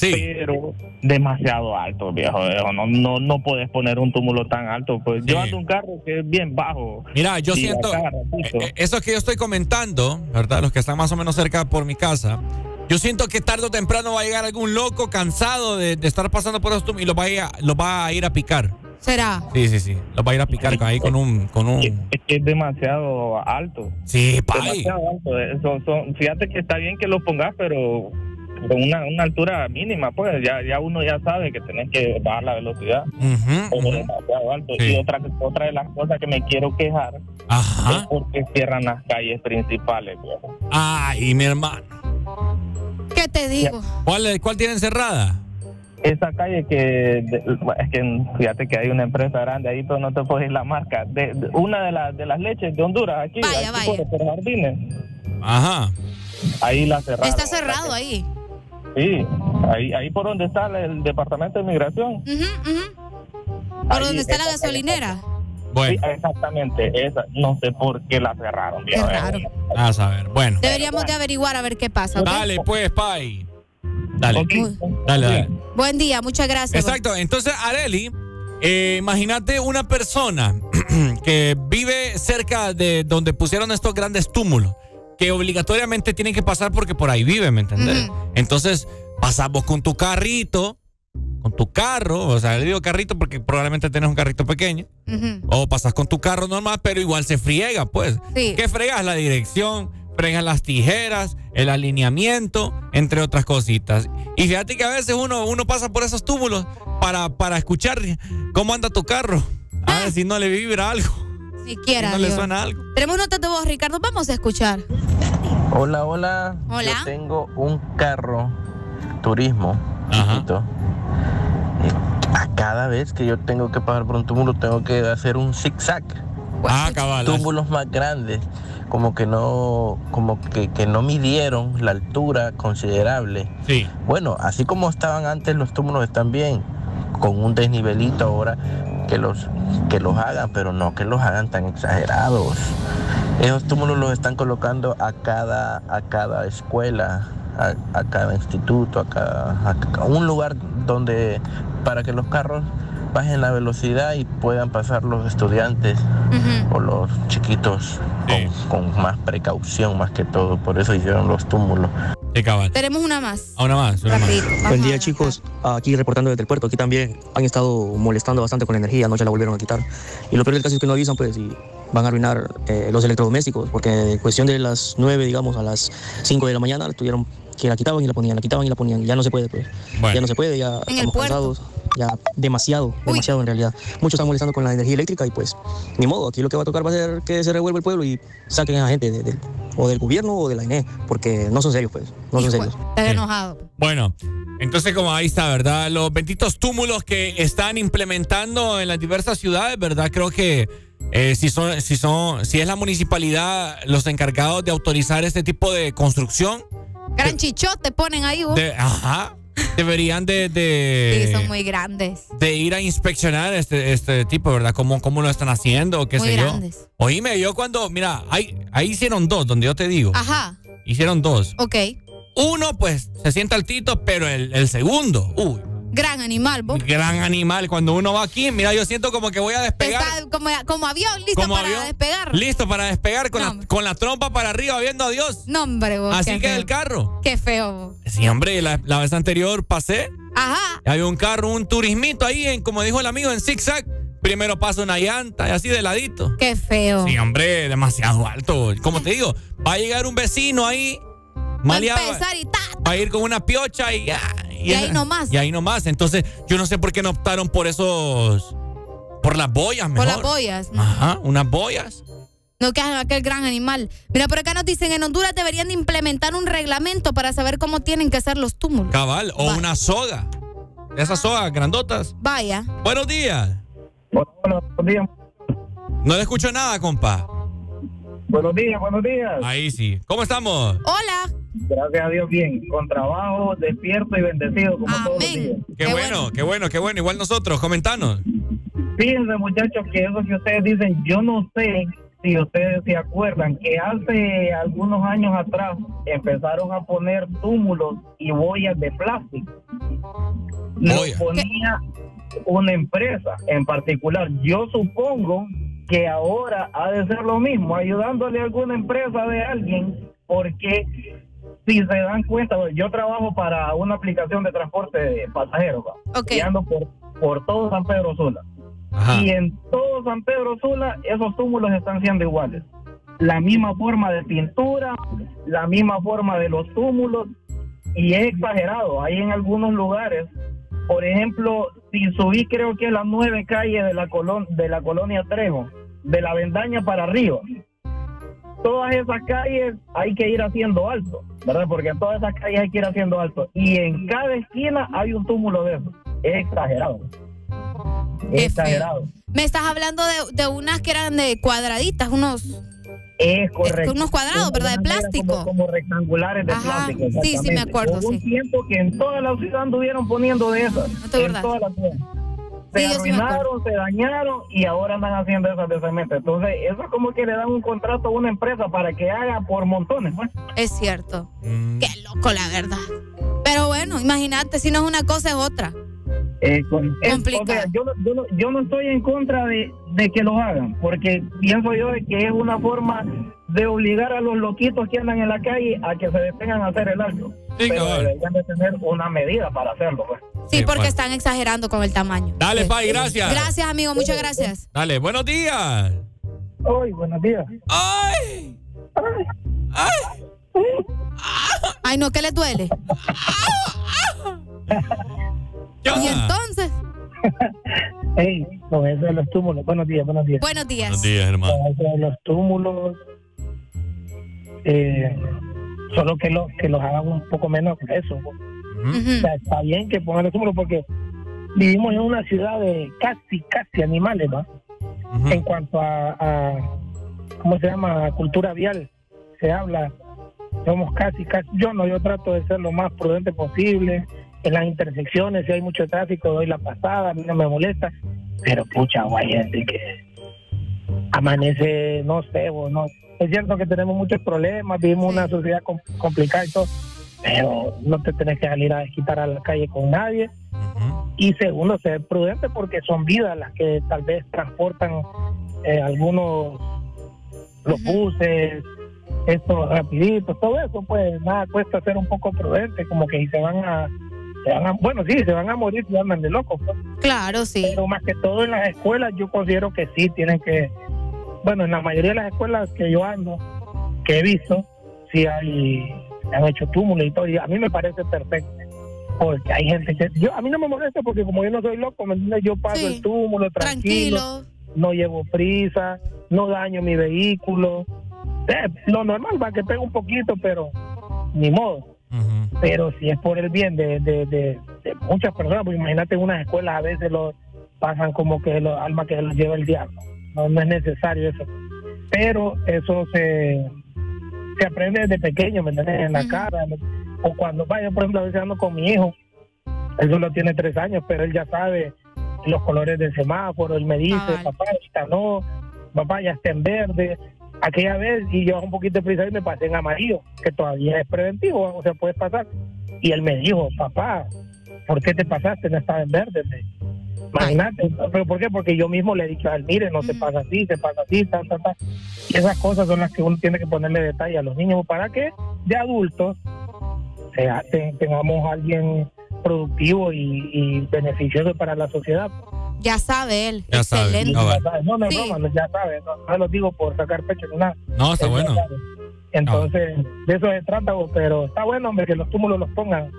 Pero demasiado alto, viejo. No, no, no puedes poner un túmulo tan alto. Pues yo ando un carro que es bien bajo. Mira, yo siento, ratito. eh, eso que yo estoy comentando, ¿verdad? Los que están más o menos cerca por mi casa, yo siento que tarde o temprano va a llegar algún loco cansado de, de estar pasando por túmulos y lo va a, ir a, lo va a ir a picar. ¿Será? Sí, sí, sí. Lo va a ir a picar ahí con un, con un. Es que es demasiado alto. Sí, pay. Demasiado alto. Eh, son- son- fíjate que está bien que los pongas, pero con una, una altura mínima, pues ya, ya uno ya sabe que tenés que bajar la velocidad. Pero demasiado alto. Sí. Y otra, otra de las cosas que me quiero quejar es porque cierran las calles principales. viejo. Ay, mi hermano. ¿Qué te digo? ¿Cuál, cuál tienen cerrada? Esa calle que, de- es que fíjate que hay una empresa grande ahí, pero no te puedo decir la marca. De, de- una de, las de las leches de Honduras, aquí, Vaya, aquí vaya. por, Jardines. Ajá. Ahí la cerraron. Está cerrado ahí. Sí, ahí, ahí por donde está el departamento de migración. ¿Por donde está la gasolinera? Sí, exactamente, esa. No sé por qué la cerraron. viejo. A saber, bueno. Deberíamos de averiguar a ver qué pasa. Dale, pues, Pai. Dale. Dale, dale. Buen día, muchas gracias. Exacto. Entonces, Areli, eh, imagínate una persona [clears throat] que vive cerca de donde pusieron estos grandes túmulos, que obligatoriamente tienen que pasar porque por ahí vive, ¿me entendés? Entonces, pasamos con tu carrito, con tu carro, o sea, le digo carrito porque probablemente tienes un carrito pequeño, o pasas con tu carro normal, pero igual se friega, pues. Sí. ¿Qué fregas? La dirección, fregas las tijeras, el alineamiento, entre otras cositas. Y fíjate que a veces uno, uno pasa por esos túmulos para, para escuchar cómo anda tu carro. A ver si no le vibra algo. Siquiera. Si no le suena algo. Tenemos notas de voz, Ricardo. Vamos a escuchar. Hola, hola. Hola. Yo tengo un carro turismo chiquito. Cada vez que yo tengo que pasar por un túmulo tengo que hacer un zigzag. Ah, cabal. Túmulos más grandes, como que no, como que, que no midieron la altura considerable. Sí. Bueno, así como estaban antes los túmulos están bien, con un desnivelito ahora que los que los hagan, pero no que los hagan tan exagerados. Esos túmulos los están colocando a cada a cada escuela, a, a cada instituto, a cada a un lugar donde para que los carros bajen la velocidad y puedan pasar los estudiantes o los chiquitos con, con más precaución más que todo. Por eso hicieron los túmulos. Sí. Tenemos una más. A una más, una más. Buen día chicos, aquí reportando desde el puerto, aquí también han estado molestando bastante con la energía, anoche la volvieron a quitar. Y lo peor del caso es que no avisan pues y van a arruinar eh, los electrodomésticos, porque en cuestión de las 9, digamos, a las 5 de la mañana tuvieron que la quitaban y la ponían, la quitaban y la ponían, ya no se puede pues, Bueno. ya no se puede, ya En estamos cansados. ya demasiado, demasiado en realidad. Muchos están molestando con la energía eléctrica y pues ni modo, aquí lo que va a tocar va a ser que se revuelva el pueblo y saquen a la gente de- o del gobierno o de la INE, porque no son serios pues, no son serios. Estás enojado. Bueno, entonces como ahí está, ¿verdad? Los benditos túmulos que están implementando en las diversas ciudades, ¿verdad? Creo que eh, si son, si son, si es la municipalidad los encargados de autorizar este tipo de construcción, Gran chichote ponen ahí, vos. de- ajá, deberían de, de, Sí, son muy grandes. de ir a inspeccionar este, este tipo, ¿verdad? ¿Cómo, cómo lo están haciendo? ¿Qué Muy sé grandes. yo? Oíme, yo cuando, mira, ahí, ahí hicieron dos, donde yo te digo. Ajá, Hicieron dos. ok. Uno, pues, se sienta altito, pero el, el segundo, uy, Gran animal, vos. gran animal. Cuando uno va aquí, mira, yo siento como que voy a despegar. Está como, como avión, listo Como para avión, despegar. Listo para despegar con, la, con la trompa para arriba, viendo a Dios. No, hombre, vos. Así que el carro. Qué feo, vos. Sí, hombre, la, la vez anterior pasé. Ajá. Había un carro, un turismito ahí, en, como dijo el amigo, en zigzag. Primero pasa una llanta y así de ladito. Qué feo. Sí, hombre, demasiado alto. Como te digo, va a llegar un vecino ahí. Va a maleado, empezar y ta. va a ir con una piocha y ya. Y ahí nomás. Y ahí nomás. Entonces, yo no sé por qué no optaron por esos. Por las boyas, mejor. Por las boyas. Ajá, unas boyas. No que hagan aquel gran animal. Mira, por acá nos dicen, en Honduras deberían de implementar un reglamento para saber cómo tienen que ser los túmulos. Cabal. O una soga. Esas sogas grandotas. Vaya. Buenos días. Buenos días. No le escucho nada, compa. Buenos días, buenos días. Ahí sí. ¿Cómo estamos? Hola. Gracias a Dios, bien. Con trabajo, despierto y bendecido como todos los días. Qué, bueno, qué bueno, qué bueno. Igual nosotros, comentanos. Fíjense, muchachos, que eso que ustedes dicen, yo no sé si ustedes se acuerdan que hace algunos años atrás empezaron a poner túmulos y boyas de plástico. Lo ponía una empresa en particular. Yo supongo que ahora ha de ser lo mismo, ayudándole a alguna empresa de alguien, porque si se dan cuenta, yo trabajo para una aplicación de transporte de pasajeros, ¿va? y ando por, por todo San Pedro Sula. Y en todo San Pedro Sula, esos túmulos están siendo iguales. La misma forma de pintura, la misma forma de los túmulos, y es exagerado. Hay en algunos lugares, por ejemplo, si subí creo que las nueve calles de la, colon de la colonia Trejo, de la Vendaña para arriba, todas esas calles hay que ir haciendo alto, ¿verdad? Porque en todas esas calles hay que ir haciendo alto. Y en cada esquina hay un túmulo de eso. Es exagerado. Es exagerado. Me estás hablando de, de unas que eran de cuadraditas, unos... Es correcto. unos cuadrados, ¿verdad? De plástico. Como, como rectangulares de Ajá, plástico. sí, sí, me acuerdo, Hubo un sí. tiempo que en toda la ciudad anduvieron poniendo de esas. es en verdad. toda la ciudad. Se Sí, sí arruinaron, se dañaron y ahora andan haciendo esas de cemento. Entonces, eso es como que le dan un contrato a una empresa para que haga por montones. pues. Es cierto. Qué loco, la verdad. Pero bueno, imagínate, si no es una cosa, es otra. Eh, con- es- Complicado. o sea, yo, no- yo, no, yo no estoy en contra de, de que lo hagan, porque pienso yo de que es una forma de obligar a los loquitos que andan en la calle a que se detengan a hacer el alto. Pero deberían de tener una medida para hacerlo. Pues. Sí, porque están exagerando con el tamaño. Dale, Pai, gracias. Gracias, amigo, muchas gracias. Dale, buenos días. Hoy, buenos días. ¡Ay! Ay, no, ¿qué le duele? [laughs] Y entonces, [laughs] Hey, con eso de los túmulos. Buenos días, buenos días. buenos días. Buenos días, hermano. Con eso de los túmulos. Eh, solo que, lo, que los hagan un poco menos eso. O sea, está bien que pongan los túmulos porque vivimos en una ciudad de casi, casi animales, ¿no? En cuanto a, a, ¿cómo se llama? Cultura vial. Se habla, somos casi, casi, yo no, yo trato de ser lo más prudente posible. En las intersecciones, si hay mucho tráfico, doy la pasada, a mí no me molesta. Pero pucha, hay gente que amanece, no sé, o no. Es cierto que tenemos muchos problemas, vivimos una sociedad com- complicada y todo, pero no te tenés que salir a desquitar a la calle con nadie. Y segundo, ser prudente porque son vidas las que tal vez transportan eh, algunos, los buses, estos rapiditos, todo eso, pues nada, cuesta ser un poco prudente, como que si se van a, se van a bueno, sí, se van a morir si andan de locos. pues. Claro, sí. Pero más que todo en las escuelas, yo considero que sí tienen que, bueno, en la mayoría de las escuelas que yo ando, que he visto, sí hay, han hecho túmulos y todo, y a mí me parece perfecto. Porque hay gente que... Yo, a mí no me molesta porque como yo no soy loco, ¿me entiendes? Yo paso Sí. el túmulo tranquilo, Tranquilo. no llevo prisa, no daño mi vehículo. Eh, lo normal va que pegue un poquito, pero ni modo. Pero si es por el bien de, de, de- de muchas personas, pues imagínate en unas escuelas a veces lo pasan como que los almas que los lleva el diablo. No, no es necesario eso. Pero eso se, se aprende desde pequeño, ¿me entiendes? En la cara. ¿me- O cuando vaya, por ejemplo, a veces ando con mi hijo, él solo tiene tres años, pero él ya sabe los colores del semáforo, él me dice, papá, ahorita no, papá, ya está en verde. Aquella vez, y yo un poquito de prisa y me pasé en amarillo, que todavía es preventivo, o sea, puede pasar. Y él me dijo, papá, ¿por qué te pasaste? No estaba en verde. Me- Imagínate, ¿pero por qué? Porque yo mismo le he dicho a él, mire, no se pasa así, se pasa así, ta, ta, ta. Y esas cosas son las que uno tiene que ponerle detalle a los niños para que de adultos sea- te- tengamos a alguien productivo y, y beneficioso para la sociedad. Ya sabe él. Ya sabe. Excelente. Bueno. No, no, Sí. no, no, ya sabes, no, no lo digo por sacar pecho ni nada. No, está bueno. sabe. Entonces, de eso se trata, vos, pero está bueno, hombre, que los túmulos los pongan.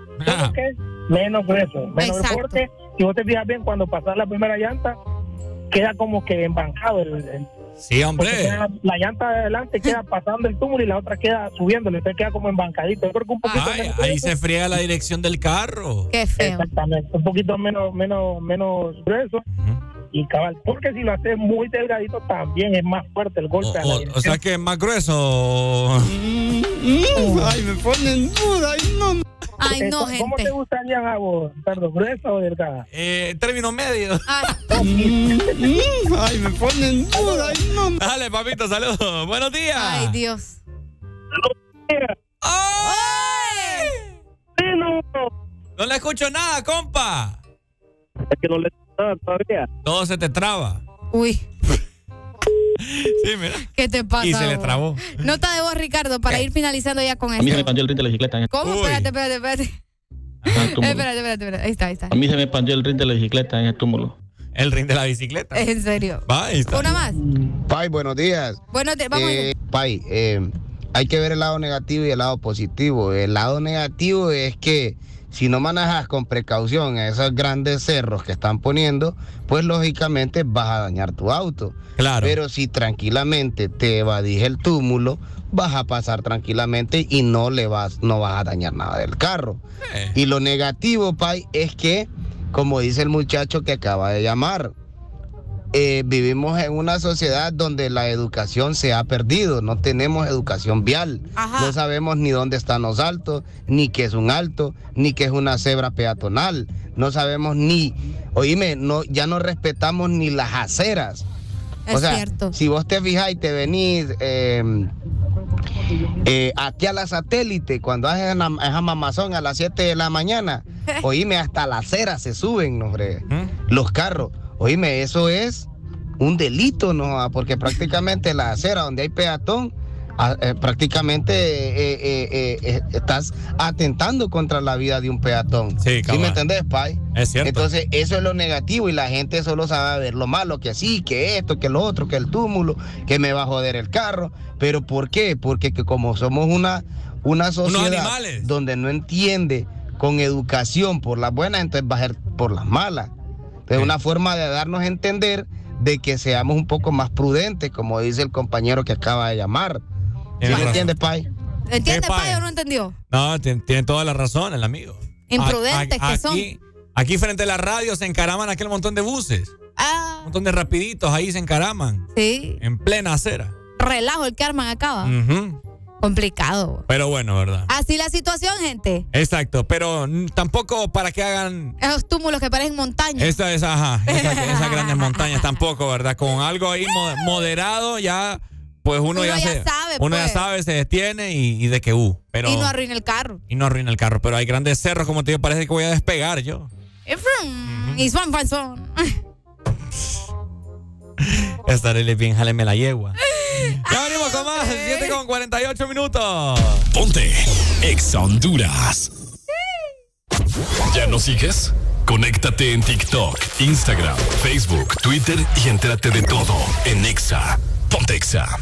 Que menos grueso, menos Exacto. porque si vos te fijas bien, cuando pasas la primera llanta, queda como que embancado el, el- Sí, hombre. la llanta de adelante queda [laughs] pasando el túmulo y la otra queda subiendo, entonces queda como embancadito. Yo creo que un poquito Ay, menos ahí grueso. se friega la dirección del carro. Qué feo. Exactamente, un poquito menos menos menos grueso y cabal, porque si lo haces muy delgadito también es más fuerte el golpe a la O, o dirección. sea que es más grueso. Ay, me ponen duda, ay no. Ay, no, ¿Cómo gente. te gustaría a vos, Ricardo, gruesa o delgada? Eh, término medio. Ay, me ponen duda, ay no. Dale, papito, saludos. Buenos días. Ay, Dios. No le escucho nada, compa. Es que no le todavía. Todo se te traba. Uy, [laughs] Sí, mira. ¿qué te pasa? Y se le vos? trabó. Nota de voz, Ricardo, para ir finalizando ya con A mí se me esto. pandió el ring de la bicicleta. en- ¿Cómo? Espérate, espérate, espérate. [laughs] túmulo. Espérate, espérate, espérate. Ahí está, ahí está. A mí se me pandió el ring de la bicicleta en el túmulo. El ring de la bicicleta. En serio. Va, ahí está. Una más. Pai, buenos días. Bueno, te- vamos Eh, Pai, eh, hay que ver el lado negativo y el lado positivo. El lado negativo es que si no manejas con precaución esos grandes cerros que están poniendo, pues lógicamente vas a dañar tu auto. Claro. Pero si tranquilamente te evadís el túmulo, vas a pasar tranquilamente y no le vas, no vas a dañar nada del carro. Eh. Y lo negativo, Pai, es que, como dice el muchacho que acaba de llamar, eh, vivimos en una sociedad donde la educación se ha perdido, no tenemos educación vial, no sabemos ni dónde están los altos, ni qué es un alto, ni qué es una cebra peatonal, no sabemos ni, oíme, no, ya no respetamos ni las aceras. Es o sea, cierto. si vos te fijas y te venís eh, eh, aquí a la satélite, cuando haces esa esa mamazón a las 7 de la mañana, [laughs] oíme, hasta la acera se suben, hombre, los carros. Oíme, eso es un delito, ¿no? Ah, Porque prácticamente la acera donde hay peatón, ah, eh, prácticamente eh, eh, estás atentando contra la vida de un peatón. Sí, ¿Sí me entendés, Pai? Es cierto. Entonces, eso es lo negativo y la gente solo sabe ver lo malo, que sí, que esto, que lo otro, que el túmulo, que me va a joder el carro. ¿Pero por qué? Porque que como somos una, una sociedad donde no entiende con educación por las buenas, entonces va a ser por las malas. Es una forma de darnos a entender de que seamos un poco más prudentes, como dice el compañero que acaba de llamar. ¿Sí me entiendes, Pai? ¿Entiende, ¿Qué, Pai? O no entendió? No, tiene, tiene toda la razón el amigo. Imprudentes A- a- que son. aquí, frente a la radio se encaraman aquel montón de buses. Ah, Un montón de rapiditos ahí se encaraman. sí. En plena acera. Relajo el que arman acaba. Ujú. Complicado. Pero bueno, ¿verdad? Así la situación, gente. Exacto, pero tampoco para que hagan Esos túmulos que parecen montañas. esa, esa, ajá, esa- [laughs] esas grandes montañas tampoco, ¿verdad? Con algo ahí mo- moderado ya, pues uno, Uno ya, ya se, sabe, uno ya pues. sabe, se detiene y, y de que uh, pero y no arruina el carro. y no arruina el carro. Pero hay grandes cerros, como te digo, parece que voy a despegar yo. Y son, son. Estaré bien, jáleme la yegua. [laughs] Ya venimos con más, 7 con 48 minutos. Ponte Exa Honduras. ¿Ya nos sigues? Conéctate en TikTok, Instagram, Facebook, Twitter y entérate de todo en Exa. Ponte Exa.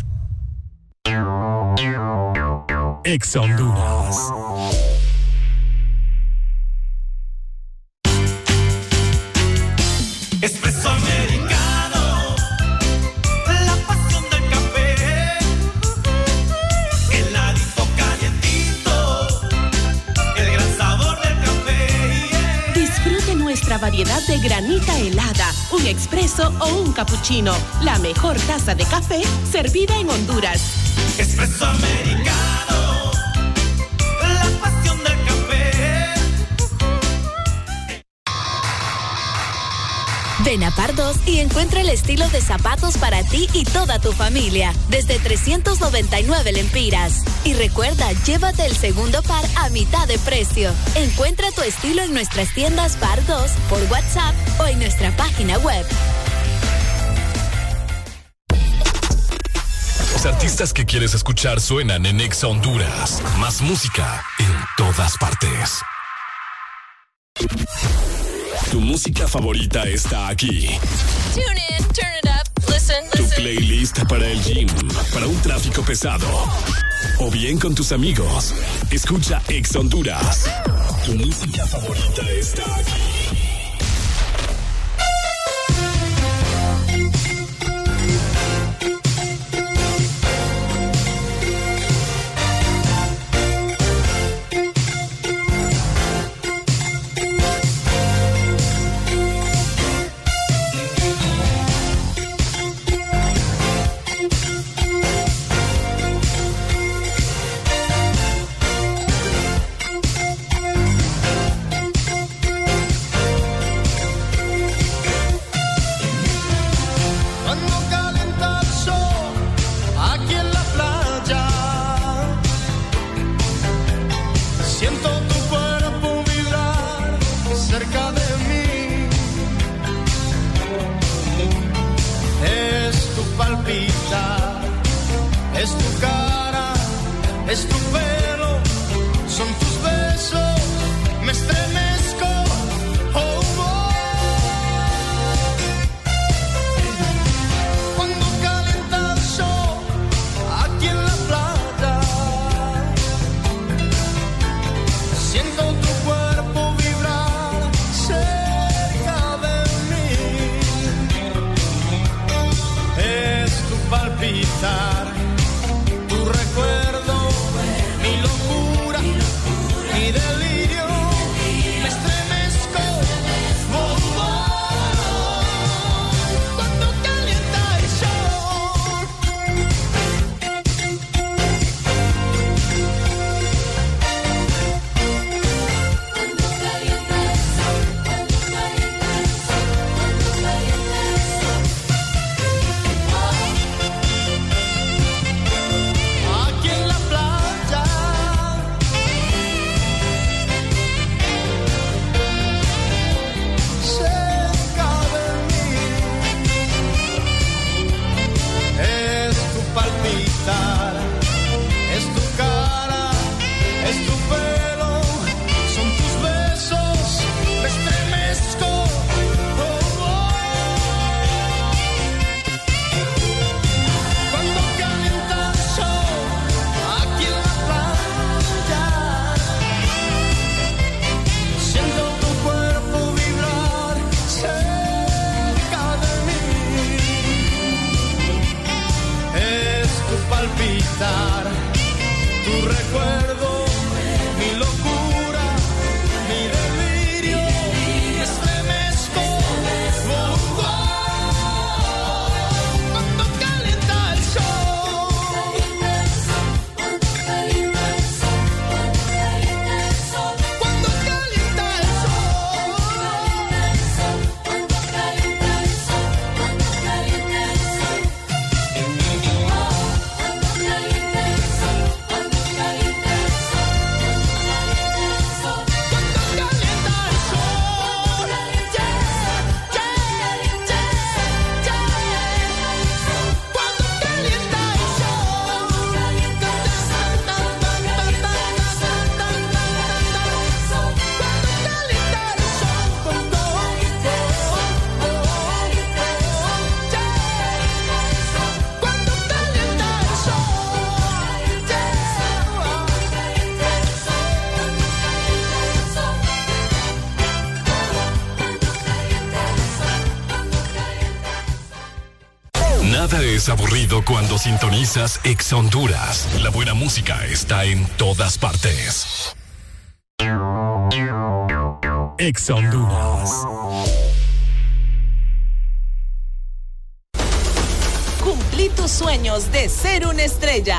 Exa Honduras. De granita helada, un expreso o un cappuccino. La mejor taza de café servida en Honduras. Americano, Ven a Pardos y encuentra el estilo de zapatos para ti y toda tu familia, desde 399 lempiras. Y recuerda, llévate el segundo par a mitad de precio. Encuentra tu estilo en nuestras tiendas Pardos, por WhatsApp o en nuestra página web. Los artistas que quieres escuchar suenan en Exa Honduras. Más música en todas partes. Tu música favorita está aquí. Tune in, turn it up, listen, Tu playlist para el gym, para un tráfico pesado. O bien con tus amigos. Escucha Ex Honduras. Tu música favorita está aquí. Sintonizas Ex Honduras. La buena música está en todas partes. Exa Honduras. Cumplí tus sueños de ser una estrella.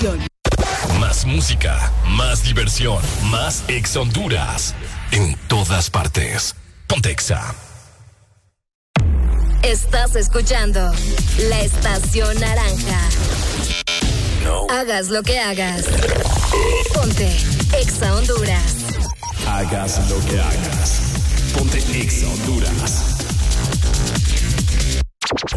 Más música, más diversión, más Exa Honduras. En todas partes. Pontexa. Estás escuchando la estación naranja. Hagas lo que hagas. Ponte Exa Honduras. Hagas lo que hagas. Ponte Exa Honduras.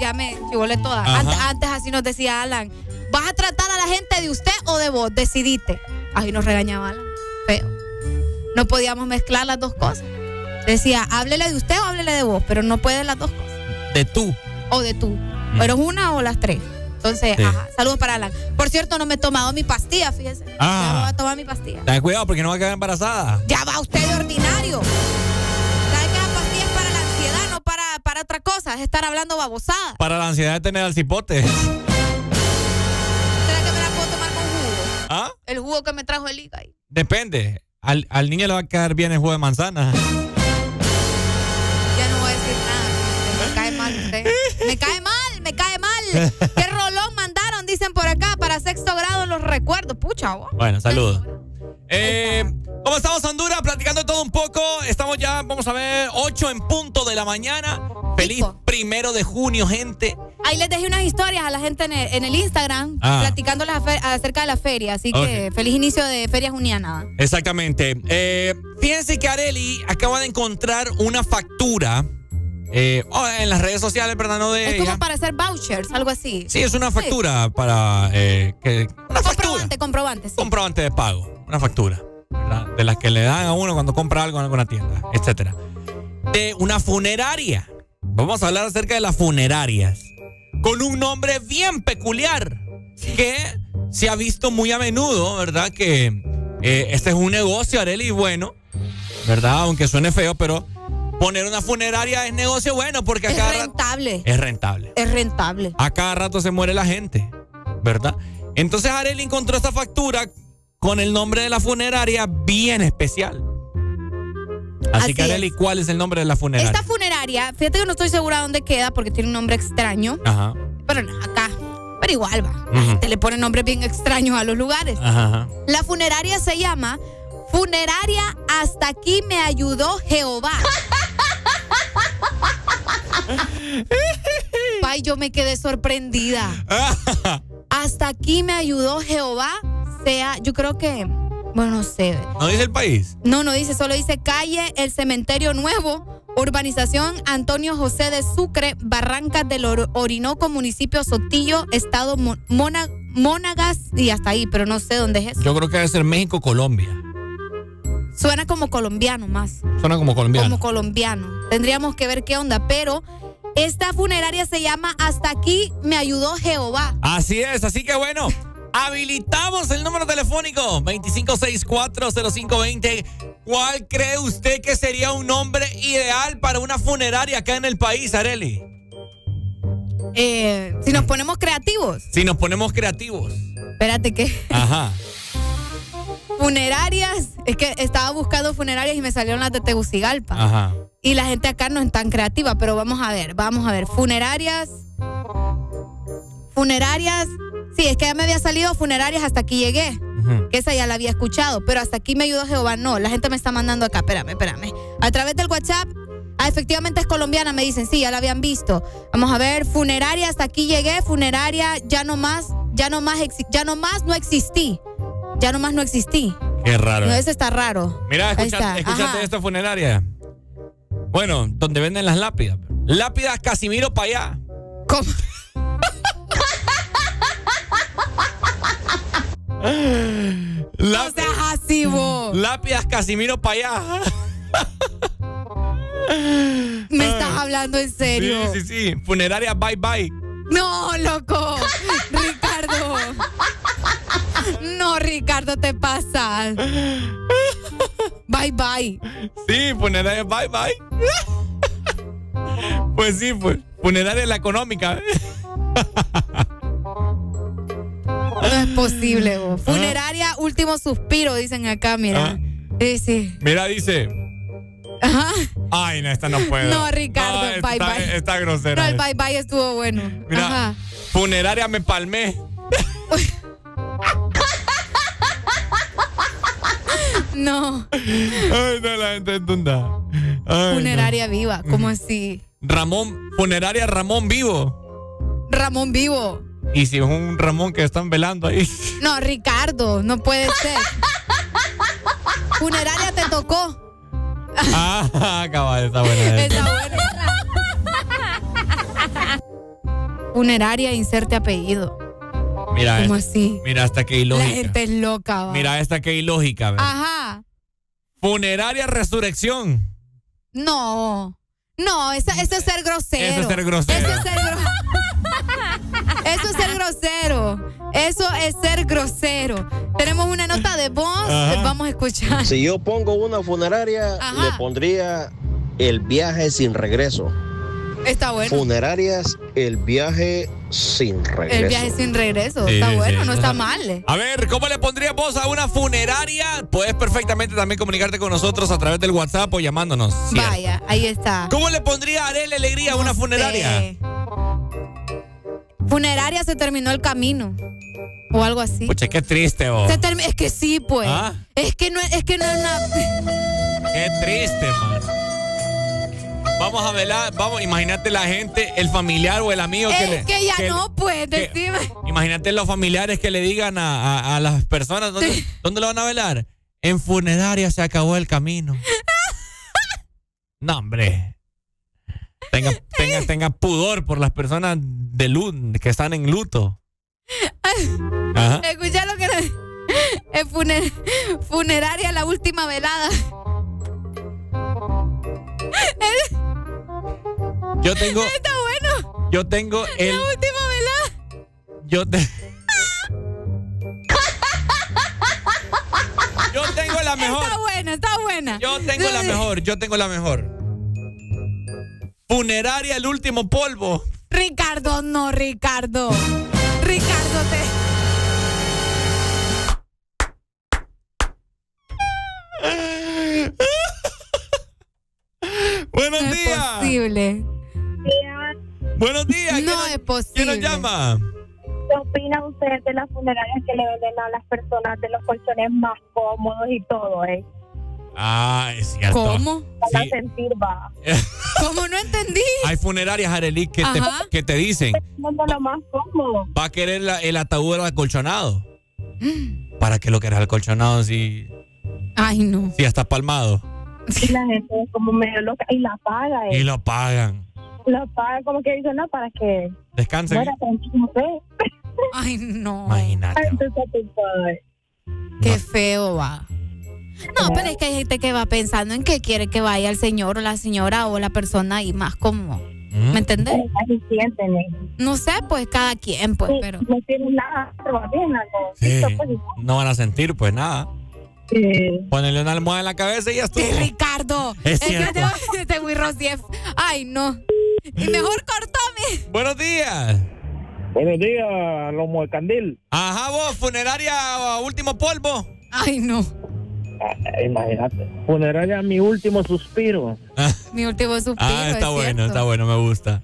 Ya me chivole toda. Antes, antes así nos decía Alan, ¿vas a tratar a la gente de usted o de vos? Decidite. Ahí nos regañaba Alan. Feo. No podíamos mezclar las dos cosas. Decía, háblele de usted o háblele de vos, pero no puede las dos cosas. De tú. O de tú. Pero es una o las tres. Entonces, Sí. ajá, saludos para Alan. Por cierto, no me he tomado mi pastilla, fíjese. Ah. Ya voy a tomar mi pastilla. Ten cuidado porque no va a quedar embarazada. Ya va usted de ordinario. Estar hablando babosada. Para la ansiedad de tener al cipote. ¿Será que me la puedo tomar con jugo? ¿Ah? El jugo que me trajo el hígado. Depende. Al, al niño le va a quedar bien el jugo de manzana. Ya no voy a decir nada. Me cae mal usted. Me cae mal, me cae mal. ¿Qué rolón mandaron? Dicen por acá para sexto grado en los recuerdos. Pucha, vos. Bueno, saludos. Eh, ¿Cómo estamos, Honduras? Platicando todo un poco. Estamos ya, vamos a ver, 8 en punto de la mañana. Feliz primero de junio, gente. Ahí les dejé unas historias a la gente en el, en el Instagram Ah. platicándoles acerca de la feria. Así que feliz inicio de Feria Juniana. Exactamente. Eh, fíjense que Areli acaba de encontrar una factura eh, oh, en las redes sociales, ¿verdad? No de Es ella. como para hacer vouchers, algo así. Sí, es una factura para eh, que una factura, Comprobante, comprobante, sí. comprobante de pago, una factura, ¿verdad? De las que le dan a uno cuando compra algo en alguna tienda, etcétera. De una funeraria. Vamos a hablar acerca de las funerarias. Con un nombre bien peculiar que se ha visto muy a menudo, ¿verdad? Que eh, este es un negocio, Areli, bueno, ¿verdad? Aunque suene feo, pero poner una funeraria es negocio bueno porque a Es cada rentable. es rentable. Es rentable. A cada rato se muere la gente, ¿verdad? Entonces Areli encontró esta factura con el nombre de la funeraria bien especial. Así, Así que Areli, ¿cuál es el nombre de la funeraria? Esta funeraria, fíjate que no estoy segura dónde queda porque tiene un nombre extraño. Ajá. Pero no, acá. Pero igual va. Ujú. Te le ponen nombres bien extraños a los lugares. Ajá. La funeraria se llama Funeraria Hasta aquí me ayudó Jehová. [laughs] Ay, yo me quedé sorprendida. [laughs] Hasta aquí me ayudó Jehová. Sea, yo creo que, bueno, no sé. ¿No dice el país? No, no dice, solo dice calle El Cementerio Nuevo, urbanización Antonio José de Sucre, Barrancas del Or- Orinoco, municipio Sotillo, estado Mo- Mona- Mónagas y hasta ahí, pero no sé dónde es eso. Yo creo que debe ser México, Colombia. Suena como colombiano más, Suena como colombiano. como colombiano. Tendríamos que ver qué onda, pero esta funeraria se llama Hasta aquí me ayudó Jehová. Así es, así que bueno, habilitamos el número telefónico 25640520. ¿Cuál cree usted que sería un nombre ideal para una funeraria acá en el país, Areli? Eh, si nos ponemos creativos, Si nos ponemos creativos. espérate que Ajá. funerarias, es que estaba buscando funerarias y me salieron las de Tegucigalpa. Ajá. Y la gente acá no es tan creativa, pero vamos a ver, vamos a ver. Funerarias. Funerarias. Sí, es que ya me había salido funerarias hasta aquí llegué. Que esa ya la había escuchado, pero hasta aquí me ayudó Jehová. No, la gente me está mandando acá. Espérame, espérame. A través del WhatsApp. Ah, efectivamente es colombiana, me dicen. Sí, ya la habían visto. Vamos a ver. Funeraria, hasta aquí llegué. Funeraria, ya no más. Ya no más, ya no más no existí. Ya no más no existí. Qué raro. No, ese está raro. Mira, Ahí escucha- está. escúchate Ajá. esta funeraria. Bueno, donde venden las lápidas. Lápidas Casimiro para allá. ¿Cómo? [gasps] no seas así, vos. Lápidas Casimiro para allá. [laughs] Me estás hablando en serio. Sí, sí, sí. Funeraria Bye Bye. No, loco. Ricardo. No, Ricardo, te pasas. Bye, bye. Sí, funeraria Bye Bye. [laughs] Pues sí, pues. Funeraria la económica. [laughs] No es posible, vos. Funeraria, último suspiro, dicen acá, mira. Ah. Sí, sí. Mira, dice. Ajá. Ay, no, esta no puedo. No, Ricardo, No, esta bye, está, bye. Está grosera. No, el bye bye estuvo bueno. Mira, Ajá. funeraria me palmé. [laughs] No. Ay, no, la gente es tonta. Ay, Funeraria viva, ¿cómo así? Ramón, funeraria Ramón vivo. Ramón vivo. Y si es un Ramón que están velando ahí. [laughs] No, Ricardo, no puede ser. Funeraria te tocó. ah, cabal, está buena. Está buena. Funeraria, inserte apellido. Mira, ¿Cómo esta- así? mira hasta La ilógica. gente es loca, va. Mira esta que ilógica. ¿verdad? Ajá. Funeraria resurrección. No. No, eso, es ser grosero. Eso es ser grosero. Eso es ser, gro- [laughs] Eso es ser grosero. Eso es ser grosero. Tenemos una nota de voz. Ajá. Vamos a escuchar. Si yo pongo una funeraria, Ajá. le pondría el viaje sin regreso. Está bueno. Funerarias, el viaje sin regreso. El viaje sin regreso. Sí, está sí, bueno, sí. no está mal. A ver, ¿cómo le pondrías vos a una funeraria? Puedes perfectamente también comunicarte con nosotros a través del WhatsApp o llamándonos. Cierto. Vaya, ahí está. ¿Cómo le pondría a Arele Alegría a una funeraria? sé. Funeraria se terminó el camino. O algo así. Pucha, qué triste, vos. Es que sí, pues. ¿Ah? Es que no es que no es nada. Qué triste, man. Vamos a velar, vamos, imagínate la gente, el familiar o el amigo que Es le. que ya que- no, pues, que- decime. Imagínate los familiares que le digan a, a- a las personas, ¿dónde, ¿dónde lo van a velar? En funeraria se acabó el camino. [laughs] No, hombre. Tenga, [laughs] tenga, tenga pudor por las personas de lu- que están en luto. [laughs] Ajá. Escucha lo que es funer- funeraria la última velada. [laughs] Yo tengo, Está bueno. yo tengo el, La última velada. yo te, yo tengo la mejor. Está buena, está buena. Yo tengo la mejor, yo tengo la mejor. Funeraria el último polvo. Ricardo, no, Ricardo. Ricardo, te. [laughs] Buenos No días. es posible. Buenos días. No ¿quién- es posible. ¿Quién nos llama? ¿Qué opina usted de las funerarias que le venden a las personas de los colchones más cómodos y todo, eh? Ah, es cierto. ¿Cómo? Para Sí. sentir, va. [laughs] ¿Cómo no entendí? Hay funerarias, Arely, que te, que te dicen, No lo más cómodo. va a querer la- el ataúd acolchonado. Mm. [gasps] ¿Para qué lo querés acolchonado si, Ay, no. si ya está palmado? Y la gente es como medio loca y la paga, eh. Y lo pagan. La paga como que dice, no, para que Descansen. Ay, no. Imagínate. Sabes. Qué feo va. No, pero es que hay gente que va pensando en que quiere que vaya el señor o la señora o la persona y más como. ¿Mm? ¿Me entendés? No sé, pues cada quien, pues, Sí, pero. No tienen nada, pero tienen algo. Sí. Pues, No van a sentir, pues nada. sí. Ponele una almohada en la cabeza y ya estuvo. Sí, Ricardo. Es que cierto. sí es- [laughs] Ay, no. Y mejor cortame. Buenos días. Buenos días, Lomo de Candil. Ajá, vos, funeraria último polvo. Ay, no. Ah, imagínate. Funeraria, mi último suspiro. [laughs] Mi último suspiro. Ah, está es bueno, cierto. está bueno, me gusta.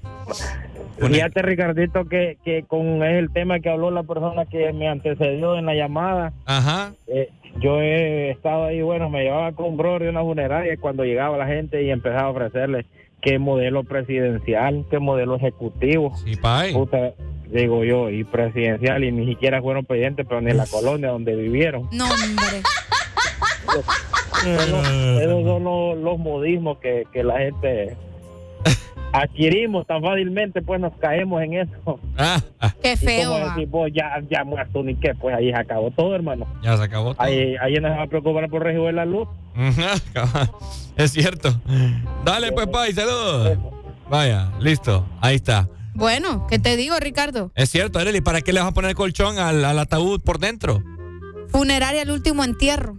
Fíjate, Ricardito, que, que con el tema que habló la persona que me antecedió en la llamada, Ajá. eh, yo he estado ahí, bueno, me llevaba con un brother de una funeraria cuando llegaba la gente y empezaba a ofrecerle qué modelo presidencial, qué modelo ejecutivo. Sí, pay. Puta, digo yo, y presidencial, y ni siquiera fueron presidentes, pero ni en la colonia donde vivieron. No, hombre. [laughs] Esos son- esos son los, los modismos que, que la gente [laughs] adquirimos tan fácilmente, pues nos caemos en eso. Ah, ah, Qué feo. como decir, vos ya, ya muerto ni qué, pues ahí se acabó todo, hermano. ya se acabó. todo. Ahí, ahí no se va a preocupar por recibir la luz. [laughs] Es cierto. Dale, pues, pay, saludos. Vaya, listo. Ahí está. Bueno, ¿qué te digo, Ricardo? Es cierto, Arely, ¿para qué le vas a poner colchón al, al ataúd por dentro? Funeraria el último entierro.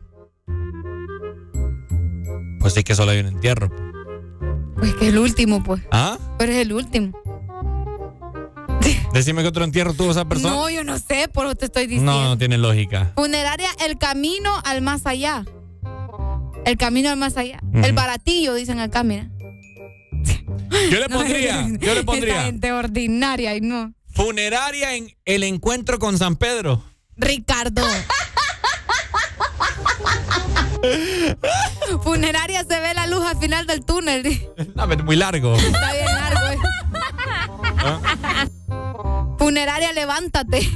Pues sí que solo hay un entierro. Pues que el último, pues. ¿Ah? Pero es el último. Decime qué otro entierro tuvo esa persona. No, yo no sé, por eso te estoy diciendo. no, no tiene lógica. Funeraria el camino al más allá. El camino al más allá. El baratillo, dicen acá, mira. Yo le pondría, yo le [laughs] pondría. gente ordinaria y no. Funeraria en el encuentro con San Pedro. Ricardo. Funeraria se ve la luz al final del túnel. No, pero muy largo. Está bien largo. eh. ¿Ah? Funeraria, levántate.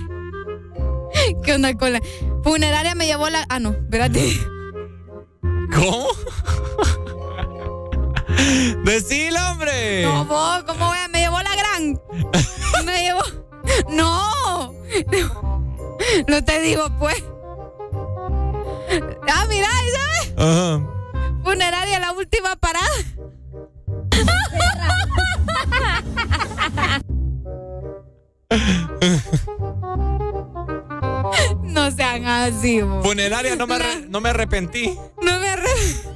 ¿Qué onda con la funeraria? Me llevó la. Ah, no, espérate. ¿Cómo? Decilo, hombre. No, vos, ¿cómo voy a- Me llevó la gran. Me llevó. No. No te digo, pues. [laughs] Ah, mira, ¿sabes? Ajá. Funeraria, la última parada. [laughs] No sean así, vos. Funeraria, no me, arre- no me arrepentí. No me arre... [laughs]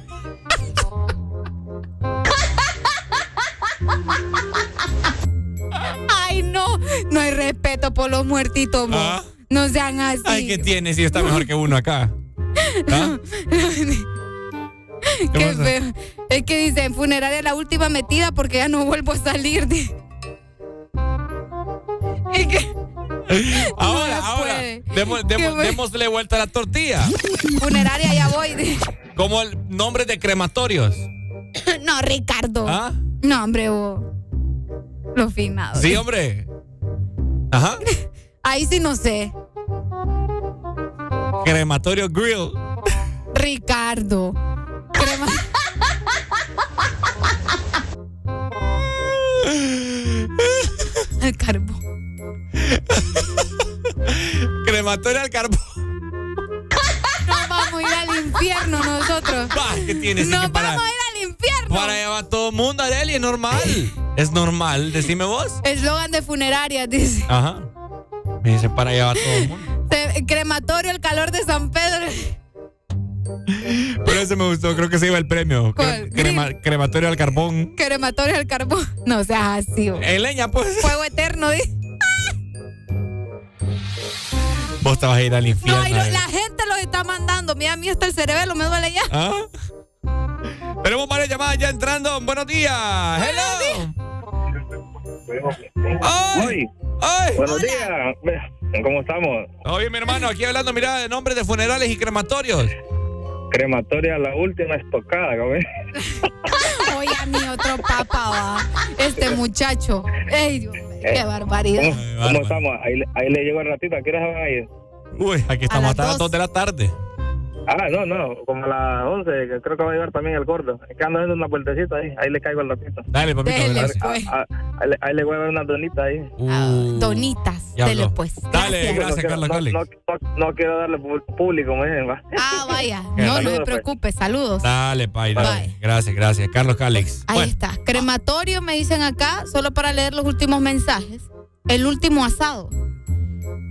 Ay, no. No hay respeto por los muertitos. Ah. No sean así. Ay, ¿qué tiene si está mejor que uno acá? ¿Ah? Qué feo. Es que dicen funeraria la última metida porque ya no vuelvo a salir. [laughs] Es que [laughs] Ahora, ahora. bueno. démosle vuelta a la tortilla. funeraria ya voy. Como el nombre de crematorios. [coughs] No, Ricardo. ¿Ah? No, hombre, vos. Lo finado. Sí, hombre. Ajá. [laughs] Ahí sí no sé. Crematorio Grill. Ricardo. Crema- El carbón. Crematorio al carbón. Nos vamos a ir al infierno nosotros. Bah, ¿Qué tienes? Nos vamos a ir al infierno. para llevar a todo el mundo, Areli, es normal. Es normal, decime vos. Eslogan de funeraria, dice. Ajá. Me dice para llevar a todo el mundo. Crematorio, el calor de San Pedro. Pero ese me gustó, creo que se iba el premio. ¿Cuál? Cre- crema- crematorio al carbón. Crematorio, el carbón. No seas así. vos. En leña, pues. Fuego eterno. Vos te vas a ir al infierno. No, y lo- Arely. la gente los está mandando. Mira, a mí hasta el cerebelo me duele ya. ¿Ah? Tenemos varias llamadas ya entrando. Buenos días. Hello. ¡Ay! ¡Ay! Buenos días. ¿Cómo estamos? Bien, mi hermano. Aquí hablando, mira, de nombres de funerales y crematorios. Crematoria, la última estocada, ¿cómo es? [laughs] Oye, a mí otro papá va. Este muchacho. Ey, Dios mío, qué barbaridad. ¿Cómo, cómo estamos? Ahí, le- ahí le llego el ratito. ¿A qué hora se van a ir? Uy, aquí estamos las hasta las dos. 2 de la tarde. Ah, no, no, como a las 11, que creo que va a llegar también el gordo. Es que ando haciendo una vueltecita ahí, ahí le caigo el ratito. Dale, papito. Pues. Ah, ahí, le, ahí le voy a dar una donita ahí. Uh, Donitas. ya Dele, pues. Dale, Gracias. gracias, no, Carlos no, no, no, no quiero darle público, me dicen, va. Ah, vaya. [laughs] No, no se pues. preocupe. Saludos. Dale, Pai, dale. Bye. Gracias, gracias. Carlos Calix. Ahí Bueno, está. Crematorio me dicen acá, solo para leer los últimos mensajes. El último asado.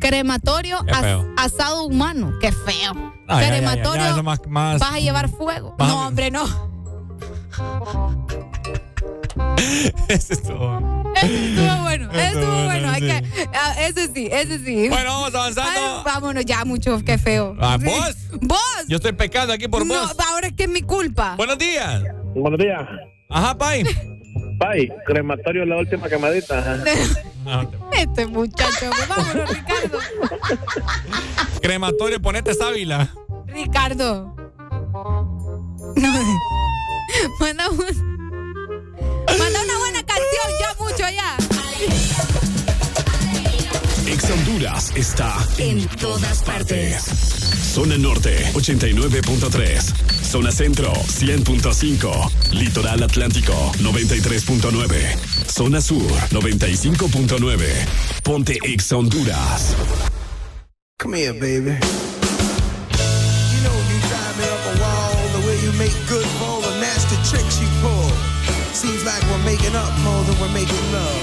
Crematorio, as- asado humano. Qué feo. Crematorio, ya, eso más, más- vas a llevar fuego. A- No, hombre, no. [laughs] Ese es todo. Ese estuvo bueno. Ese Estuvo estuvo bueno. Hay que, ah, ese sí, ese sí. Bueno, vamos avanzando. Ay, vámonos ya, mucho. Qué feo. Ah, Sí. ¿vos? ¿Vos? Yo estoy pecando aquí por no, vos. ahora es que es mi culpa. Buenos días. Buenos días. Ajá, Pai. Pai, crematorio, la última quemadita. ajá. Te- Este muchacho, vámonos, Ricardo. Crematorio, ponete sábila. Ricardo. No. Manda, un- manda una buena canción, ya mucho ya. Ex Honduras está En todas partes. Zona Norte 89.3. Zona Centro 100.5. Litoral Atlántico 93.9. Zona Sur 95.9. Ponte Ex Honduras. Come here, baby. You know you drive me up a wall the way you make good for all the nasty tricks you pull. Seems like we're making up more than we're making love.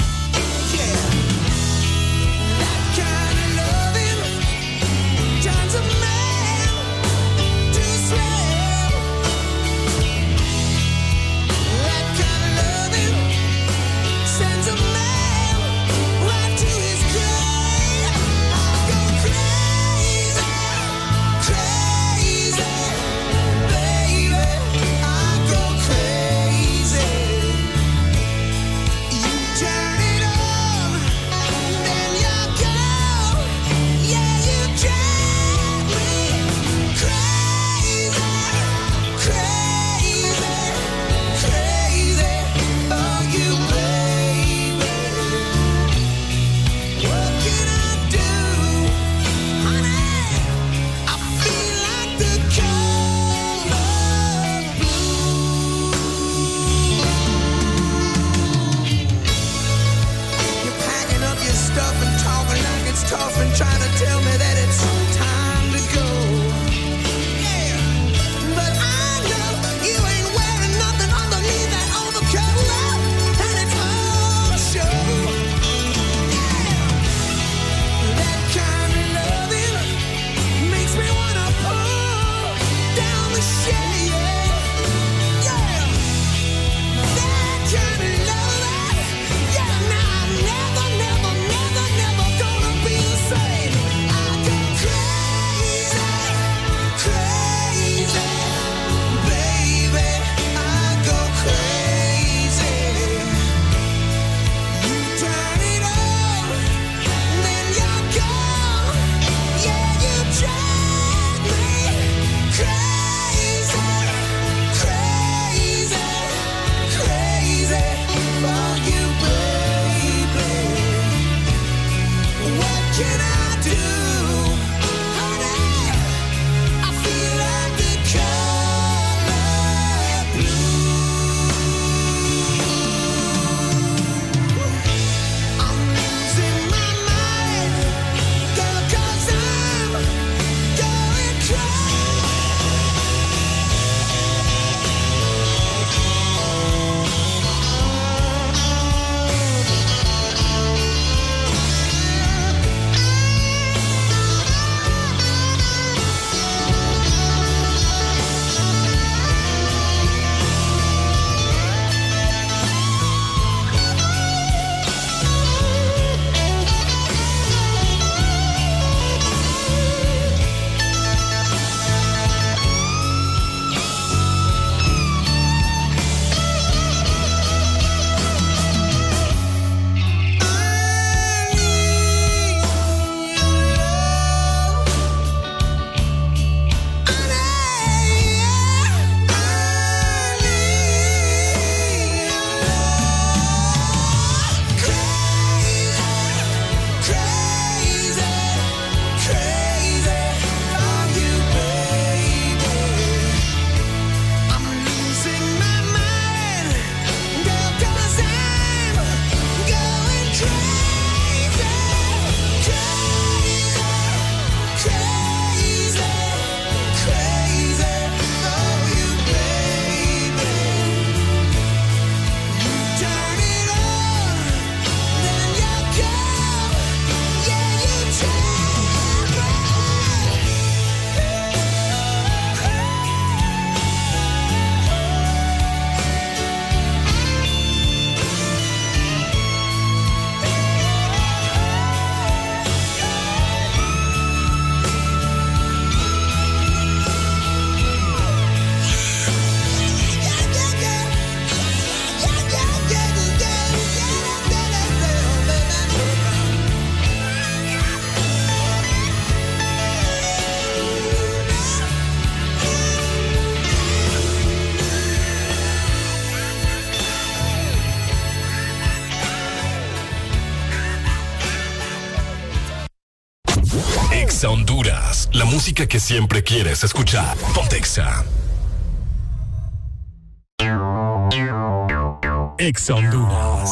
Que siempre quieres escuchar. Pontexa. Exa Honduras.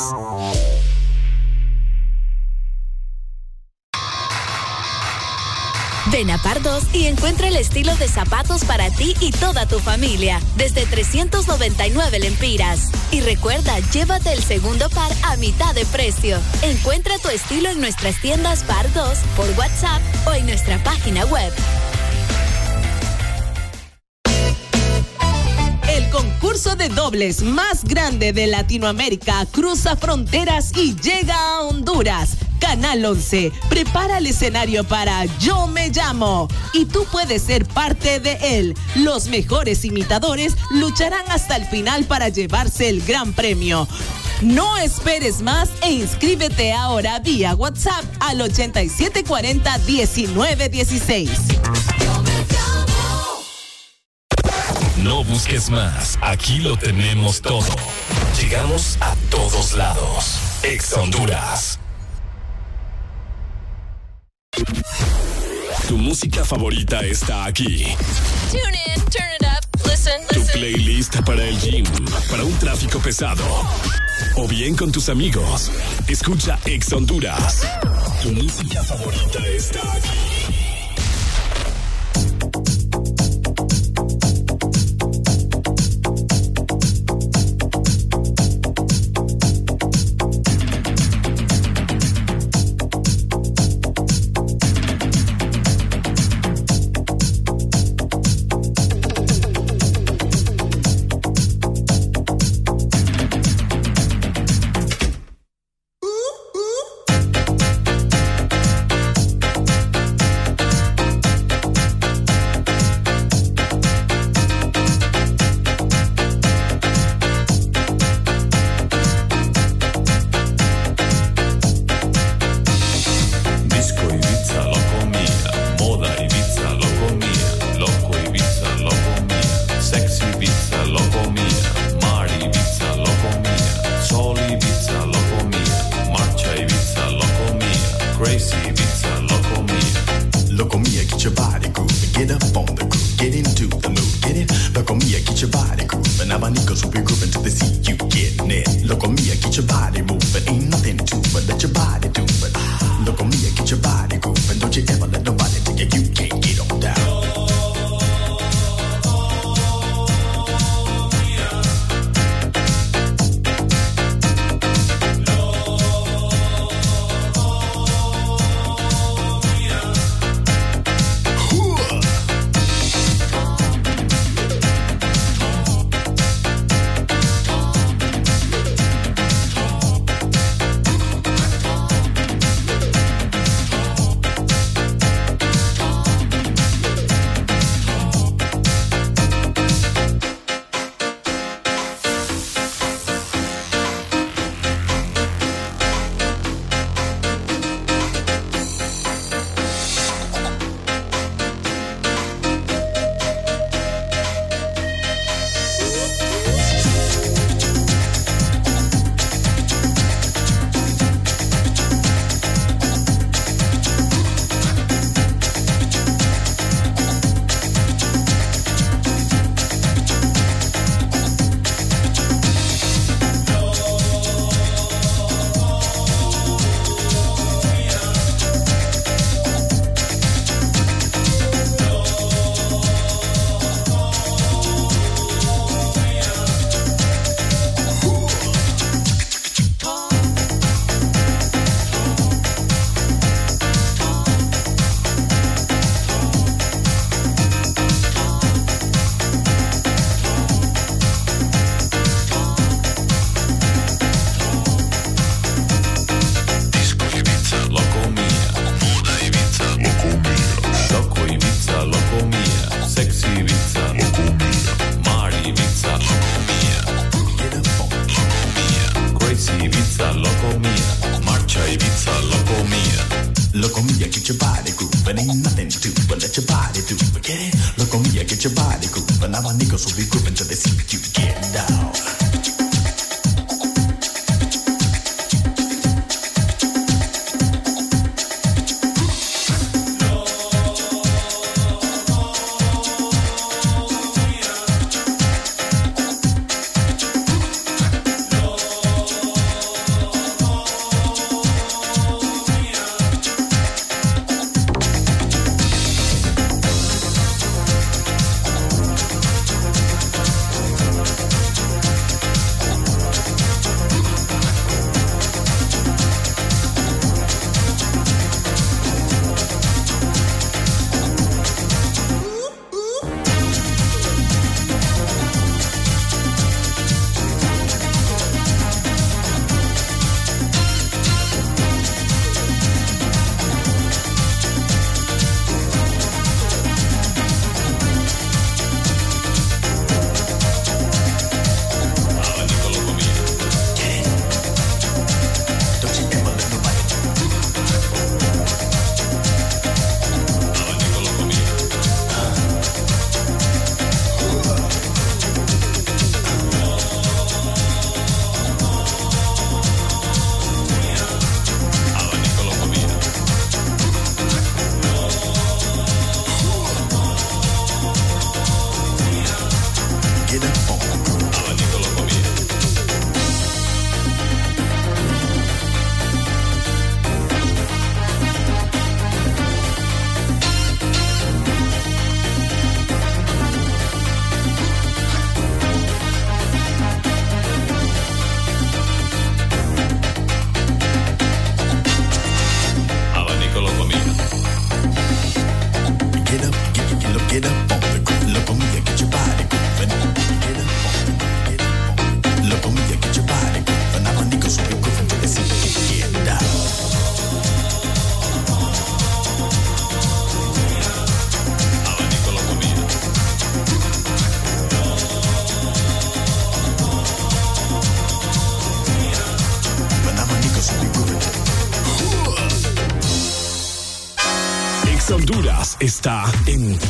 Ven a Pardos y encuentra el estilo de zapatos para ti y toda tu familia, desde 399 lempiras. Y recuerda, llévate el segundo par a mitad de precio. Encuentra tu estilo en nuestras tiendas Pardos, por WhatsApp o en nuestra página web. De dobles más grande de Latinoamérica cruza fronteras y llega a Honduras. Canal 11 prepara el escenario para Yo me llamo y tú puedes ser parte de él. Los mejores imitadores lucharán hasta el final para llevarse el gran premio. No esperes más e inscríbete ahora vía WhatsApp al 8740-1916. No busques más, aquí lo tenemos todo. Llegamos a todos lados. Exa Honduras. Tu música favorita está aquí. Tune in, turn it up, listen, Tu listen. playlist para el gym, para un tráfico pesado. O bien con tus amigos. Escucha Ex Honduras. Tu música favorita está aquí.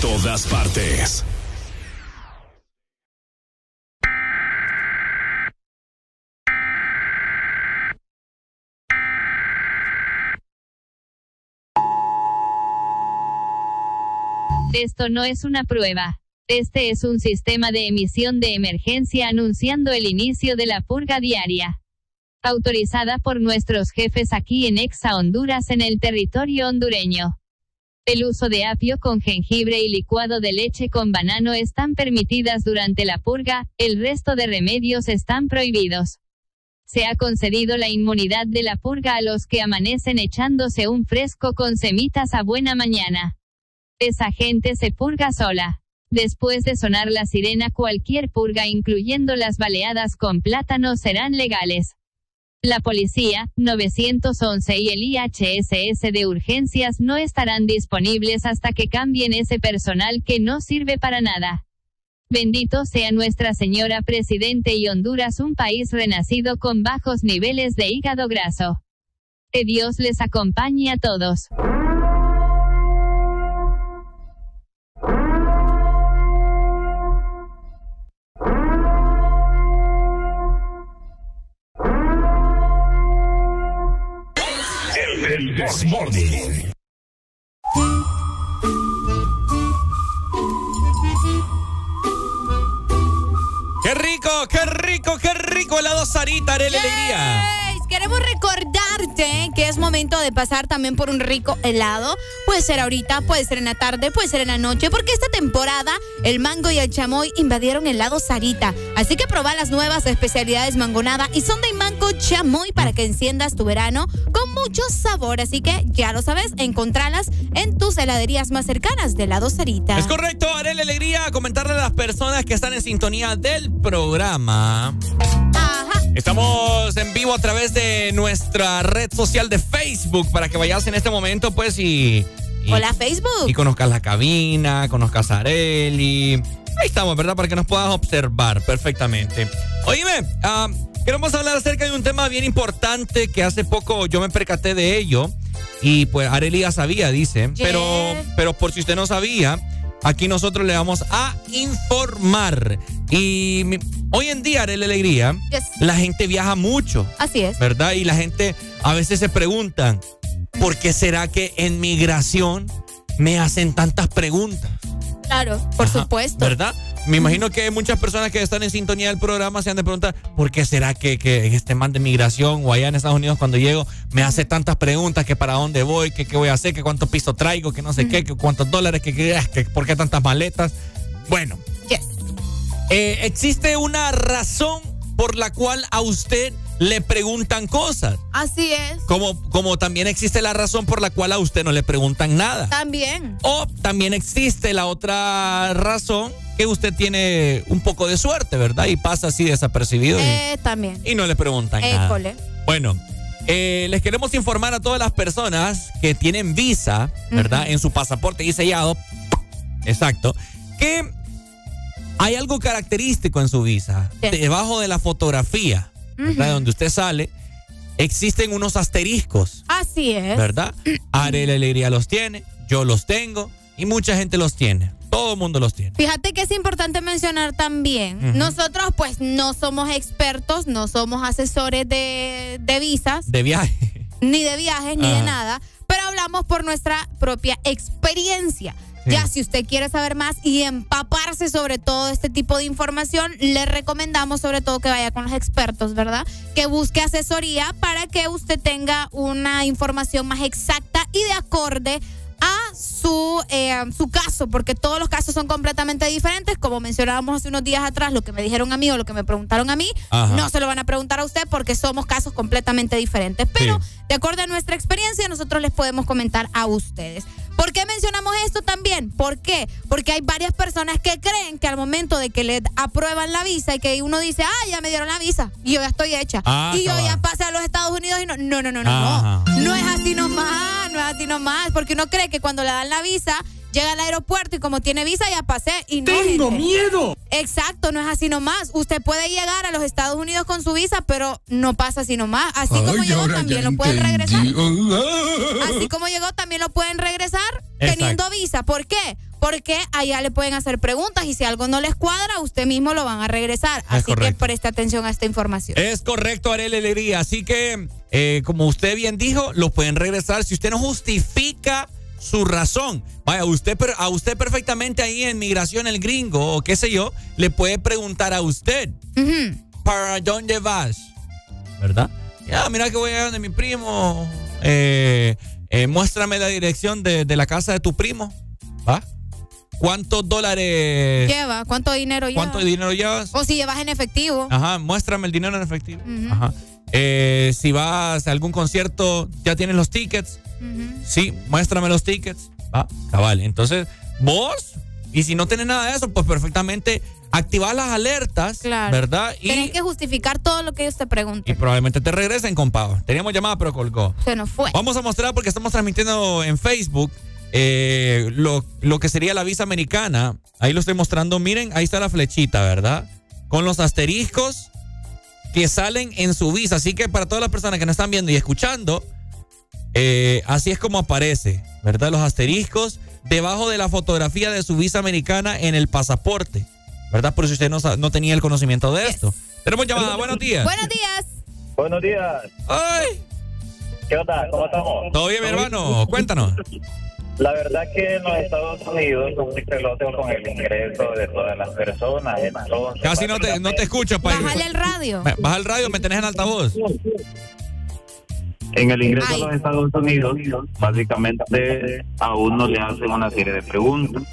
todas partes. Esto no es una prueba. Este es un sistema de emisión de emergencia anunciando el inicio de la purga diaria. Autorizada por nuestros jefes aquí en Exa Honduras en el territorio hondureño. El uso de apio con jengibre y licuado de leche con banano están permitidas durante la purga, el resto de remedios están prohibidos. Se ha concedido la inmunidad de la purga a los que amanecen echándose un fresco con semitas a buena mañana. Esa gente se purga sola. Después de sonar la sirena cualquier purga incluyendo las baleadas con plátano serán legales. La policía, 911 y el IHSS de urgencias no estarán disponibles hasta que cambien ese personal que no sirve para nada. Bendito sea Nuestra Señora Presidente y Honduras un país renacido con bajos niveles de hígado graso. Que Dios les acompañe a todos. El Desmorning. ¡Qué rico, qué rico, qué rico helado Sarita, Arele Alegría! Queremos recordarte que es momento de pasar también por un rico helado. Puede ser ahorita, puede ser en la tarde, puede ser en la noche, porque esta temporada el mango y el chamoy invadieron el helado Sarita. Así que probá las nuevas especialidades mangonada y son de mango chamoy para que enciendas tu verano con mucho sabor. Así que ya lo sabes, encontralas en tus heladerías más cercanas de helado Sarita. Es correcto, Arele Alegría, comentarle a las personas que están en sintonía del programa. Estamos en vivo a través de nuestra red social de Facebook para que vayas en este momento, pues, y. y- Hola Facebook. Y conozcas la cabina, conozcas a Areli. Ahí estamos, ¿verdad? Para que nos puedas observar perfectamente. Oíme, queremos hablar acerca de un tema bien importante que hace poco yo me percaté de ello. Y pues Areli ya sabía, dice. Pero, pero por si usted no sabía, aquí nosotros le vamos a informar. Y hoy en día, Areli Alegría, Yes. la gente viaja mucho. Así es. ¿verdad? Y la gente a veces se preguntan, ¿por qué será que en migración me hacen tantas preguntas? Claro, por supuesto. ¿Verdad? Me imagino que muchas personas que están en sintonía del programa se han de preguntar, ¿por qué será que, que este man de migración o allá en Estados Unidos cuando llego me hace tantas preguntas, que para dónde voy, que qué voy a hacer, que cuánto piso traigo, que no sé qué, que cuántos dólares, que, que, que por qué tantas maletas? Bueno, eh, existe una razón por la cual a usted le preguntan cosas. Así es. Como, como también existe la razón por la cual a usted no le preguntan nada. También. O también existe la otra razón que usted tiene un poco de suerte, ¿verdad? Y pasa así desapercibido y- Eh, también. y, no le preguntan nada. Bueno, eh, les queremos informar a todas las personas que tienen visa, ¿verdad? En su pasaporte y sellado. Exacto. Que hay algo característico en su visa. Debajo de la fotografía, Ujú. Donde usted sale, existen unos asteriscos, Así es. ¿verdad? Arela Alegría los tiene, yo los tengo y mucha gente los tiene. Todo el mundo los tiene. Fíjate que es importante mencionar también, nosotros pues no somos expertos, no somos asesores de, de visas, De viaje. ni de viajes, ni de nada, pero hablamos por nuestra propia experiencia. Sí. Ya, si usted quiere saber más y empaparse sobre todo este tipo de información, le recomendamos sobre todo que vaya con los expertos, ¿verdad? Que busque asesoría para que usted tenga una información más exacta y de acorde a su, eh, su caso, porque todos los casos son completamente diferentes. Como mencionábamos hace unos días atrás, lo que me dijeron a mí o lo que me preguntaron a mí, Ajá. no se lo van a preguntar a usted porque somos casos completamente diferentes. Pero de acuerdo a nuestra experiencia, nosotros les podemos comentar a ustedes. ¿Por qué mencionamos esto también? ¿Por qué? Porque hay varias personas que creen que al momento de que le aprueban la visa y que uno dice, ah, ya me dieron la visa y yo ya estoy hecha. Ah, y yo cabal. ya pasé a los Estados Unidos y no, no, no, no, no, Ajá. no. No es así nomás, no es así nomás, porque uno cree que cuando le dan la visa, llega al aeropuerto y como tiene visa ya pasé y no. ¡Tengo gente. miedo! Exacto, no es así nomás. Usted puede llegar a los Estados Unidos con su visa, pero no pasa así nomás. Así como llegó, también lo pueden regresar. [laughs] Así como llegó, también lo pueden regresar Exacto. teniendo visa. ¿Por qué? Porque allá le pueden hacer preguntas y si algo no les cuadra, usted mismo lo van a regresar. Así que preste atención a esta información. Es correcto, Arela Alegría. Así que, eh, como usted bien dijo, lo pueden regresar. Si usted no justifica su razón. Vaya, usted, a usted perfectamente ahí en migración el gringo o qué sé yo, le puede preguntar a usted, ¿para dónde vas? ¿Verdad? Ya, mira que voy a donde mi primo. Eh, eh, muéstrame la dirección de, de la casa de tu primo. ¿Va? ¿Cuántos dólares? Lleva, ¿cuánto dinero lleva? ¿Cuánto dinero llevas? O si llevas en efectivo. Ajá, muéstrame el dinero en efectivo. Ajá. Eh, si vas a algún concierto, ya tienes los tickets. Sí, muéstrame los tickets. Va, cabal. Entonces, vos, y si no tenés nada de eso, pues perfectamente activar las alertas, Claro. ¿verdad? Y, Tenés que justificar todo lo que ellos te y pregunten. probablemente te regresen con pago. Teníamos llamada, pero colgó. Se nos fue. Vamos a mostrar porque estamos transmitiendo en Facebook eh, lo, lo que sería la visa americana. Ahí lo estoy mostrando. Miren, ahí está la flechita, ¿verdad? Con los asteriscos que salen en su visa. Así que para todas las personas que nos están viendo y escuchando, eh, así es como aparece, ¿verdad? Los asteriscos debajo de la fotografía de su visa americana en el pasaporte, ¿verdad? Por si usted no, no tenía el conocimiento de esto. Tenemos llamada. Buenos días. Buenos días. Buenos días. ¡Ay! ¿Qué onda? ¿Cómo estamos? ¿Todo bien, mi hermano? Cuéntanos. La verdad que en los Estados Unidos son muy celosos con el ingreso de todas las personas. Entonces, Casi no te, no te escucho, País. Bájale el radio. Baja el radio, me tenés en altavoz. En el ingreso Ay. a los Estados Unidos, básicamente a uno le hacen una serie de preguntas.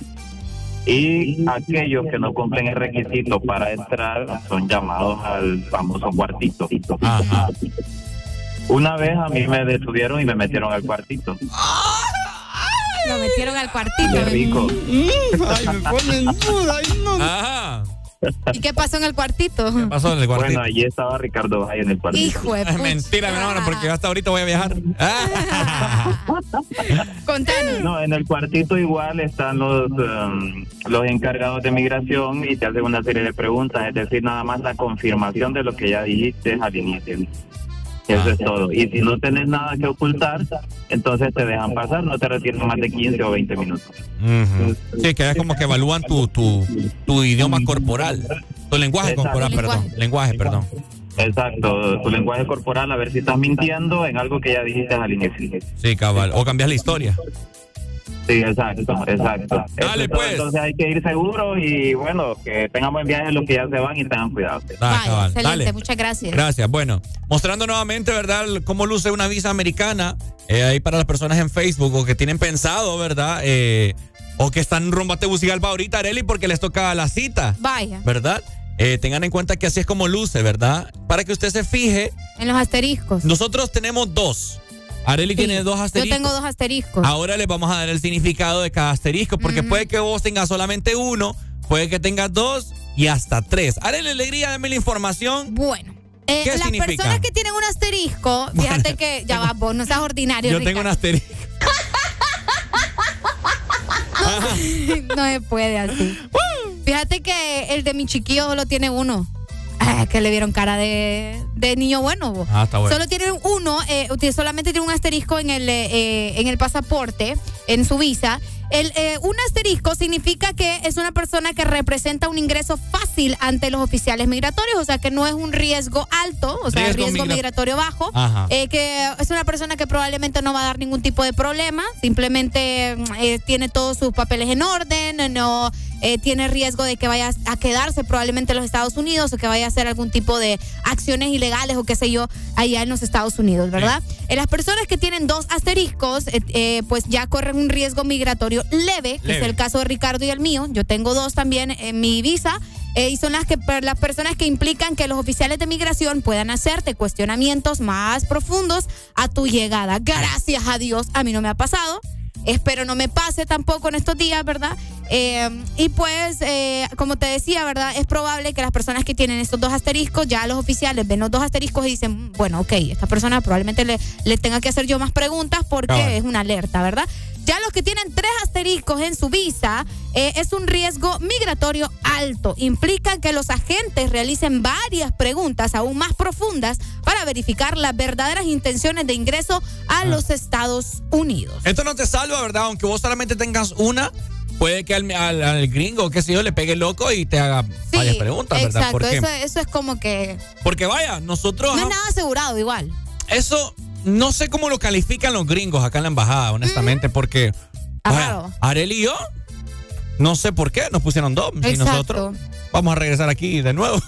Y aquellos que no cumplen el requisito para entrar son llamados al famoso cuartito. Una vez a mí me detuvieron y me metieron al cuartito. Lo metieron al cuartito. Qué rico. Ay, me ponen duda. Ajá. ¿Y qué pasó en el cuartito? ¿Qué pasó en el cuartito? Bueno, allí estaba Ricardo Valle en el cuartito. Hijo de Es pucha. mentira, mi hermano, porque hasta ahorita voy a viajar. [laughs] Contanos. No, en el cuartito igual están los, um, los encargados de migración y te hacen una serie de preguntas, es decir, nada más la confirmación de lo que ya dijiste al inicio. Eso es todo. Y si no tenés nada que ocultar, entonces te dejan pasar, no te retienen más de 15 o 20 minutos. Sí, que es como que evalúan tu, tu, tu idioma corporal. Tu lenguaje Exacto. corporal, perdón. Lenguaje, perdón. Exacto, tu lenguaje corporal, a ver si estás mintiendo en algo que ya dijiste al inicio. Sí, cabal. O cambias la historia. Sí, exacto, exacto. Dale, pues. Entonces hay que ir seguro y bueno, que tengan buen viaje los que ya se van y tengan cuidado. Cabal. excelente, Dale. muchas gracias. Gracias. Bueno, mostrando nuevamente, ¿verdad? Cómo luce una visa americana. eh, ahí para las personas en Facebook o que tienen pensado, ¿verdad? Eh, o que están rumbo a Tegucigalpa ahorita, Areli, porque les toca la cita. Vaya. ¿Verdad? Eh, tengan en cuenta que así es como luce, ¿verdad? Para que usted se fije, En los asteriscos. nosotros tenemos dos. Areli Sí, tiene dos Yo asteriscos. tengo dos asteriscos. Ahora les vamos a dar el significado de cada asterisco, porque puede que vos tengas solamente uno, puede que tengas dos y hasta tres. Areli Alegría, dame la información. Bueno. Eh, ¿Qué las significa? personas que tienen un asterisco, fíjate que ya va, vos no seas ordinario. Yo tengo un asterisco. [laughs] no se puede así. [laughs] Fíjate que el de mi chiquillo solo tiene uno. Ah, [laughs] que le vieron cara de, de niño bueno. vos. Ah, está bueno. Solo tiene uno, eh, solamente tiene un asterisco en el, eh, eh, en el pasaporte, en su visa. El, eh, un asterisco significa que es una persona que representa un ingreso fácil ante los oficiales migratorios, o sea que no es un riesgo alto, o sea, Riesgo riesgo, migra- migratorio bajo, eh, que es una persona que probablemente no va a dar ningún tipo de problema, simplemente mm, eh, tiene todos sus papeles en orden, no eh, tiene riesgo de que vaya a quedarse probablemente en los Estados Unidos o que vaya a hacer algún tipo de acciones ilegales o qué sé yo allá en los Estados Unidos, ¿verdad? Eh, las personas que tienen dos asteriscos, eh, eh, pues ya corren un riesgo migratorio leve, que es el caso de Ricardo y el mío. Yo tengo dos también en mi visa. eh, y son las que las personas que implican que los oficiales de migración puedan hacerte cuestionamientos más profundos a tu llegada. Gracias a Dios, a mí no me ha pasado. Espero no me pase tampoco en estos días, ¿verdad? Eh, y pues, eh, como te decía, ¿verdad? Es probable que las personas que tienen estos dos asteriscos, ya los oficiales ven los dos asteriscos y dicen, "Mm, bueno, ok, esta persona probablemente le, le tenga que hacer yo más preguntas porque es una alerta, ¿verdad? Ya los que tienen tres asteriscos en su visa eh, es un riesgo migratorio alto. Implican que los agentes realicen varias preguntas aún más profundas para verificar las verdaderas intenciones de ingreso a los Estados Unidos. Esto no te salva, ¿verdad? Aunque vos solamente tengas una, puede que al, al- al gringo, qué sé yo, le pegue loco y te haga varias preguntas, ¿verdad? Exacto, eso, eso es como que porque vaya, nosotros... no es nada asegurado igual. Eso no sé cómo lo califican los gringos acá en la embajada, honestamente, porque Raro. Areli y yo, no sé por qué, nos pusieron dos. Y nosotros vamos a regresar aquí de nuevo.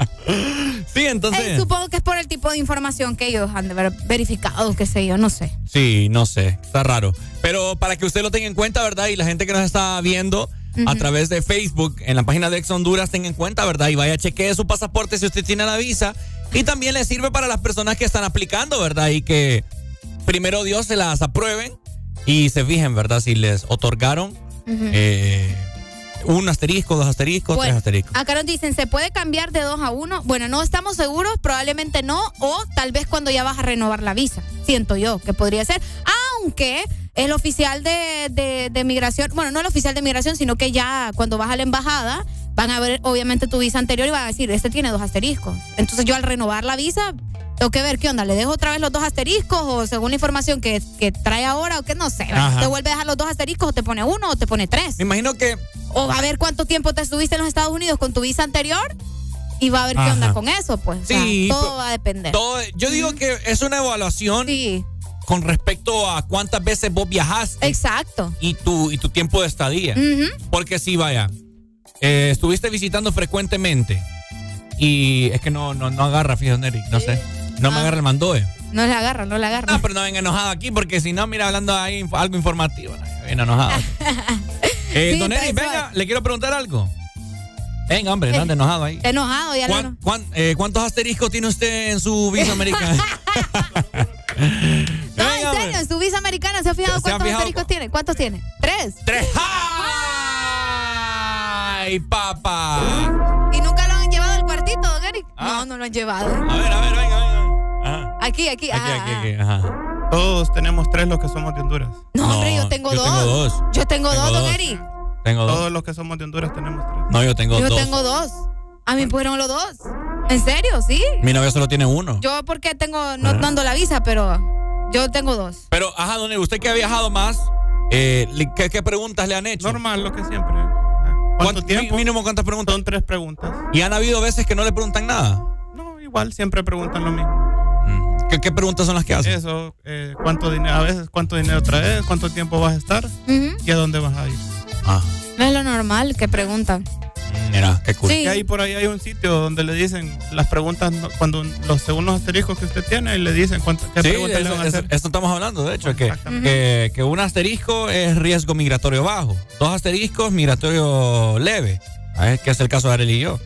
[laughs] sí, entonces. Eh, supongo que es por el tipo de información que ellos han de verificado, qué sé yo, no sé. Sí, no sé, está raro. Pero para que usted lo tenga en cuenta, ¿verdad? Y la gente que nos está viendo a través de Facebook, en la página de Ex Honduras, tenga en cuenta, ¿verdad? Y vaya, chequee su pasaporte si usted tiene la visa. Y también le sirve para las personas que están aplicando, ¿verdad? Y que primero Dios se las aprueben y se fijen, ¿verdad? Si les otorgaron eh, un asterisco, dos asteriscos, Bueno, tres asteriscos. acá nos dicen, ¿se puede cambiar de dos a uno? Bueno, no estamos seguros, probablemente no, o tal vez cuando ya vas a renovar la visa. Siento yo que podría ser. Aunque el oficial de, de, de migración, bueno, no el oficial de migración, sino que ya cuando vas a la embajada, van a ver obviamente tu visa anterior y van a decir, este tiene dos asteriscos. Entonces yo al renovar la visa, tengo que ver qué onda, le dejo otra vez los dos asteriscos o según la información que, que trae ahora o que no sé, Ajá. te vuelve a dejar los dos asteriscos o te pone uno o te pone tres. Me imagino que O va a ver cuánto tiempo te estuviste en los Estados Unidos con tu visa anterior y va a ver qué onda con eso, pues. O sea, Sí, todo va a depender. Todo, yo digo que es una evaluación con respecto a cuántas veces vos viajaste. Exacto. Y tu, y tu tiempo de estadía. Porque sí, vaya, eh, estuviste visitando frecuentemente y es que no, no, no agarra, fíjate, Eric, no sé. No Ah. me agarra el mandoe. No le agarra, no le agarra. No, pero no venga enojado aquí porque si no, mira, hablando ahí algo informativo. Viene enojado. [laughs] Eh, Sí, don Eric, venga, le quiero preguntar algo. Venga, hombre, no ande enojado ahí. Está enojado ya. ¿Cuán- cuán- eh, ¿Cuántos asteriscos tiene usted en su visa americana? [laughs] [laughs] No, en serio, en su visa americana se ha fijado ¿Se ha cuántos fijado asteriscos tiene. ¿Cuántos tiene? ¿Tres? ¡Tres! ¡Ay, papá! ¿Y nunca lo han llevado al cuartito, don Eric? No, no lo han llevado. Ah. A ver, a ver, venga, venga. Aquí, aquí. Aquí, ajá, aquí, ajá. aquí, ajá. Todos tenemos tres los que somos de Honduras. No, hombre, yo tengo yo dos. tengo dos. Yo tengo, Tengo dos, don. Eric. Tengo dos. Todos los que somos de Honduras tenemos tres. No, yo tengo Yo dos. tengo dos. A mí fueron los dos. ¿En serio? Sí. Mi novia solo tiene uno. Yo porque tengo, no dando la visa, pero yo tengo dos. Pero, ajá, don Eric, usted que ha viajado más, eh, ¿qué, qué preguntas le han hecho? Normal, lo que siempre. ¿Cuánto tiempo? Mínimo, ¿cuántas preguntas? Son tres preguntas. ¿Y han habido veces que no le preguntan nada? No, igual siempre preguntan lo mismo. ¿Qué, qué preguntas son las que hacen? Eso, eh, cuánto dinero, a veces cuánto dinero traes, cuánto tiempo vas a estar y a dónde vas a ir. Ah, Es lo normal que preguntan. Mira, qué cool. Sí. Y ahí por ahí hay un sitio donde le dicen las preguntas, cuando los según los asteriscos que usted tiene, y le dicen cuánto, qué Sí, preguntas le eso, van a eso- hacer. esto estamos hablando, de hecho, que, que, que un asterisco es riesgo migratorio bajo, dos asteriscos migratorio leve, que es el caso de Arely y yo,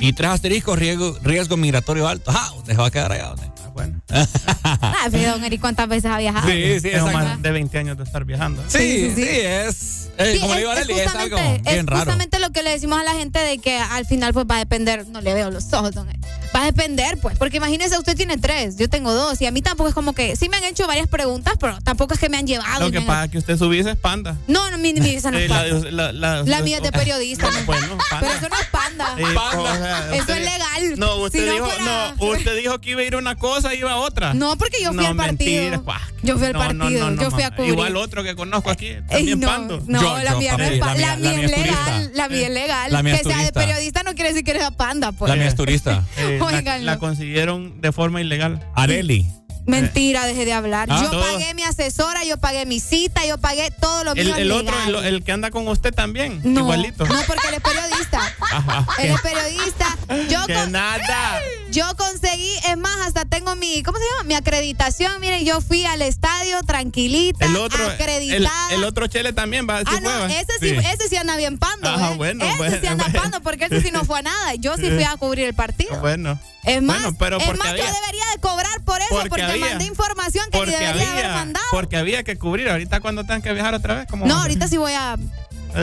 y tres asteriscos riesgo, riesgo migratorio alto. Ah, usted se va a quedar allá. ¿dónde? [laughs] Ah, pero don Eric, ¿cuántas veces ha viajado? Sí, sí, Tengo más de 20 años de estar viajando. Sí, sí, es, eh, Sí, como le es- digo a es Arely, es, algo justamente- bien es raro. justamente lo que le decimos a la gente de que al final pues va a depender, no le veo los ojos, don Eric. Va a depender, pues, porque imagínese, usted tiene tres, yo tengo dos, y a mí tampoco es como que, sí me han hecho varias preguntas, pero tampoco es que me han llevado. Lo que pasa es que usted su visa es panda. No, no, mi, mi visa no es Eh, la, panda. de- la, la- La mía es de periodista. [laughs] ¿no? Bueno, panda. Pero eso no es panda. Eh, o sea, Eso es legal. No, usted, Si no dijo, fuera- no, usted dijo que iba a ir una cosa iba a otra. No, porque yo fui No, al partido. mentira. Yo fui al No, partido, no, no, yo fui a cubrir. Igual otro que conozco aquí, también no, pando. No, Yo- la yo, mía es la mía- la mía es legal. La mía es legal. La mía es que sea de periodista no quiere decir que eres panda, pues. La mía es turista. [laughs] Eh, la, consiguieron de forma ilegal. Areli. Mentira, deje de hablar. Ah, yo todo. pagué mi asesora, yo pagué mi cita, yo pagué todo lo El, mío el otro, legal. el, el que anda con usted también, no, igualito. no, porque él es periodista. [laughs] Ajá. Él es periodista. Yo, Que con- nada. yo conseguí, es más, hasta tengo mi, ¿cómo se llama? Mi acreditación. Miren, yo fui al estadio tranquilita, El otro, el, acreditada. el otro chele también va. sí Ah, no, ese sí, ese sí anda bien pando. Ajá, ¿eh? bueno, ese bueno, sí anda bueno. pando porque ese sí no fue a nada. Yo Sí. fui a cubrir el partido. Bueno. Es más, Bueno, pero es más había- yo debería de cobrar por eso, Porque porque, había- mandé información que debería haber había, mandado. porque había que cubrir. Ahorita cuando tengan que viajar otra vez, ¿cómo No, ahorita sí voy a.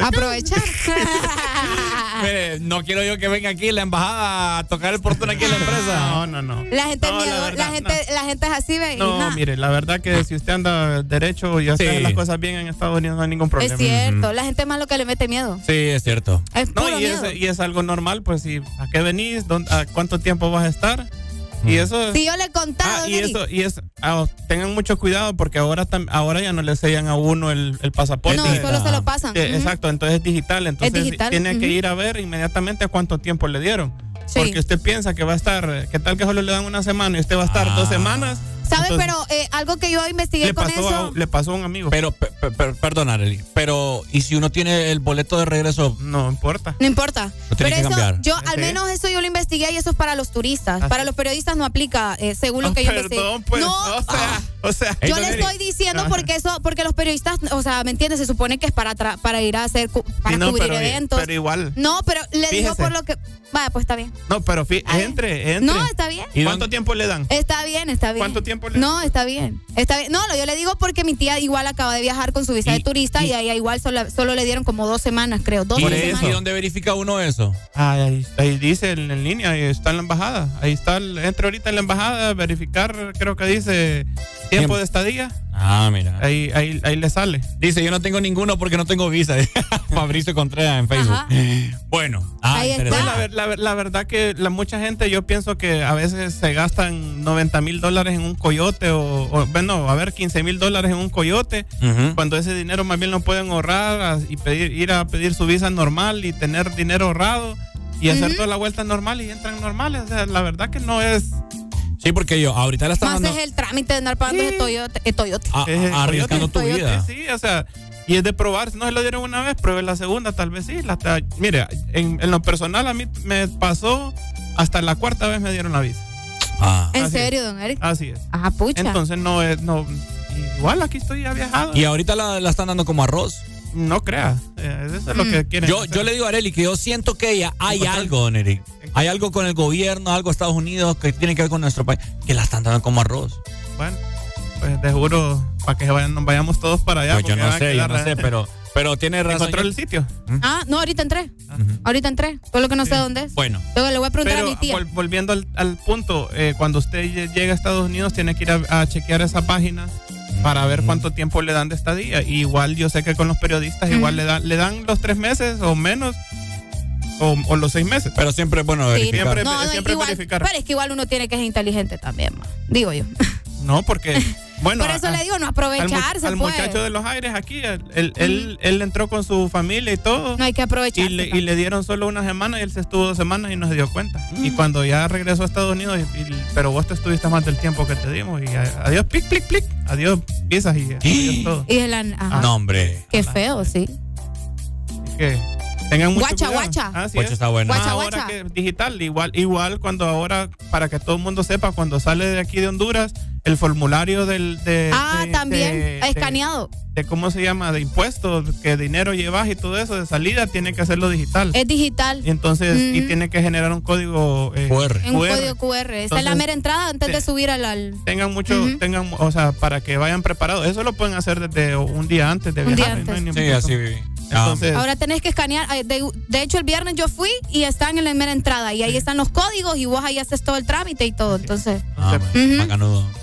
aprovechar. [laughs] Mire, no quiero yo que venga aquí la embajada a tocar el portón aquí en la empresa. [laughs] No, no, no. la gente No, es la miedo, la, verdad, gente, la gente es así, ve, No, mire, la verdad que si usted anda derecho y hace Sí. las cosas bien en Estados Unidos no hay ningún problema. Es cierto, la gente es más lo que le mete miedo. Sí, es cierto. Es No, puro y es, miedo. y es algo normal, pues si a qué venís, ¿Dónde- a cuánto tiempo vas a estar. Y eso Si yo le he contado, Ah, y Eric, eso, y es, ah, tengan mucho cuidado porque ahora tam- ahora ya no le sellan a uno el, el pasaporte. No, solo se lo pasan. Exacto, entonces es digital. Entonces digital, tiene que ir a ver inmediatamente a cuánto tiempo le dieron. Sí. Porque usted piensa que va a estar, ¿qué tal que solo le dan una semana y usted va a estar Ah. dos semanas? ¿Sabe? Entonces, Pero eh, algo que yo investigué le con pasó, eso. a, le pasó a un amigo. Pero, pe- pe- pe- perdón, Arely, pero ¿y si uno tiene el boleto de regreso? No importa. No importa. Lo tiene Pero que eso, cambiar. yo al Sí. menos eso yo lo investigué y eso es para los turistas. Así. Para los periodistas no aplica, eh, según lo Oh, que yo perdón, investigué. pues, no, o sea, ah, o sea. yo le estoy diciendo porque eso, porque los periodistas, o sea, ¿me entiendes? Se supone que es para tra- para ir a hacer, cu- para Sí, no, cubrir pero, eventos. pero igual. no, pero le digo por lo que. Vaya, pues está bien. No, pero entre, entre. No, está bien. ¿Y cuánto tiempo le dan? Está bien, está bien. ¿Cuánto tiempo le No, está bien. Está bien. No, yo le digo porque mi tía igual acaba de viajar con su visa Y- de turista y, y- a ella igual solo, solo le dieron como dos semanas, creo. Dos ¿Y, tres ¿Y semanas. dónde verifica uno eso? Ah, ahí, ahí dice en, en línea, ahí está en la embajada. Ahí está, el- entra ahorita en la embajada, verificar, creo que dice tiempo Tiempo. de estadía. Ah, mira. Ahí, ahí, ahí le sale. Dice, yo no tengo ninguno porque no tengo visa. [laughs] Fabricio Contreras en Facebook. Ajá. Bueno, ah, Ahí está. La, la la verdad que la mucha gente, yo pienso que a veces se gastan 90 mil dólares en un coyote o, o, bueno, a ver, 15 mil dólares en un coyote, cuando ese dinero más bien lo pueden ahorrar a- y pedir, ir a pedir su visa normal y tener dinero ahorrado y hacer toda la vuelta normal y entran normales. O sea, la verdad que no es... Sí, porque yo ahorita la están Más dando es el trámite de andar pagando ese Toyota. el Toyota. a- es- a- arriesgando tu Toyota, vida. Sí, o sea, y es de probar. Si no se lo dieron una vez, pruebe la segunda, tal vez sí. La, mire, en, en lo personal a mí me pasó, hasta la cuarta vez me dieron la visa. Ah. ¿En serio, don Eric? Así es. Ajá, pucha. Entonces no es, no, igual aquí estoy ya viajado. Y ahorita la, la están dando como arroz. No creas, eh, eso es lo Mm. que quieren. Yo, hacer. yo le digo a Areli que yo siento que ella hay Encontrar- algo, don Eric. Hay algo con el gobierno, algo Estados Unidos que tiene que ver con nuestro país, que la están dando como arroz. Bueno, pues de seguro para que vayan, nos vayamos todos para allá. Pues yo no sé, yo no sé, pero, [laughs] pero tiene razón. ¿Encontró el sitio? Ah, no, ahorita entré. Ahorita entré. Todo lo que no sé dónde es. Bueno, Luego le voy a preguntar Pero a mi tía. vol- volviendo al, al punto, eh, cuando usted lle- llega a Estados Unidos tiene que ir a, a chequear esa página para ver cuánto tiempo le dan de estadía. Y igual yo sé que con los periodistas igual le dan le dan los tres meses o menos o, o los seis meses. pero siempre es bueno Sí, verificar. Siempre, no, no, siempre igual, verificar. Pero es que igual uno tiene que ser inteligente también, ma, digo yo. No, porque [laughs] bueno. Por eso a- le digo, no al, mu- aprovecharse, al pues. muchacho de los aires aquí, él, él, él- él entró con su familia y todo. No hay que Y aprovecharse. le, y le dieron solo una semana y él se estuvo dos semanas y no se dio cuenta. Y Mm. cuando ya regresó a Estados Unidos, y- y- pero vos te estuviste más del tiempo que te dimos. Y adiós, plic, plic, plic. Adiós, visas y [gasps] adiós todo. Y el ajá. No, hombre. Qué feo, sí. Así que tengan mucho Guacha, cuidado. guacha. Así Guacha es. está bueno. Más Guacha, ahora guacha. que digital, igual, igual cuando ahora, para que todo el mundo sepa, cuando sale de aquí de Honduras, el formulario del... De, Ah, de- también. de- escaneado. de cómo se llama, de impuestos, qué dinero llevas y todo eso de salida, tiene que hacerlo digital. Es digital. Y entonces, y tiene que generar un código eh, QR. Un código QR. Esta es la Entonces, mera entrada antes de subir al. al- Tengan mucho, tengan, o sea, para que vayan preparados. Eso lo pueden hacer desde un día antes de Un día viajar. no hay antes. Sí, así viví. Entonces, Ahora tenés que escanear. eh, De, de hecho, el viernes yo fui y están en la mera entrada. Y ahí están los códigos y vos ahí haces todo el trámite y todo. Entonces. Ah,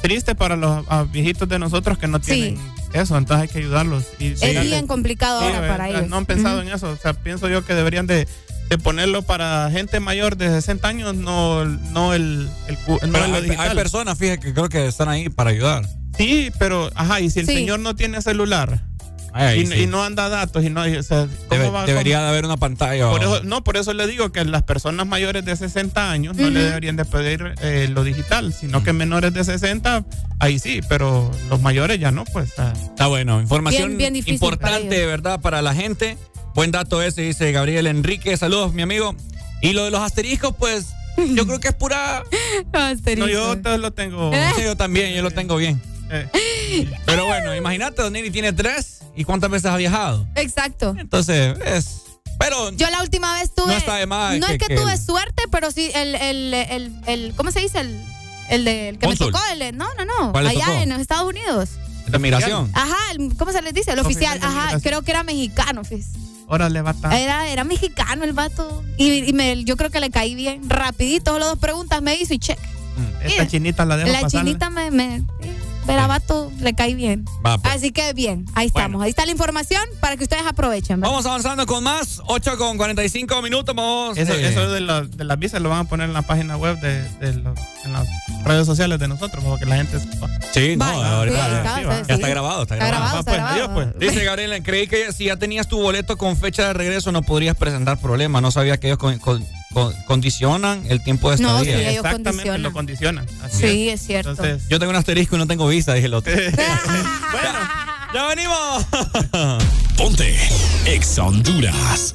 triste para los ah, viejitos de nosotros que no tienen eso, entonces hay que ayudarlos. Y Es bien complicado Sí, ahora para ellos. No han pensado en eso. O sea, pienso yo que deberían de, de ponerlo para gente mayor de 60 años, no, no el, el no Pero hay, digital. hay personas, fíjate, que creo que están ahí para ayudar. Sí, pero, ajá, y si el Sí. señor no tiene celular Ay, y, sí. y no anda datos y no, o sea, ¿cómo Debe- va- debería cómo- de haber una pantalla. Por o- eso, no, por eso le digo que las personas mayores de 60 años no le deberían de pedir eh, lo digital, sino que menores de 60, ahí sí, pero los mayores ya no, pues. Está bueno, información Bien, importante, ellos. ¿verdad? Para la gente. Buen dato ese, dice Gabriel Enrique. Saludos, mi amigo. Y lo de los asteriscos, pues, yo creo que es pura. [laughs] No, yo lo tengo. Sí, [laughs] yo también, yo lo tengo bien. Eh, Pero bueno, imagínate, Don Neri tiene tres. ¿Y cuántas veces ha viajado? Exacto. Entonces, es. Pero. Yo la última vez tuve. No está de más No que- es que, que tuve el- suerte, pero sí el, el, el, el- ¿cómo se dice? El, el de el que me tocó, el no, no, no, ¿Cuál le allá tocó? en los Estados Unidos. De migración. Ajá, el- ¿cómo se les dice? El Oficial ajá, creo que era mexicano, fis. órale, bata. Era, era mexicano el vato. Y, y me- yo creo que le caí bien. Rapidito, solo dos preguntas me hizo y check. Esta chinita la dejo La pasar. chinita me, pero a vato le caí bien. Va, pues. Así que bien, ahí estamos. Ahí está la información para que ustedes aprovechen. ¿verdad? Vamos avanzando con más. 8 con 45 minutos. Vamos. Eso, eh, eso de, la- de las visas lo van a poner en la página web de, de los- en las redes sociales de nosotros, para que la gente sepa. Sí, no, ahorita sí, ya, está, sí. Ya grabado, está Está grabado. está pues, grabado. adiós, pues. Dice Gabriela, creí que si ya tenías tu boleto con fecha de regreso no podrías presentar problemas. No sabía que ellos con- con- condicionan el tiempo de estadía. No, sí, ellos Exactamente, lo condicionan. Así sí, es, es cierto. Entonces, yo tengo un asterisco y no tengo visa, dije el otro. [laughs] bueno, ya venimos. Ponte, ex Honduras.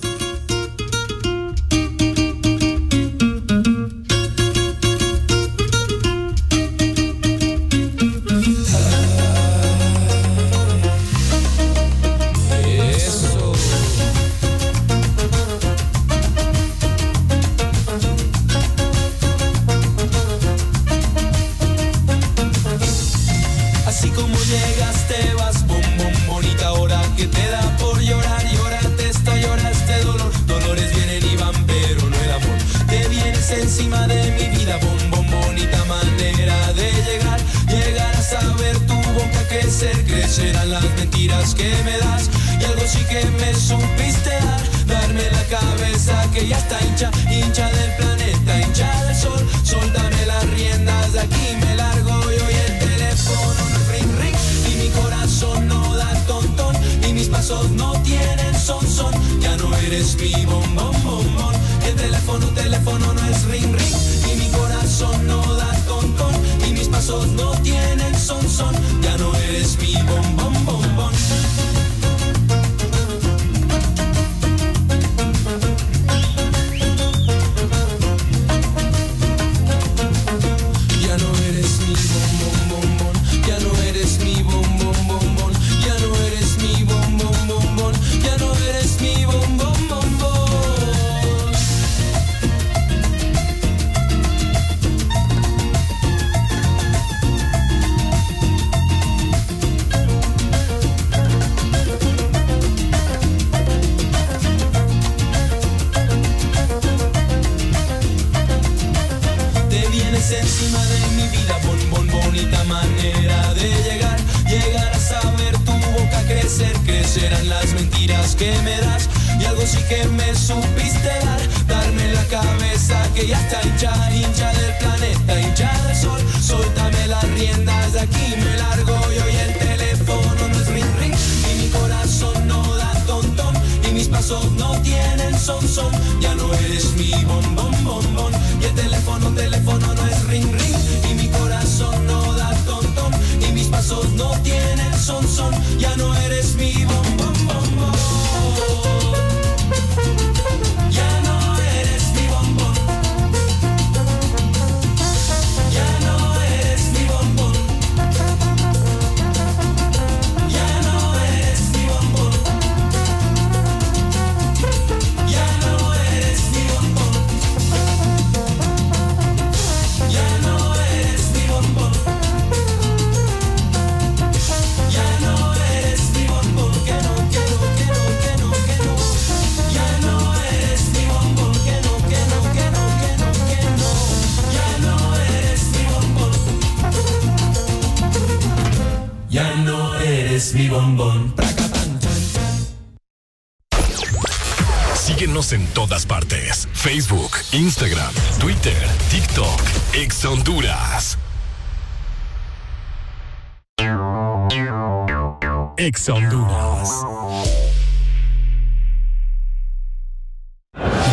Ex Honduras.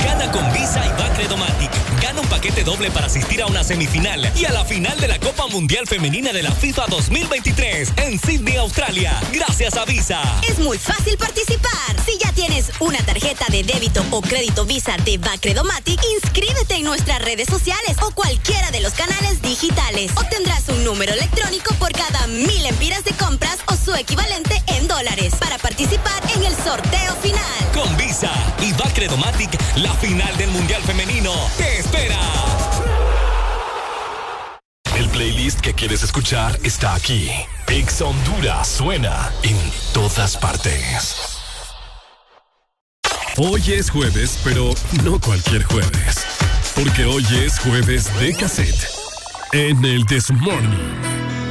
Gana con Visa y Bacredomatic. Gana un paquete doble para asistir a una semifinal y a la final de la Copa Mundial Femenina de la FIFA 2023 en Sydney, Australia. Gracias a Visa. Es muy fácil participar. Si ya tienes una tarjeta de débito o crédito Visa de Bacredomatic, inscríbete en nuestras redes sociales o cualquiera de los canales digitales. Obtendrás un número electrónico por cada mil empiras de compras equivalente en dólares para participar en el sorteo final. Con Visa y Bacredomatic, la final del Mundial Femenino te espera. El playlist que quieres escuchar está aquí. Ex Honduras suena en todas partes. Hoy es jueves, pero no cualquier jueves. Porque hoy es jueves de cassette. En el This Morning.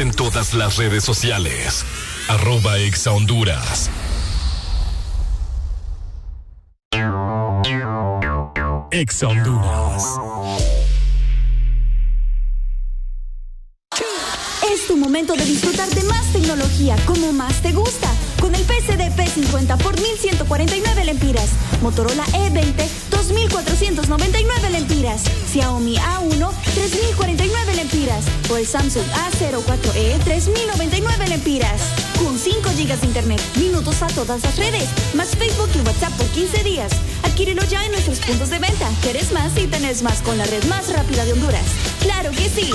En todas las redes sociales. Arroba Exa Honduras. Ex Honduras. Es tu momento de disfrutar de más tecnología como más te gusta. Con el PCD P50 por 1149 lempiras. Motorola todas las redes, más Facebook y WhatsApp por 15 días. Adquírelo ya en nuestros puntos de venta. Quieres más y tenés más con la red más rápida de Honduras. ¡Claro que sí!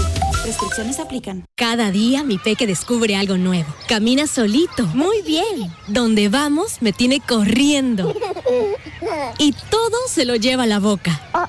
Restricciones aplican. Cada día mi peque descubre algo nuevo. Camina solito. Muy bien. Donde vamos me tiene corriendo. [laughs] Y todo se lo lleva a la boca.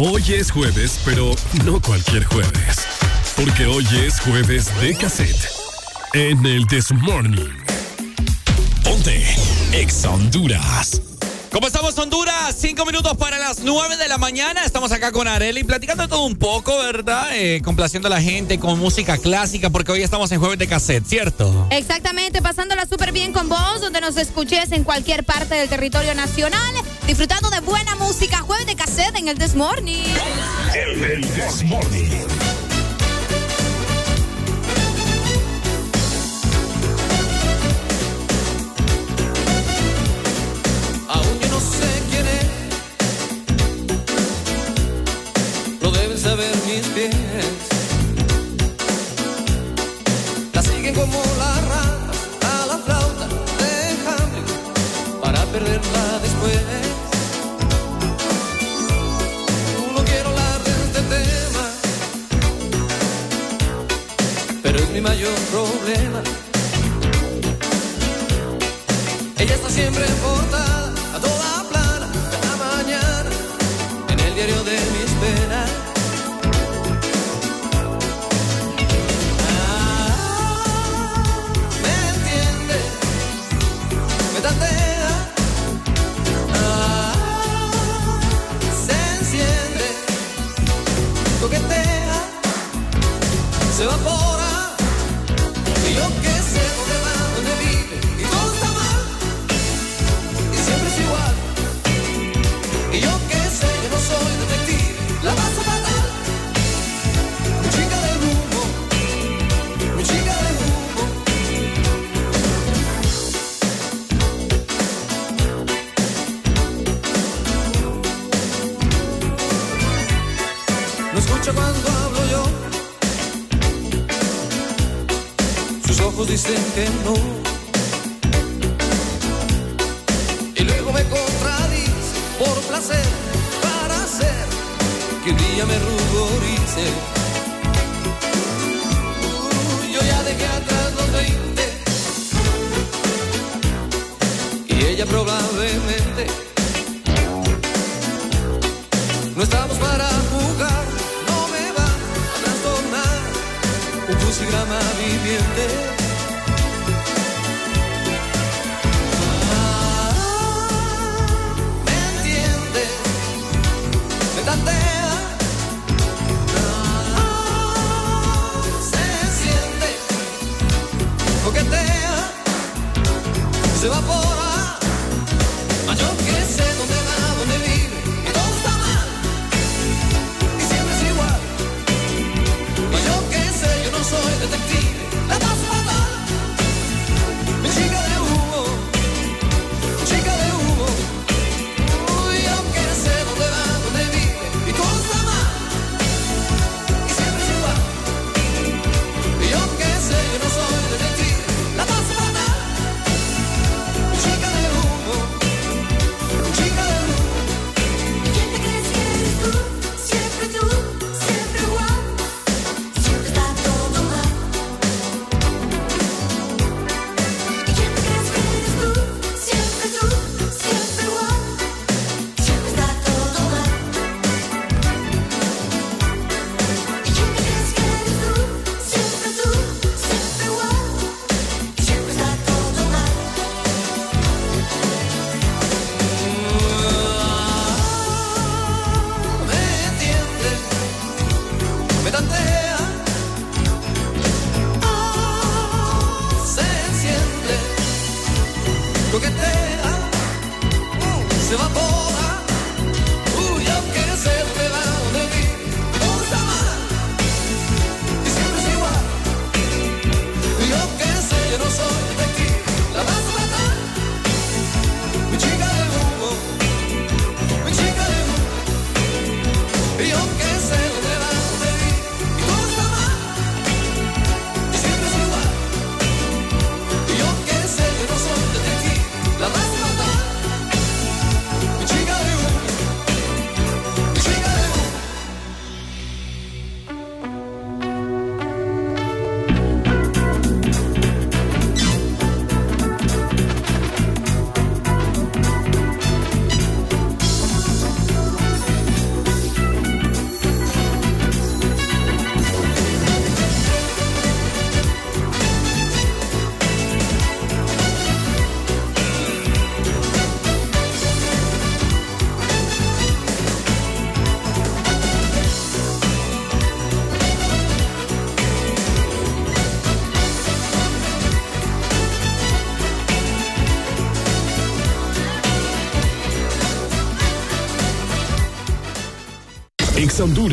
Hoy es jueves, pero no cualquier jueves. Porque hoy es jueves de cassette. En el This Morning. Ponte Exa Honduras. ¿Cómo estamos, Honduras? Cinco minutos para las nueve de la mañana. Estamos acá con Areli platicando todo un poco, ¿verdad? Eh, complaciendo a la gente con música clásica, porque hoy estamos en jueves de cassette, ¿cierto? Exactamente, pasándola súper bien con vos, donde nos escuches en cualquier parte del territorio nacional, disfrutando de buena música. Jueves de cassette en el This Morning. El, el This Morning. Aún yo no sé quién es, lo deben saber mis pies. La siguen como la rata a la flauta de Hamlet para perderla después. No quiero hablar de este tema, pero es mi mayor problema. Ella está siempre portada, de mis penas. Ah, me entiende, me tantea. Ah, se enciende, coquetea, se evapora. Y dicen que no. Y luego me contradice por placer para hacer que un día me ruborice.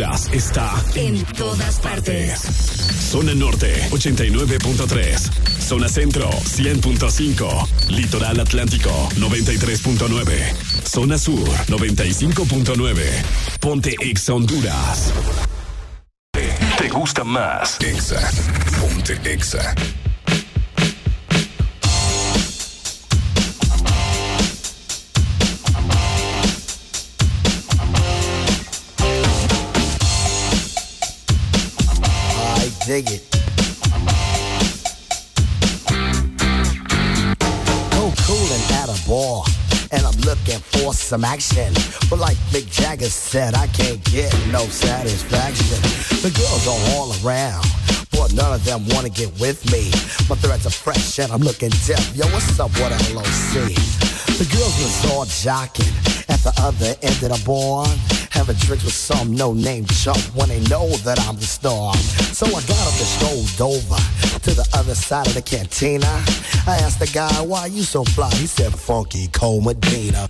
Honduras está En todas partes. Zona Norte 89.3. Zona Centro 100.5. Litoral Atlántico 93.9. Zona Sur 95.9. Ponte Ex Honduras. ¿Te gusta más? Exa. Ponte Exa. Dig it. Go cooling at a bar, and I'm looking for some action. But like Mick Jagger said, I can't get no satisfaction. The girls are all around. But none of them wanna get with me. My threads are fresh and I'm looking deaf. Yo, what's up with LOC? The girls was all jocking at the other end of the bar. Having drinks with some no-name chump when they know that I'm the star. So I got up and strolled over to the other side of the cantina. I asked the guy, why you so fly? He said, funky Cole Medina.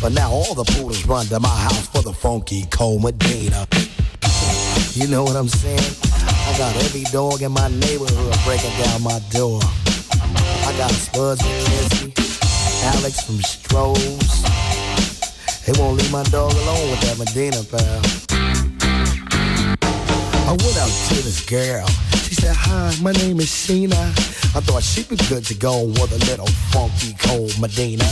But now all the poodles run to my house for the funky Cole Medina. You know what I'm saying? I got every dog in my neighborhood breaking down my door. I got Spuds and McKenzie, Alex from Strohs. They won't leave my dog alone with that Medina pal. I went out to this girl. She said, hi, my name is Sheena. I thought she'd be good to go with a little funky cold Medina.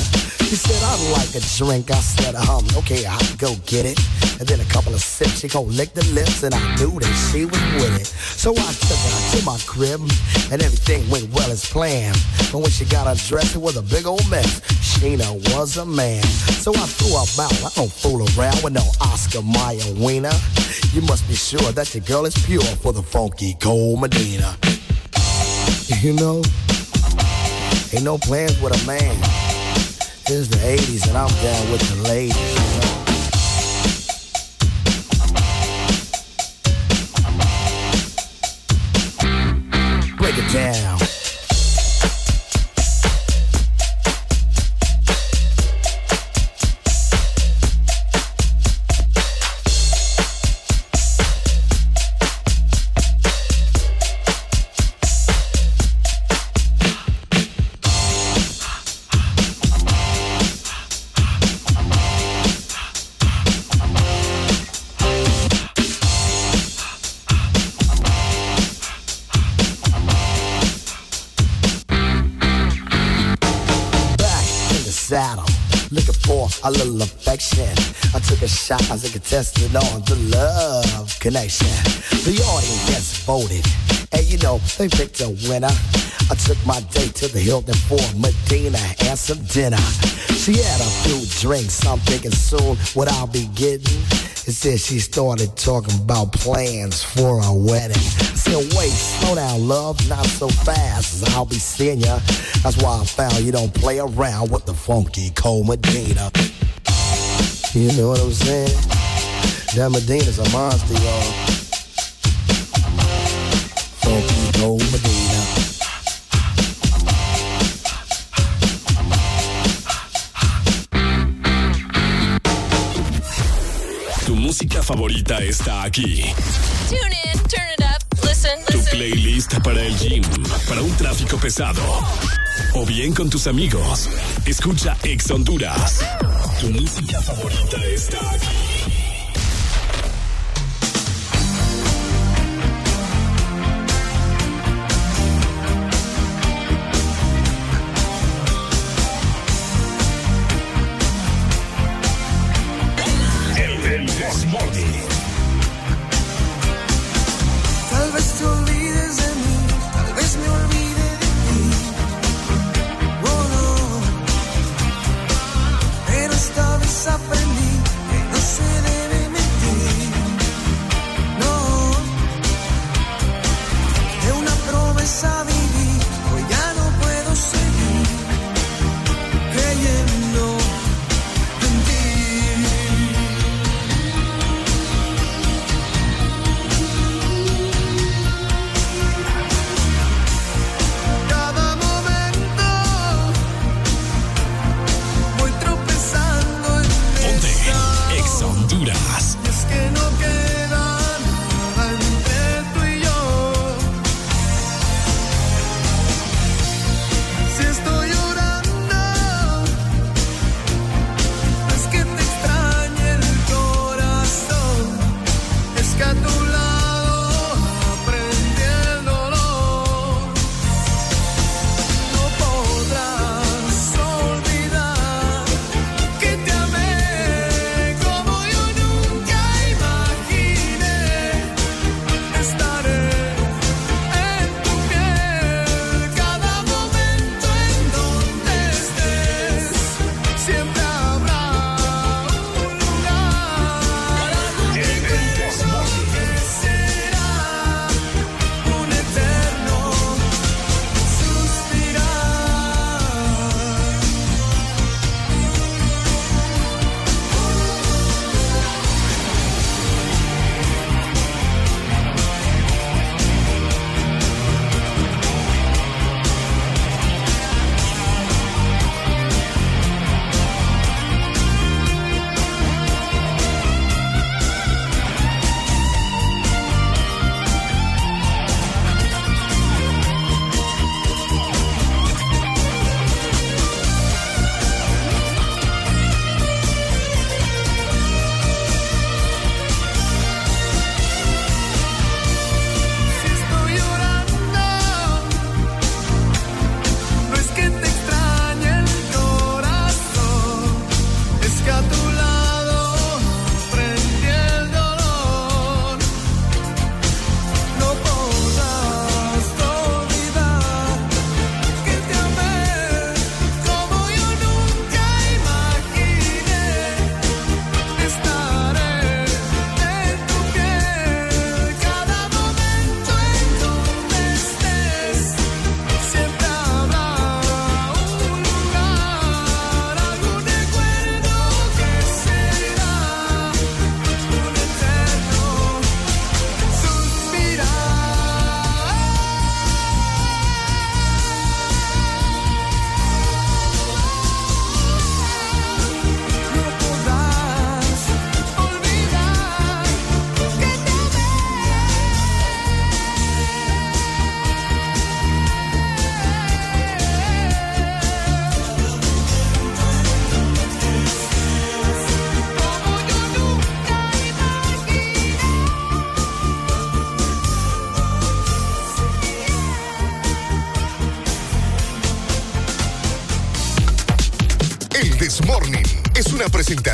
She said, I'd like a drink. I said, um, okay, I'll go get it. And then a couple of sips, she gon' lick the lips, and I knew that she was with it. So I took her to my crib, and everything went well as planned. But when she got undressed, it was a big old mess. Sheena was a man. So I threw her out. I don't fool around with no Oscar Mayer wiener. You must be sure that your girl is pure for the funky cold Medina. You know, ain't no plans with a man. It's the 80s and I'm down with the ladies. Break it down. A little affection. I took a shot as a contestant on the love connection. The audience voted, and you know they picked a winner. I took my date to the Hilton for Medina and some dinner. She had a few drinks, I'm thinking soon what I'll be getting. It said she started talking about plans for a wedding. I said, wait, slow down, love, not so fast, as I'll be seeing ya. That's why I found you don't play around with the funky Cole Medina. You know what I'm saying? That Medina's a monster, y'all. Funky Cole Medina. Tu música favorita está aquí. Tune in, turn it up, listen, Tu listen. playlist para el gym, para un tráfico pesado. O bien con tus amigos. Escucha Ex Honduras. Tu música favorita está aquí.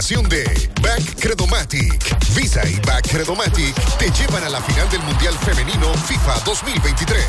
De Back Credomatic. Visa y Back Credomatic te llevan a la final del Mundial Femenino FIFA 2023.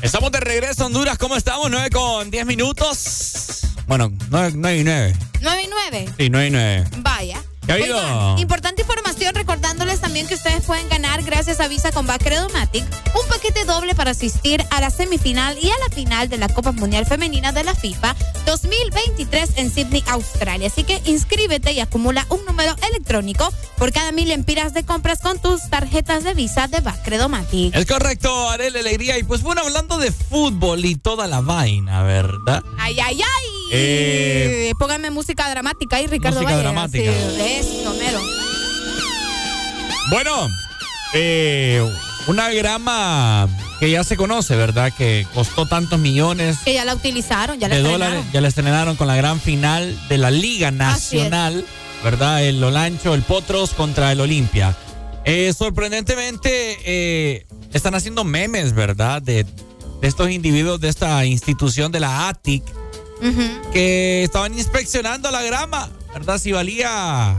Estamos de regreso a Honduras. ¿Cómo estamos? 9 con 10 minutos. Bueno, 9, 9 y 9. 9 y 9. Sí, 9 y 9. Vaya. ¿Qué ha habido? Oigan, importante información recordándoles también que ustedes pueden ganar gracias a Visa con Bacredomatic un paquete doble para asistir a la semifinal y a la final de la Copa Mundial Femenina de la FIFA 2023 en Sydney, Australia. Así que inscríbete y acumula un número electrónico por cada mil empiras de compras con tus tarjetas de Visa de Bacredomatic. Es correcto, Arele Alegría. Y pues bueno, hablando de fútbol y toda la vaina, ¿verdad? ¡Ay, ay, ay! Eh, Pónganme música dramática ahí, Ricardo Música Valle. dramática. Sí, eso, mero. Bueno, eh, una grama que ya se conoce, ¿verdad? Que costó tantos millones Que ya la utilizaron, ya la de estrenaron. dólares. Ya la estrenaron con la gran final de la Liga Nacional, ¿verdad? El Olancho, el Potros contra el Olimpia. Eh, sorprendentemente, eh, están haciendo memes, ¿verdad? De, de estos individuos de esta institución de la ATIC que estaban inspeccionando la grama, ¿verdad? Si valía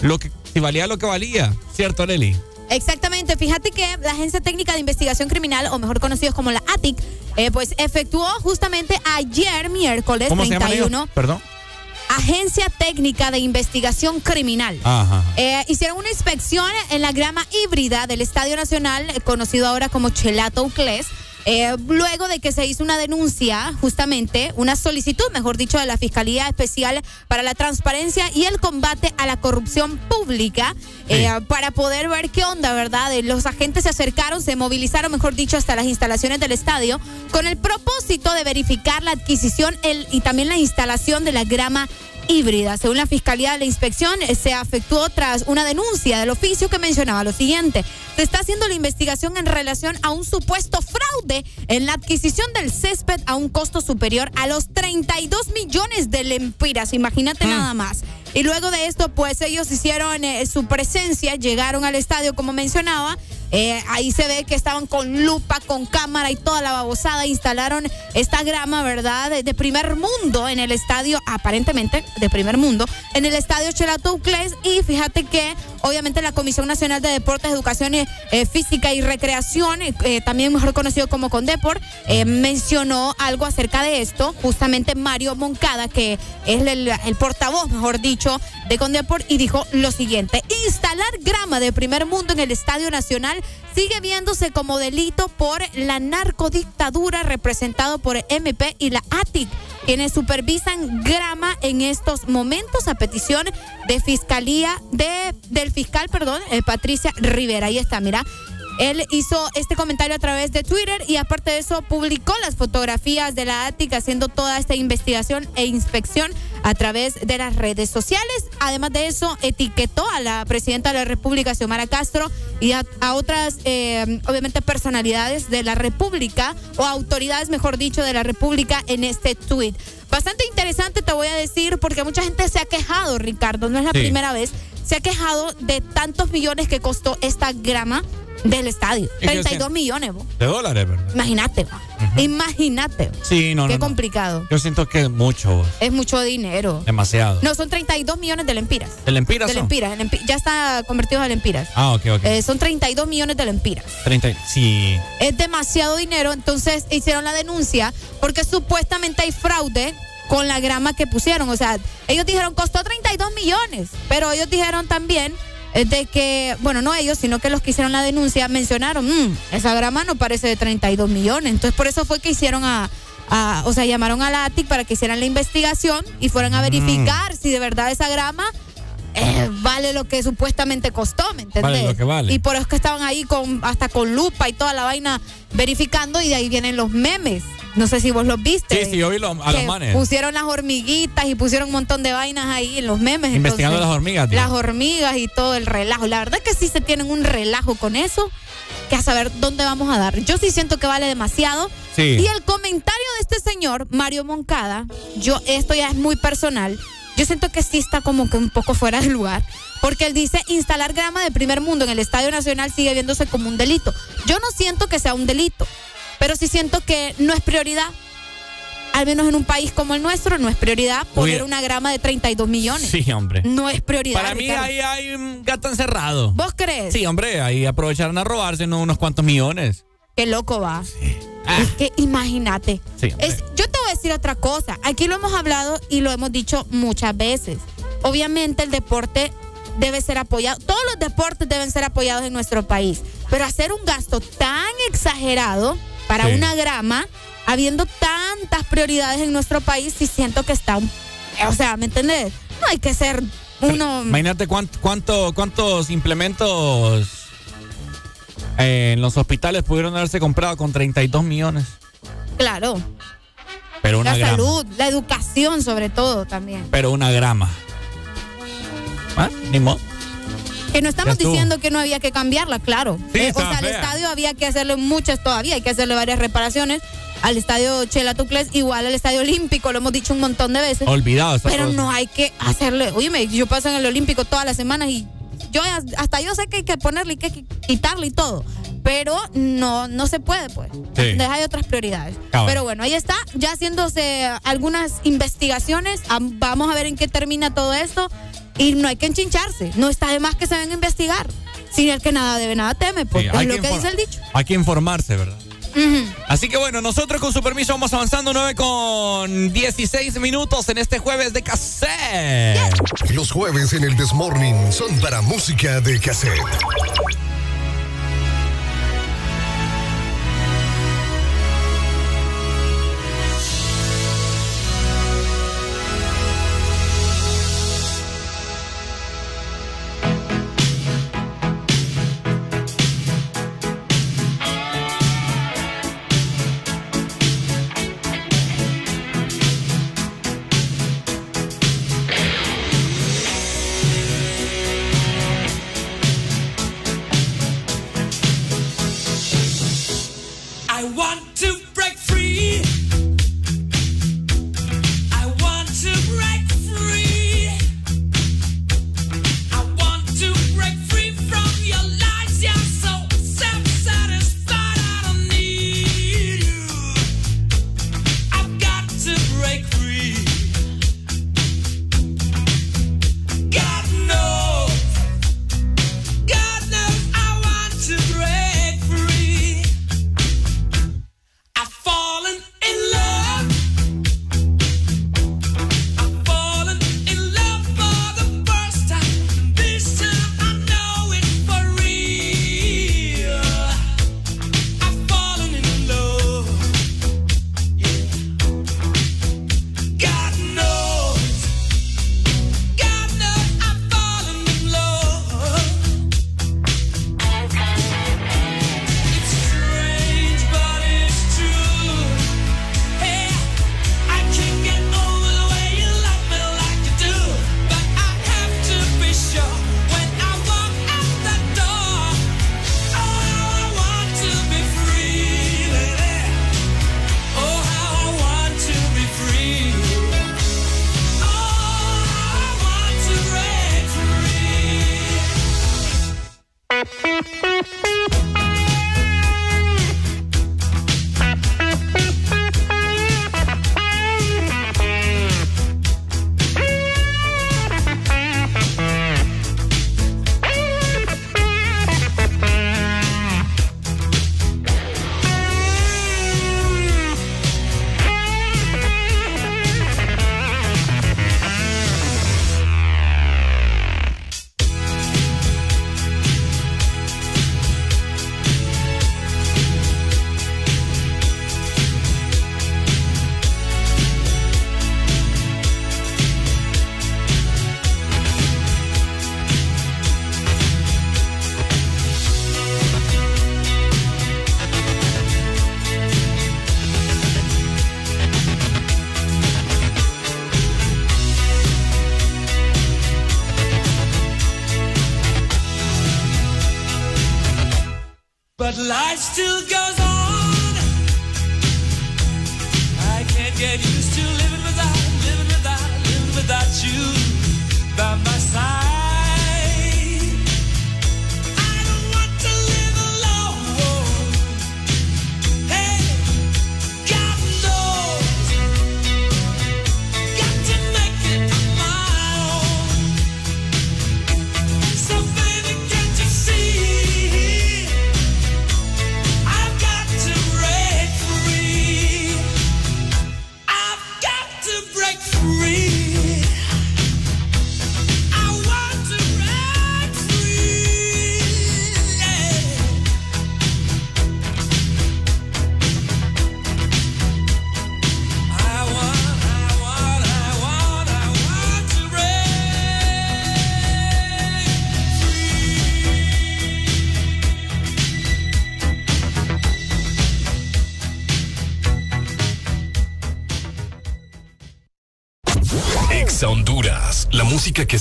lo que, si valía lo que valía, ¿cierto, Nelly? Exactamente, fíjate que la Agencia Técnica de Investigación Criminal, o mejor conocidos como la ATIC, eh, pues efectuó justamente ayer, miércoles ¿Cómo se llaman 31, ellos? Perdón. Agencia Técnica de Investigación Criminal. Ajá. Eh, hicieron una inspección en la grama híbrida del Estadio Nacional, conocido ahora como Chelato Uclés. Eh, luego de que se hizo una denuncia, justamente, una solicitud, mejor dicho, de la Fiscalía Especial para la Transparencia y el Combate a la Corrupción Pública, eh, para poder ver qué onda, ¿verdad? Eh, Los agentes se acercaron, se movilizaron, mejor dicho, hasta las instalaciones del estadio, con el propósito de verificar la adquisición el, y también la instalación de la grama híbrida. Según la Fiscalía, la inspección se efectuó tras una denuncia del oficio que mencionaba lo siguiente. Se está haciendo la investigación en relación a un supuesto fraude en la adquisición del césped a un costo superior a los 32 millones de lempiras. Imagínate nada más. Y luego de esto, pues ellos hicieron eh, su presencia, llegaron al estadio, como mencionaba. Eh, ahí se ve que estaban con lupa, con cámara y toda la babosada. Instalaron esta grama, ¿verdad? De, primer mundo en el estadio, aparentemente de primer mundo, en el estadio Chelato Uclés. Y fíjate que, obviamente, la Comisión Nacional de Deportes, Educación eh, eh, Física y Recreación, también mejor conocido como Condepor, eh, mencionó algo acerca de esto. Justamente Mario Moncada, que es el, el portavoz, mejor dicho, de Condepor, y dijo lo siguiente: instalar grama de primer mundo en el Estadio Nacional sigue viéndose como delito por la narcodictadura representado por MP y la ATIC, quienes supervisan grama en estos momentos a petición de fiscalía de del fiscal, perdón, eh, Patricia Rivera. Ahí está, mira. Él hizo este comentario a través de Twitter y aparte de eso publicó las fotografías de la ATIC haciendo toda esta investigación e inspección a través de las redes sociales. Además de eso, etiquetó a la presidenta de la República, Xiomara Castro, y a, a otras, eh, obviamente, personalidades de la República o autoridades, mejor dicho, de la República en este tweet. Bastante interesante, te voy a decir, porque mucha gente se ha quejado, Ricardo, no es la Sí. primera vez, se ha quejado de tantos millones que costó esta grama del estadio. ¿Y qué 32 hacen? millones, bo. De dólares, ¿verdad? Imagínate. Imagínate. Sí, no, Qué no, no. complicado. Yo siento que es mucho, vos. Es mucho dinero. demasiado. No, son 32 millones de lempiras. ¿De lempiras De lempiras. en lempi- ya está convertido a lempiras. Ah, ok, ok. Eh, son 32 millones de lempiras. 30, sí. Es demasiado dinero, entonces hicieron la denuncia porque supuestamente hay fraude con la grama que pusieron. O sea, ellos dijeron costó 32 millones, pero ellos dijeron también eh, de que, bueno, no ellos, sino que los que hicieron la denuncia mencionaron, "Mm, esa grama no parece de 32 millones. Entonces por eso fue que hicieron a... a- o sea, llamaron a la ATIC para que hicieran la investigación y fueran a verificar si de verdad esa grama eh, vale lo que supuestamente costó, ¿me entendés? Vale lo que vale. Y por eso es que estaban ahí con hasta con lupa y toda la vaina verificando y de ahí vienen los memes. No sé si vos los viste. Sí, sí, yo vi lo- a los manes. Pusieron las hormiguitas y pusieron un montón de vainas ahí en los memes. Investigando entonces, las hormigas, tío. Las hormigas y todo el relajo. La verdad que sí se tienen un relajo con eso, que a saber dónde vamos a dar. Yo sí siento que vale demasiado. Sí. Y el comentario de este señor, Mario Moncada, yo, esto ya es muy personal. Yo siento que sí está como que un poco fuera de lugar. Porque él dice, instalar grama de primer mundo en el Estadio Nacional sigue viéndose como un delito. Yo no siento que sea un delito, pero sí siento que no es prioridad. al menos en un país como el nuestro, no es prioridad poner Oye. una grama de 32 millones. Sí, hombre. No es prioridad. Para mí ahí hay un gato encerrado. ¿Vos crees? Sí, hombre, ahí aprovecharon a robarse ¿no? unos cuantos millones. Qué loco va. Es que imagínate. Sí, hombre. Es, yo te voy a decir otra cosa. Aquí lo hemos hablado y lo hemos dicho muchas veces. Obviamente el deporte debe ser apoyado. Todos los deportes deben ser apoyados en nuestro país. Pero hacer un gasto tan exagerado para Sí. una grama, habiendo tantas prioridades en nuestro país, sí siento que está un... O sea, ¿me entendés? No hay que ser uno... Imagínate cuánto, cuánto- cuántos implementos eh, en los hospitales pudieron haberse comprado con 32 millones. Claro. Pero una la grama. salud, la educación sobre todo también. Pero una grama. ¿Ah? Ni modo. Que no estamos diciendo que no había que cambiarla, claro. Sí, Eh, o sea, al estadio había que hacerle muchas todavía, hay que hacerle varias reparaciones. Al estadio Chela Tucles, igual al estadio Olímpico, lo hemos dicho un montón de veces. Olvidado Pero cosa. no hay que hacerle. Oye, yo paso en el Olímpico todas las semanas y yo hasta yo sé que hay que ponerle y que hay que quitarle y todo. Pero no, no se puede, pues. Sí. Hay otras prioridades. Cabal. Pero bueno, ahí está, ya haciéndose algunas investigaciones. Am- Vamos a ver en qué termina todo esto. Y no hay que enchincharse. No está de más que se venga a investigar. Sin el que nada debe, nada teme, pues. Sí, es lo que dice el dicho. Hay que informarse, ¿verdad? Así que bueno, nosotros con su permiso vamos avanzando 9 con 16 minutos en este jueves de cassette. Los jueves en el Desmorning son para música de cassette.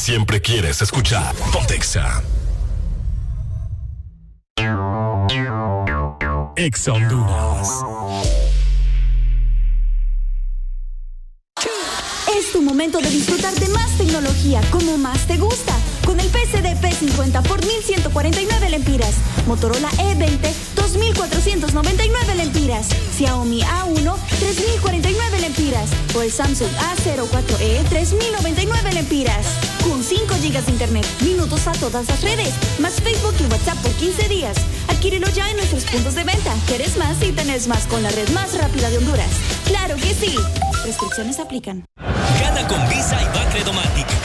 Siempre quieres escuchar. Pontexa. Ex Honduras. Es tu momento de disfrutar de más tecnología como más te gusta. Con el PCD P50 por 1149 lempiras. Motorola E20 2499 lempiras. Xiaomi A1 3049 lempiras. O el Samsung A04E 5 GB de internet, minutos a todas las redes, más Facebook y WhatsApp por 15 días. Adquírelo ya en nuestros puntos de venta. ¿Quieres más y tenés más con la red más rápida de Honduras? ¡Claro que sí! Restricciones aplican. Gana con Visa y Bacredomatic.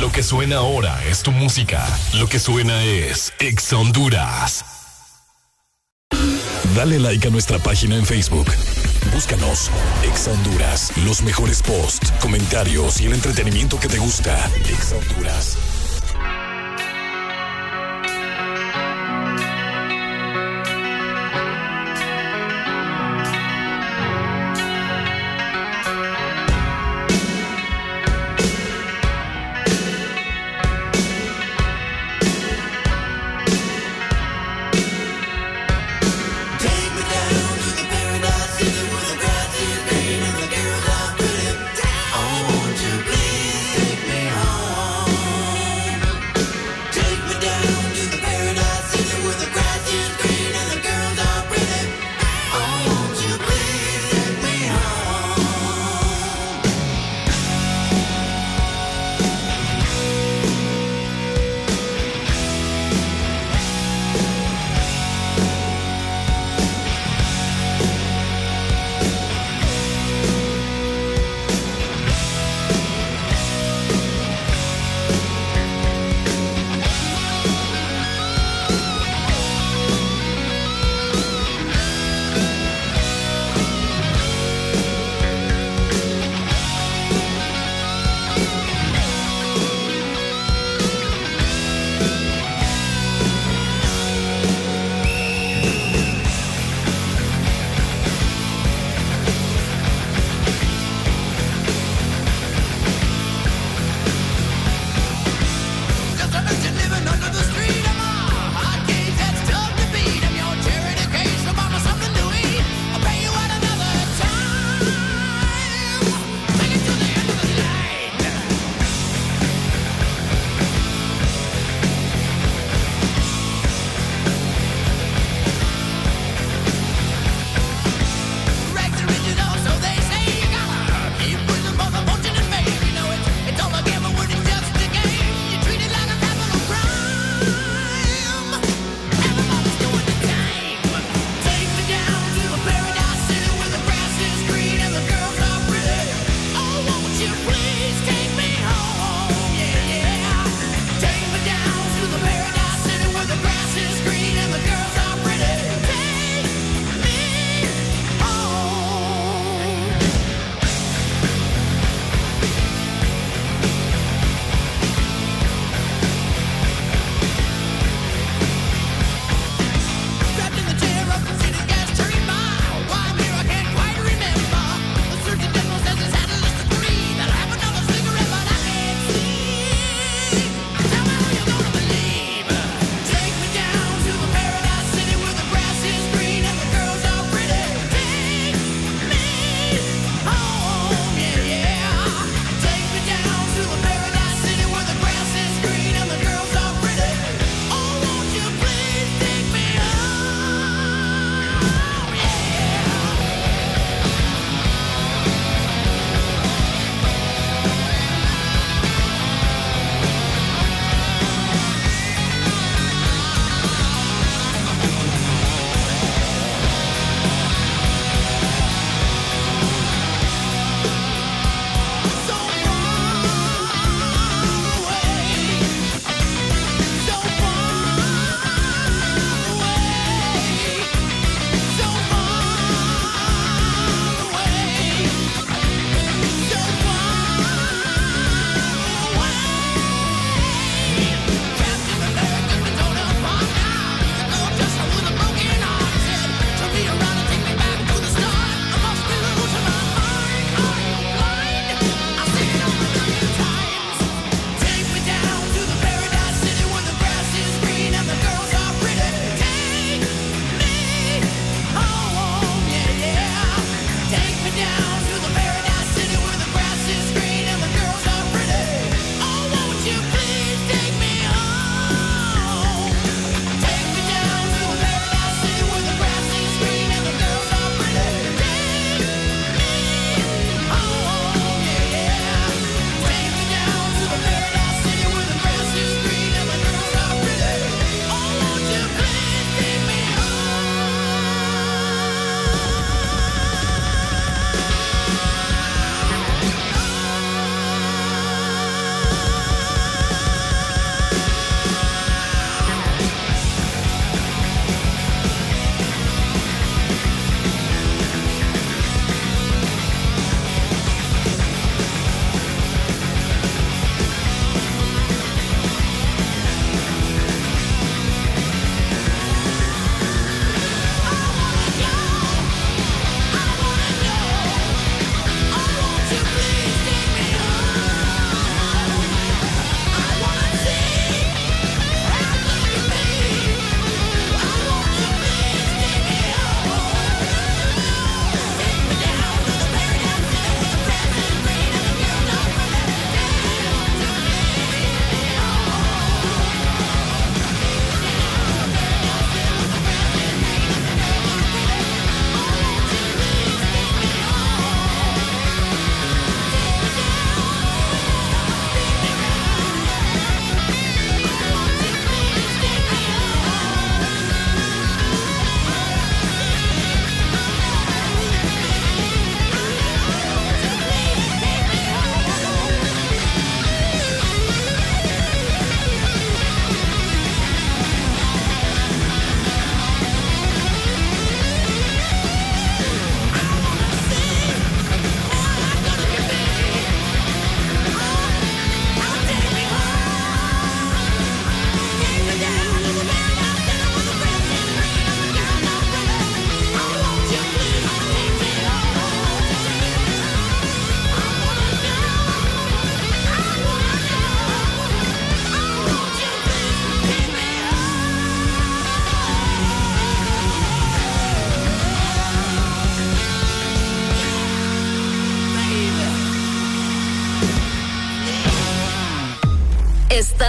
Lo que suena ahora es tu música. Lo que suena es Ex Honduras. Dale like a nuestra página en Facebook. Búscanos, Ex Honduras. Los mejores posts, comentarios y el entretenimiento que te gusta. Ex Honduras.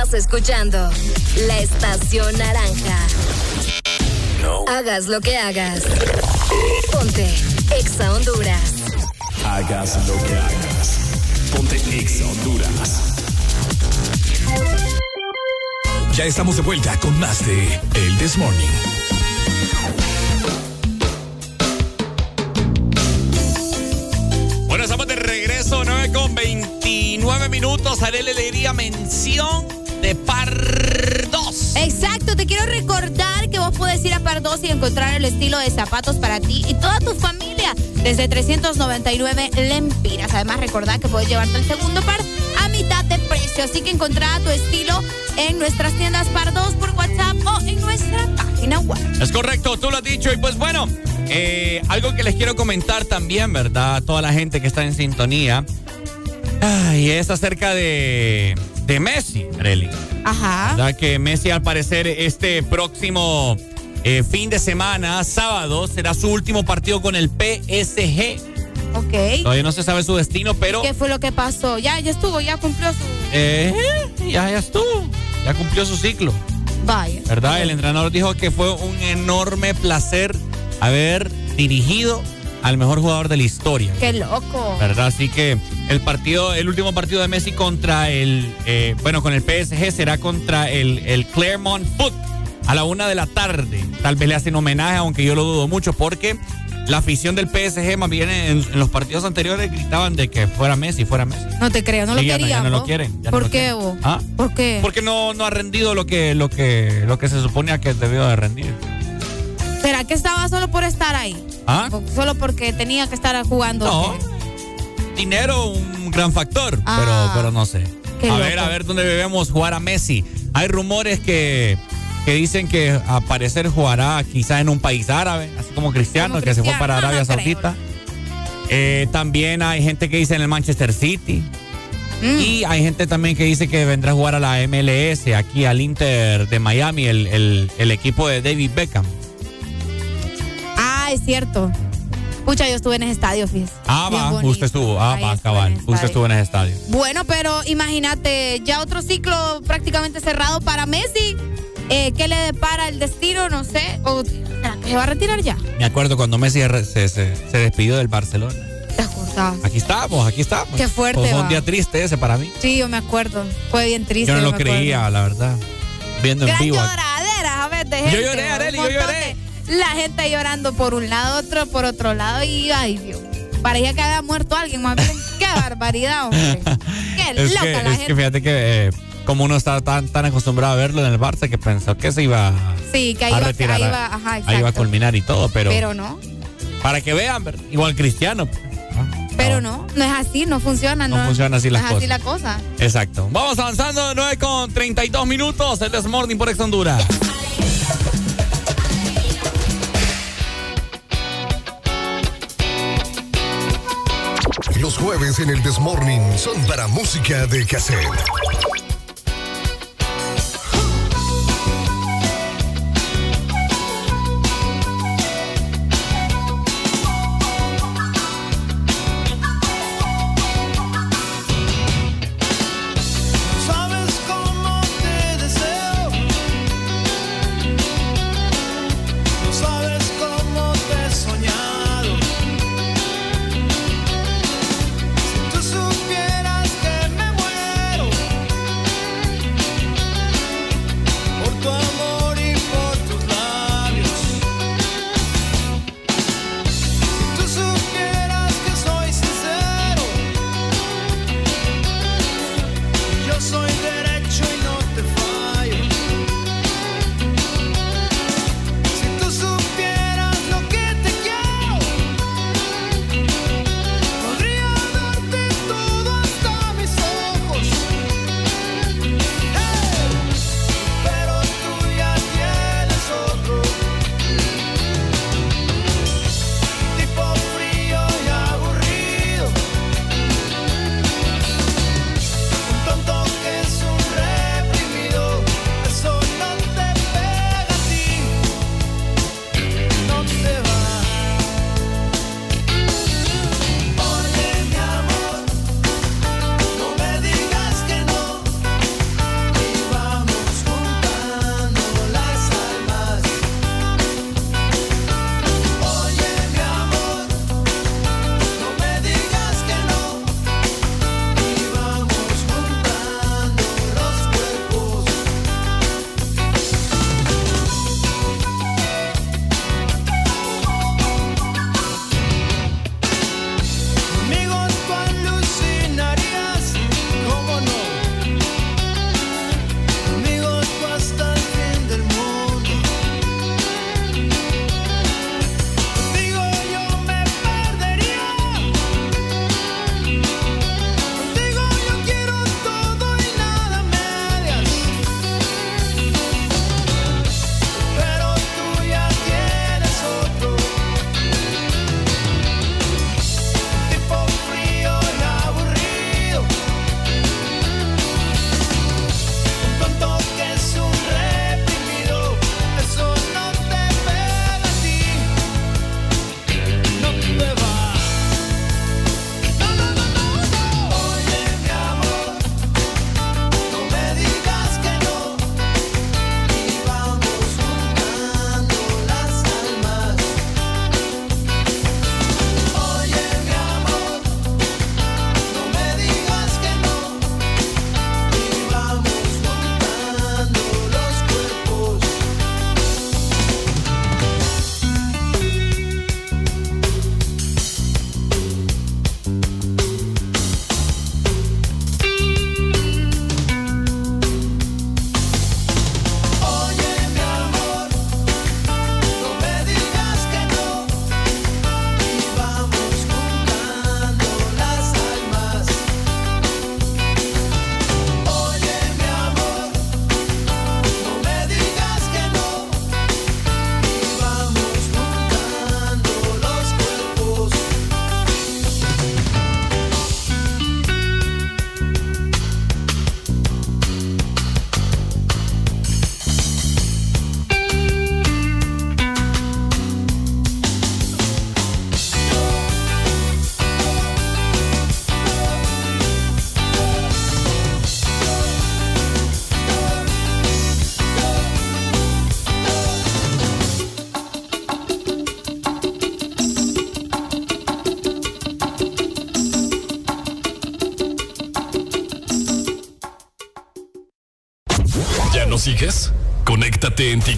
Estás escuchando la estación naranja. Hagas lo que hagas. Ponte Exa Honduras. Hagas lo que hagas. Ponte Exa Honduras. Ya estamos de vuelta con más de El This Morning. Bueno, estamos de regreso, 9 con 29 minutos. Arele le diría mención puedes ir a Par 2 y encontrar el estilo de zapatos para ti y toda tu familia desde 399 lempiras. Además, recordad que puedes llevarte el segundo par a mitad de precio. Así que encontrá tu estilo en nuestras tiendas Par 2 por WhatsApp o en nuestra página web. Es correcto, tú lo has dicho. Y pues bueno, eh, algo que les quiero comentar también, ¿verdad? Toda la gente que está en sintonía. Y es acerca de, de Messi, Arely. Ajá. ¿Verdad? Que Messi, al parecer, este próximo eh, fin de semana, sábado, será su último partido con el PSG. Ok. Todavía no se sabe su destino, pero. ¿Qué fue lo que pasó? Ya, ya estuvo, ya cumplió su. eh, ya, ya estuvo. Ya cumplió su ciclo. Vaya. ¿Verdad? El entrenador dijo que fue un enorme placer haber dirigido al mejor jugador de la historia. Qué loco. ¿Verdad? Así que el partido, el último partido de Messi contra el, eh, bueno, con el PSG será contra el, el Claremont Foot a la una de la tarde. Tal vez le hacen homenaje, aunque yo lo dudo mucho, porque la afición del PSG más bien en, en los partidos anteriores gritaban de que fuera Messi, fuera Messi. No te creo, no lo ya no- ya querían. no lo quieren, no ¿Por qué, vos? ¿Ah? ¿Por qué? Porque no, no ha rendido lo que, lo que, lo que se suponía que debió de rendir. ¿Será que estaba solo por estar ahí? ¿Ah? Solo porque tenía que estar jugando. No. Dinero, un gran factor, Ah. pero, pero no sé. A ver, a ver dónde debemos jugar a Messi. Hay rumores que, que dicen que a parecer jugará quizás en un país árabe, así como Cristiano, Como que se fue para Arabia no. Saudita. Eh, también hay gente que dice en el Manchester City. Mm. Y hay gente también que dice que vendrá a jugar a la MLS, aquí al Inter de Miami, el, el- el equipo de David Beckham. Ah, es cierto. Pucha, yo estuve en ese estadio, fíjese. Ah, va, usted estuvo. Ah, va, cabal. Usted estuvo en ese estadio. Bueno, pero imagínate, ya otro ciclo prácticamente cerrado para Messi. Eh, ¿Qué le depara el destino? No sé. ¿O se va a retirar ya? Me acuerdo cuando Messi se, se- se despidió del Barcelona. ¿Te acordás? Aquí estamos, aquí estamos. Qué fuerte, Fue un día triste ese para mí. Sí, yo me acuerdo. Fue bien triste. Yo no lo acuerdo. creía, la verdad. Viendo en vivo. lloradera, a ver, de Yo gente. lloré, un Arely, yo lloré. de- La gente llorando por un lado, otro por otro lado. Y, ay, Dios. Parecía que había muerto alguien, más bien. Qué barbaridad, hombre. [laughs] Qué Es loca que, la es gente. que fíjate que eh, como uno está tan, tan acostumbrado a verlo en el Barça que pensó que se iba Sí, que ahí a iba, retirar. ahí iba, ajá, ahí iba a culminar y todo, pero, Pero no, para que vean, igual Cristiano. pero no, no es así, no funciona. No No, funcionan así las no es así cosas. la cosa. Exacto. Vamos avanzando, 9 con 32 minutos. El Desmorning por Ex Honduras. Los jueves en el Desmorning son para música de cassette.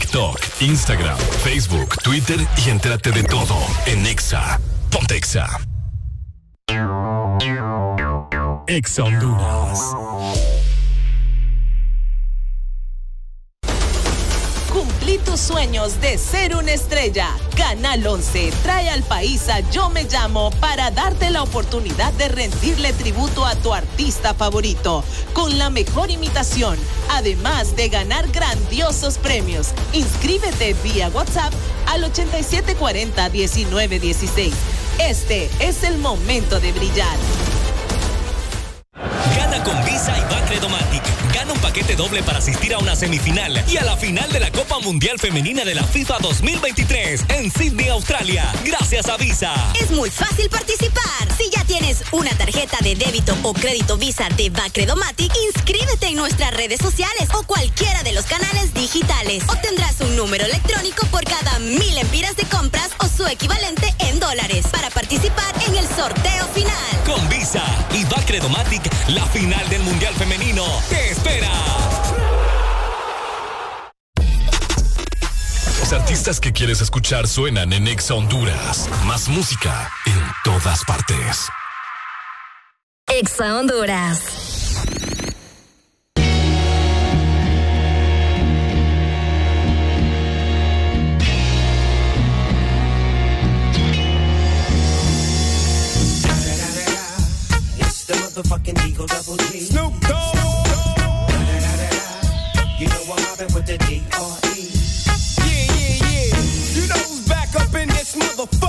TikTok, Instagram, Facebook, Twitter y entérate de todo en Exa. Ponte Exa. Exa Honduras. Cumplí tus sueños de ser una estrella. Canal 11 trae al país a Yo Me Llamo para darte la oportunidad de rendirle tributo a tu artista favorito con la mejor imitación, además de ganar grandiosos premios. Inscríbete vía WhatsApp al 8740-1916. Este es el momento de brillar. Gana con Visa y Bacredomatic. Gana un paquete doble para asistir a una semifinal y a la final de la Copa Mundial Femenina de la FIFA 2023 en Sydney, Australia. Gracias a Visa. Es muy fácil participar. Una tarjeta de débito o crédito Visa de Bacredomatic, inscríbete en nuestras redes sociales o cualquiera de los canales digitales. Obtendrás un número electrónico por cada mil empiras de compras o su equivalente en dólares para participar en el sorteo final. Con Visa y Bacredomatic, la final del Mundial Femenino te espera. Los artistas que quieres escuchar suenan en Exa Honduras. Más música en todas partes. Exa Honduras. It's the motherfucking Eagle Double G. Snoop Dogg. You know I'm mobbing with the D.R.E. Yeah, yeah, yeah. You know who's back up in this motherfucker.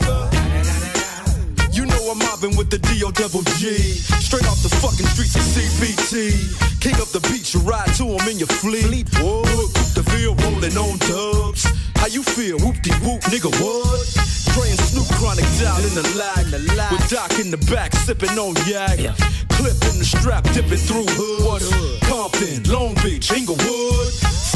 Mobbing with the D.O. G. Straight off the fucking streets of CBT. King up the beach, you ride to him in your fleet. Whoa, the Ville rolling on dubs. How you feel? Whoop-de-whoop, nigga, what? Praying Snoop Chronic down in the lag. With Doc in the back, sipping on yak. Clip in the strap, dipping through hood. Compton, Long Beach, Inglewood.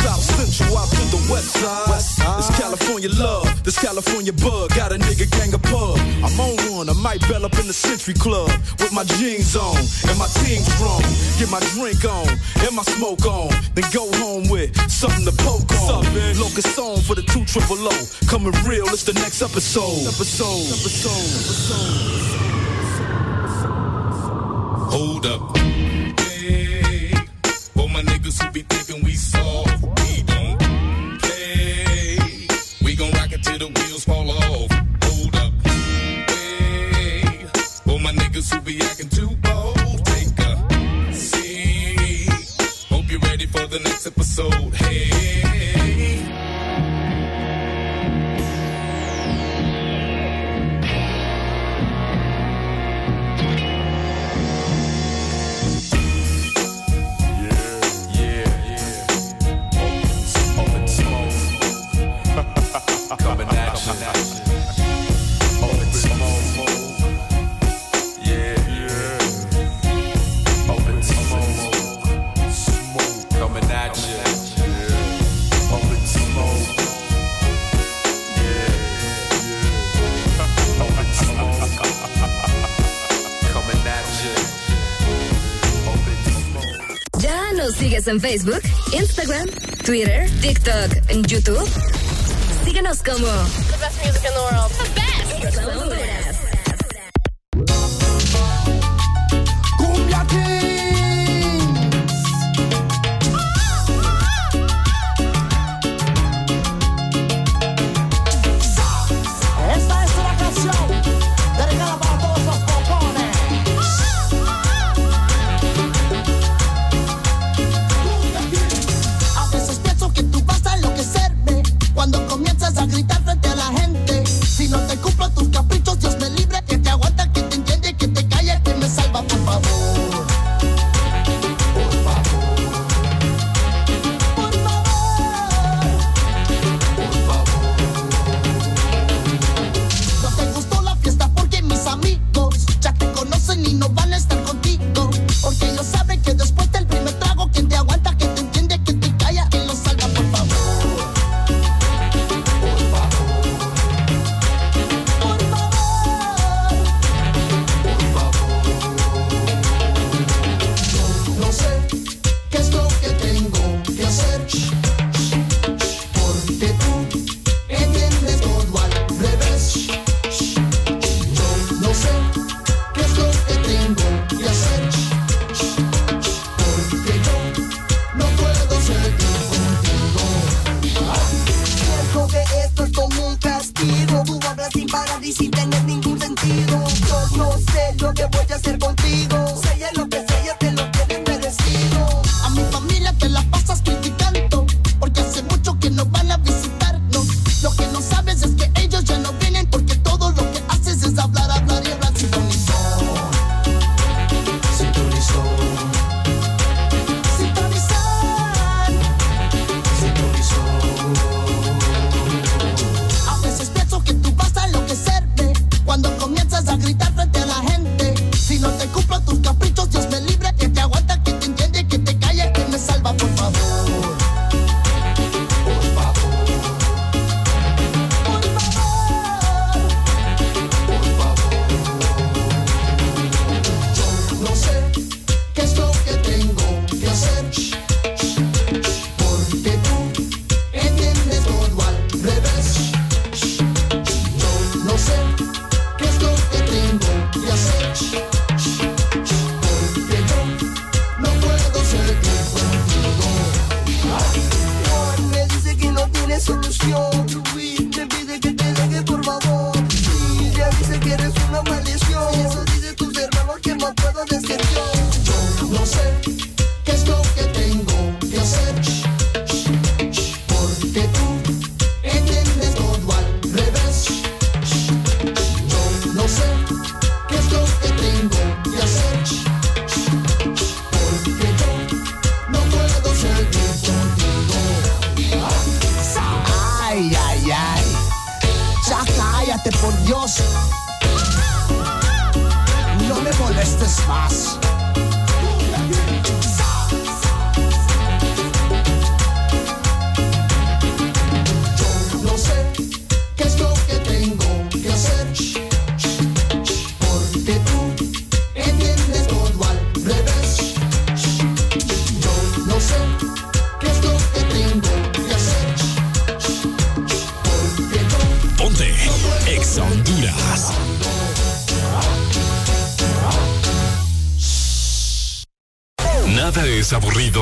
South Central out to the west side. It's California love, this California bug. Got a nigga gang of pub. I'm on one, I might bell up in the Century Club with my jeans on and my team strong. Get my drink on and my smoke on, then go home with something to poke on. Locust on for the two triple O. Coming real, it's the next episode. Episode. Episode. Hold up. Hey, for my niggas who be thinking we soft, we don't play. We gon' rock it till the wheels fall off. Hold up. Hey, for my niggas who be acting too bold, take a seat. Hope you're ready for the next episode. Sigues en Facebook, Instagram, Twitter, TikTok, en YouTube? Síguenos como The best music in the world. The best.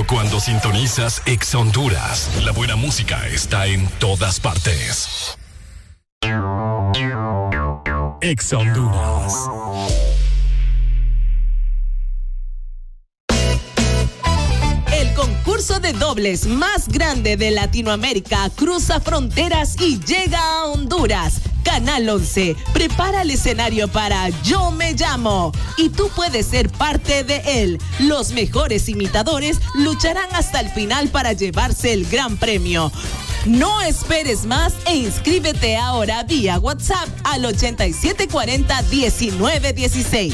Cuando sintonizas Exa Honduras. La buena música está en todas partes. Exa Honduras. El concurso de dobles más grande de Latinoamérica cruza fronteras y llega a Honduras. Canal 11 prepara el escenario para Yo me llamo y tú puedes ser parte de él. Los mejores imitadores lucharán hasta el final para llevarse el gran premio. No esperes más e inscríbete ahora vía WhatsApp al 8740 1916.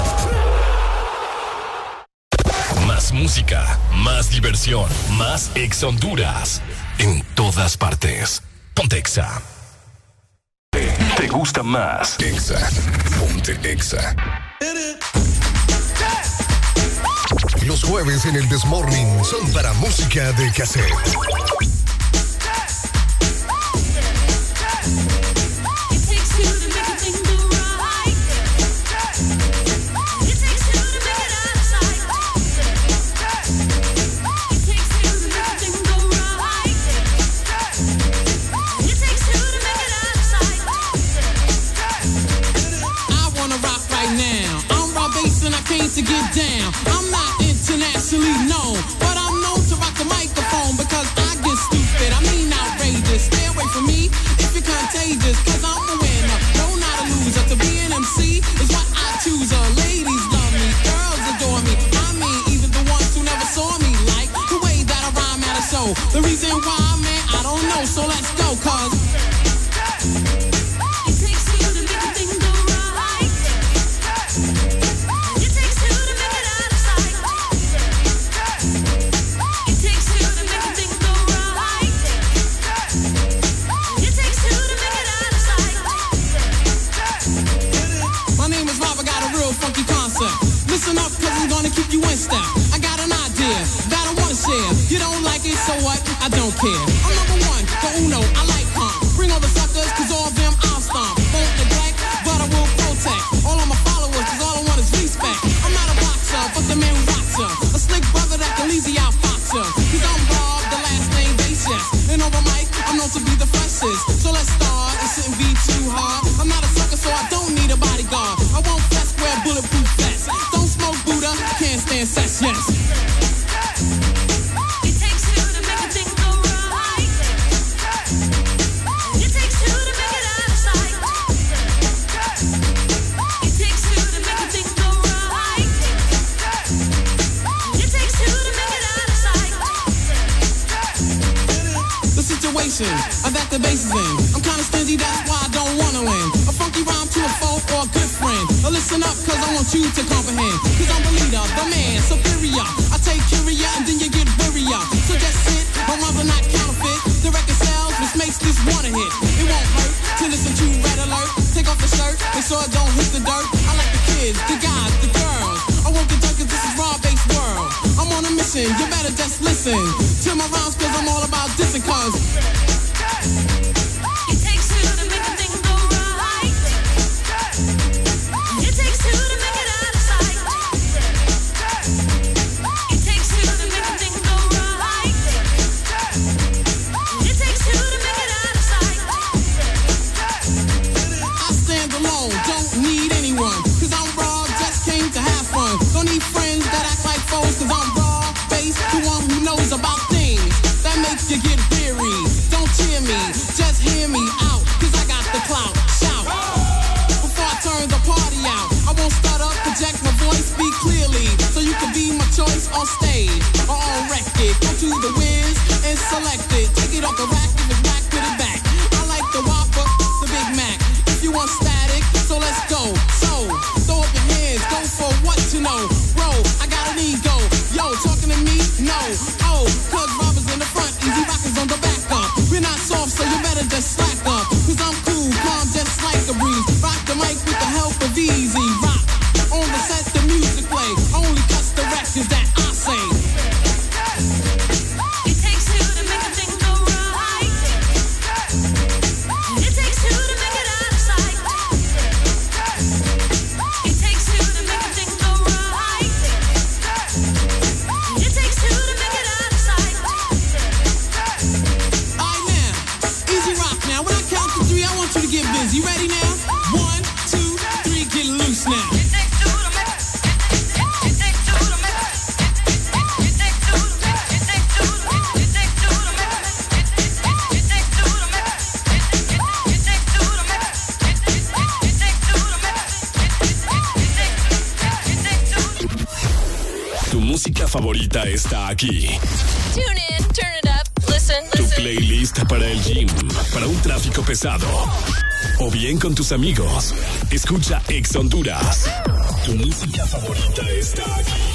Más música, más diversión, más Exa Honduras. En todas partes. Ponte Exa. ¿Te gusta más? Exa. Ponte Exa. Los jueves en el Desmorning son para música de cassette. Down. I'm not internationally known, but I'm known to rock the microphone because I get stupid. I mean outrageous. Stay away from me if you're contagious, cause I'm a winner. No, not a loser. To be an MC is what I choose. Uh, ladies love me, girls adore me. I mean, even the ones who never saw me like the way that I rhyme at a show. The reason why, man, I don't know. So let's go, con tus amigos. Escucha Ex Honduras. Tu música favorita está aquí.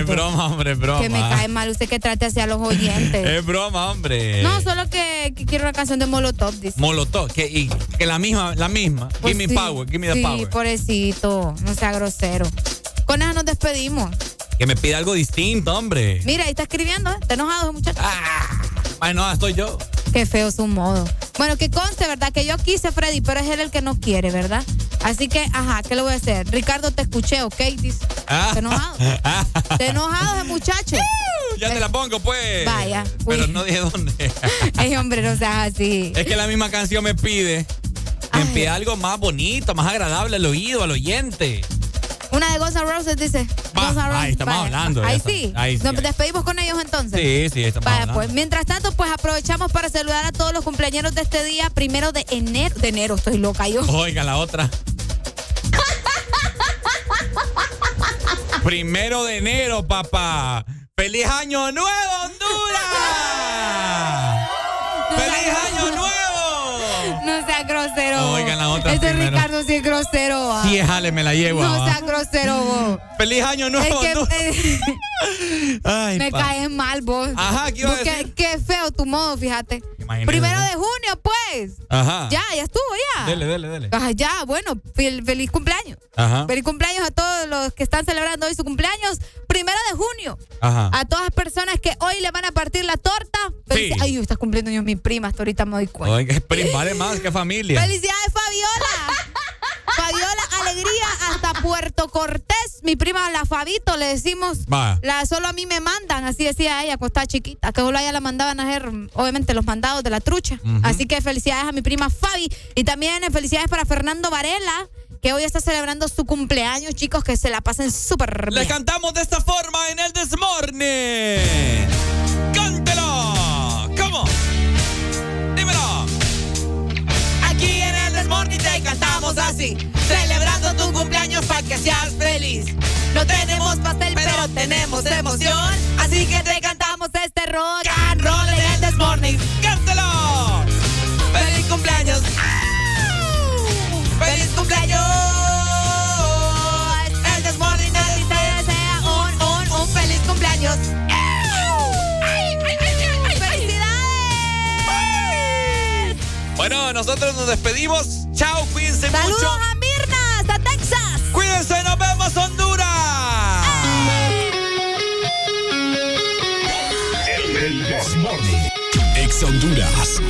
Es broma, hombre, es broma. Que me cae mal usted que trate hacia los oyentes. Es broma, hombre. No, solo que, que quiero una canción de Molotov, dice. Molotov, que, y, que la misma, la misma. Pues give me sí, power, give me the sí, power. pobrecito, no sea grosero. Con eso nos despedimos. Que me pida algo distinto, hombre. Mira, ahí está escribiendo, ¿eh? Está enojado muchacho. Bueno, estoy yo. Qué feo su modo. Bueno, que conste, ¿verdad? Que yo quise Freddy, pero es él el que no quiere, ¿verdad? Así que, ajá, ¿qué le voy a hacer? Ricardo, te escuché, ¿ok? Dice. ¿Está enojado? [laughs] ¿Está enojado ese muchacho? Ya te la pongo, pues. Vaya, Pero uy. no dije dónde. [laughs] Ey, hombre, no seas así. es que la misma canción me pide. Me pide algo más bonito, más agradable al oído, al oyente. Una de Guns N' Roses dice. Guns N' Roses, ahí estamos vaya. hablando, Ahí sí. Ahí sí, Nos ahí. despedimos con ellos entonces. Sí, sí, estamos Vaya, hablando. pues mientras tanto, pues aprovechamos para saludar a todos los cumpleaños de este día, primero de enero. De enero, estoy loca yo. Oiga, la otra. Primero de enero, papá. ¡Feliz año nuevo, Honduras! ¡Feliz año nuevo! No sea grosero. Oigan, la otra Este primero. Ricardo sí es grosero. Sí, jale, me la llevo. No ah. sea grosero vos. ¡Feliz año Es nuevo, que eh, [laughs] Ay, me pa. caes mal vos. Ajá, ¿qué Vos qué-? Qué feo tu modo, fíjate. Imagínese. Primero de junio, pues. Ajá. Ya, ya estuvo, ya. Dele, dele, dele. Ah, ya, bueno, fel- feliz cumpleaños. Ajá. Feliz cumpleaños a todos los que están celebrando hoy su cumpleaños. Primero de junio. Ajá. A todas las personas que hoy le van a partir la torta. Felici- Sí. Ay, estás cumpliendo años mi prima, hasta ahorita me doy cuenta. Oiga, es prim- vale más que familia. [laughs] ¡Felicidades, Fabiola! Fabiola, alegría hasta Puerto Cortés. Mi prima, la Fabito, le decimos. La, solo a mí me mandan, así decía ella, cuando estaba chiquita, que solo a ella la mandaban a hacer, obviamente, los mandados de la trucha. Así que felicidades a mi prima Fabi. Y también eh, felicidades para Fernando Varela, que hoy está celebrando su cumpleaños, chicos, que se la pasen súper Le bien. cantamos de esta forma en el Desmorning. ¡Cántelo! ¿Cómo? Dímelo. Desmorning te cantamos así, celebrando tu cumpleaños para que seas feliz. No tenemos pastel, pero tenemos emoción, así que te cantamos este rock and roll en el Desmorning. ¡Cántelo! ¡Feliz cumpleaños! ¡Au! ¡Feliz cumpleaños! Nosotros nos despedimos. Chao, cuídense ¡Saludos mucho. a Mirna, hasta Texas! Cuídense, nos vemos, Honduras. El Desmorning. Ex Honduras.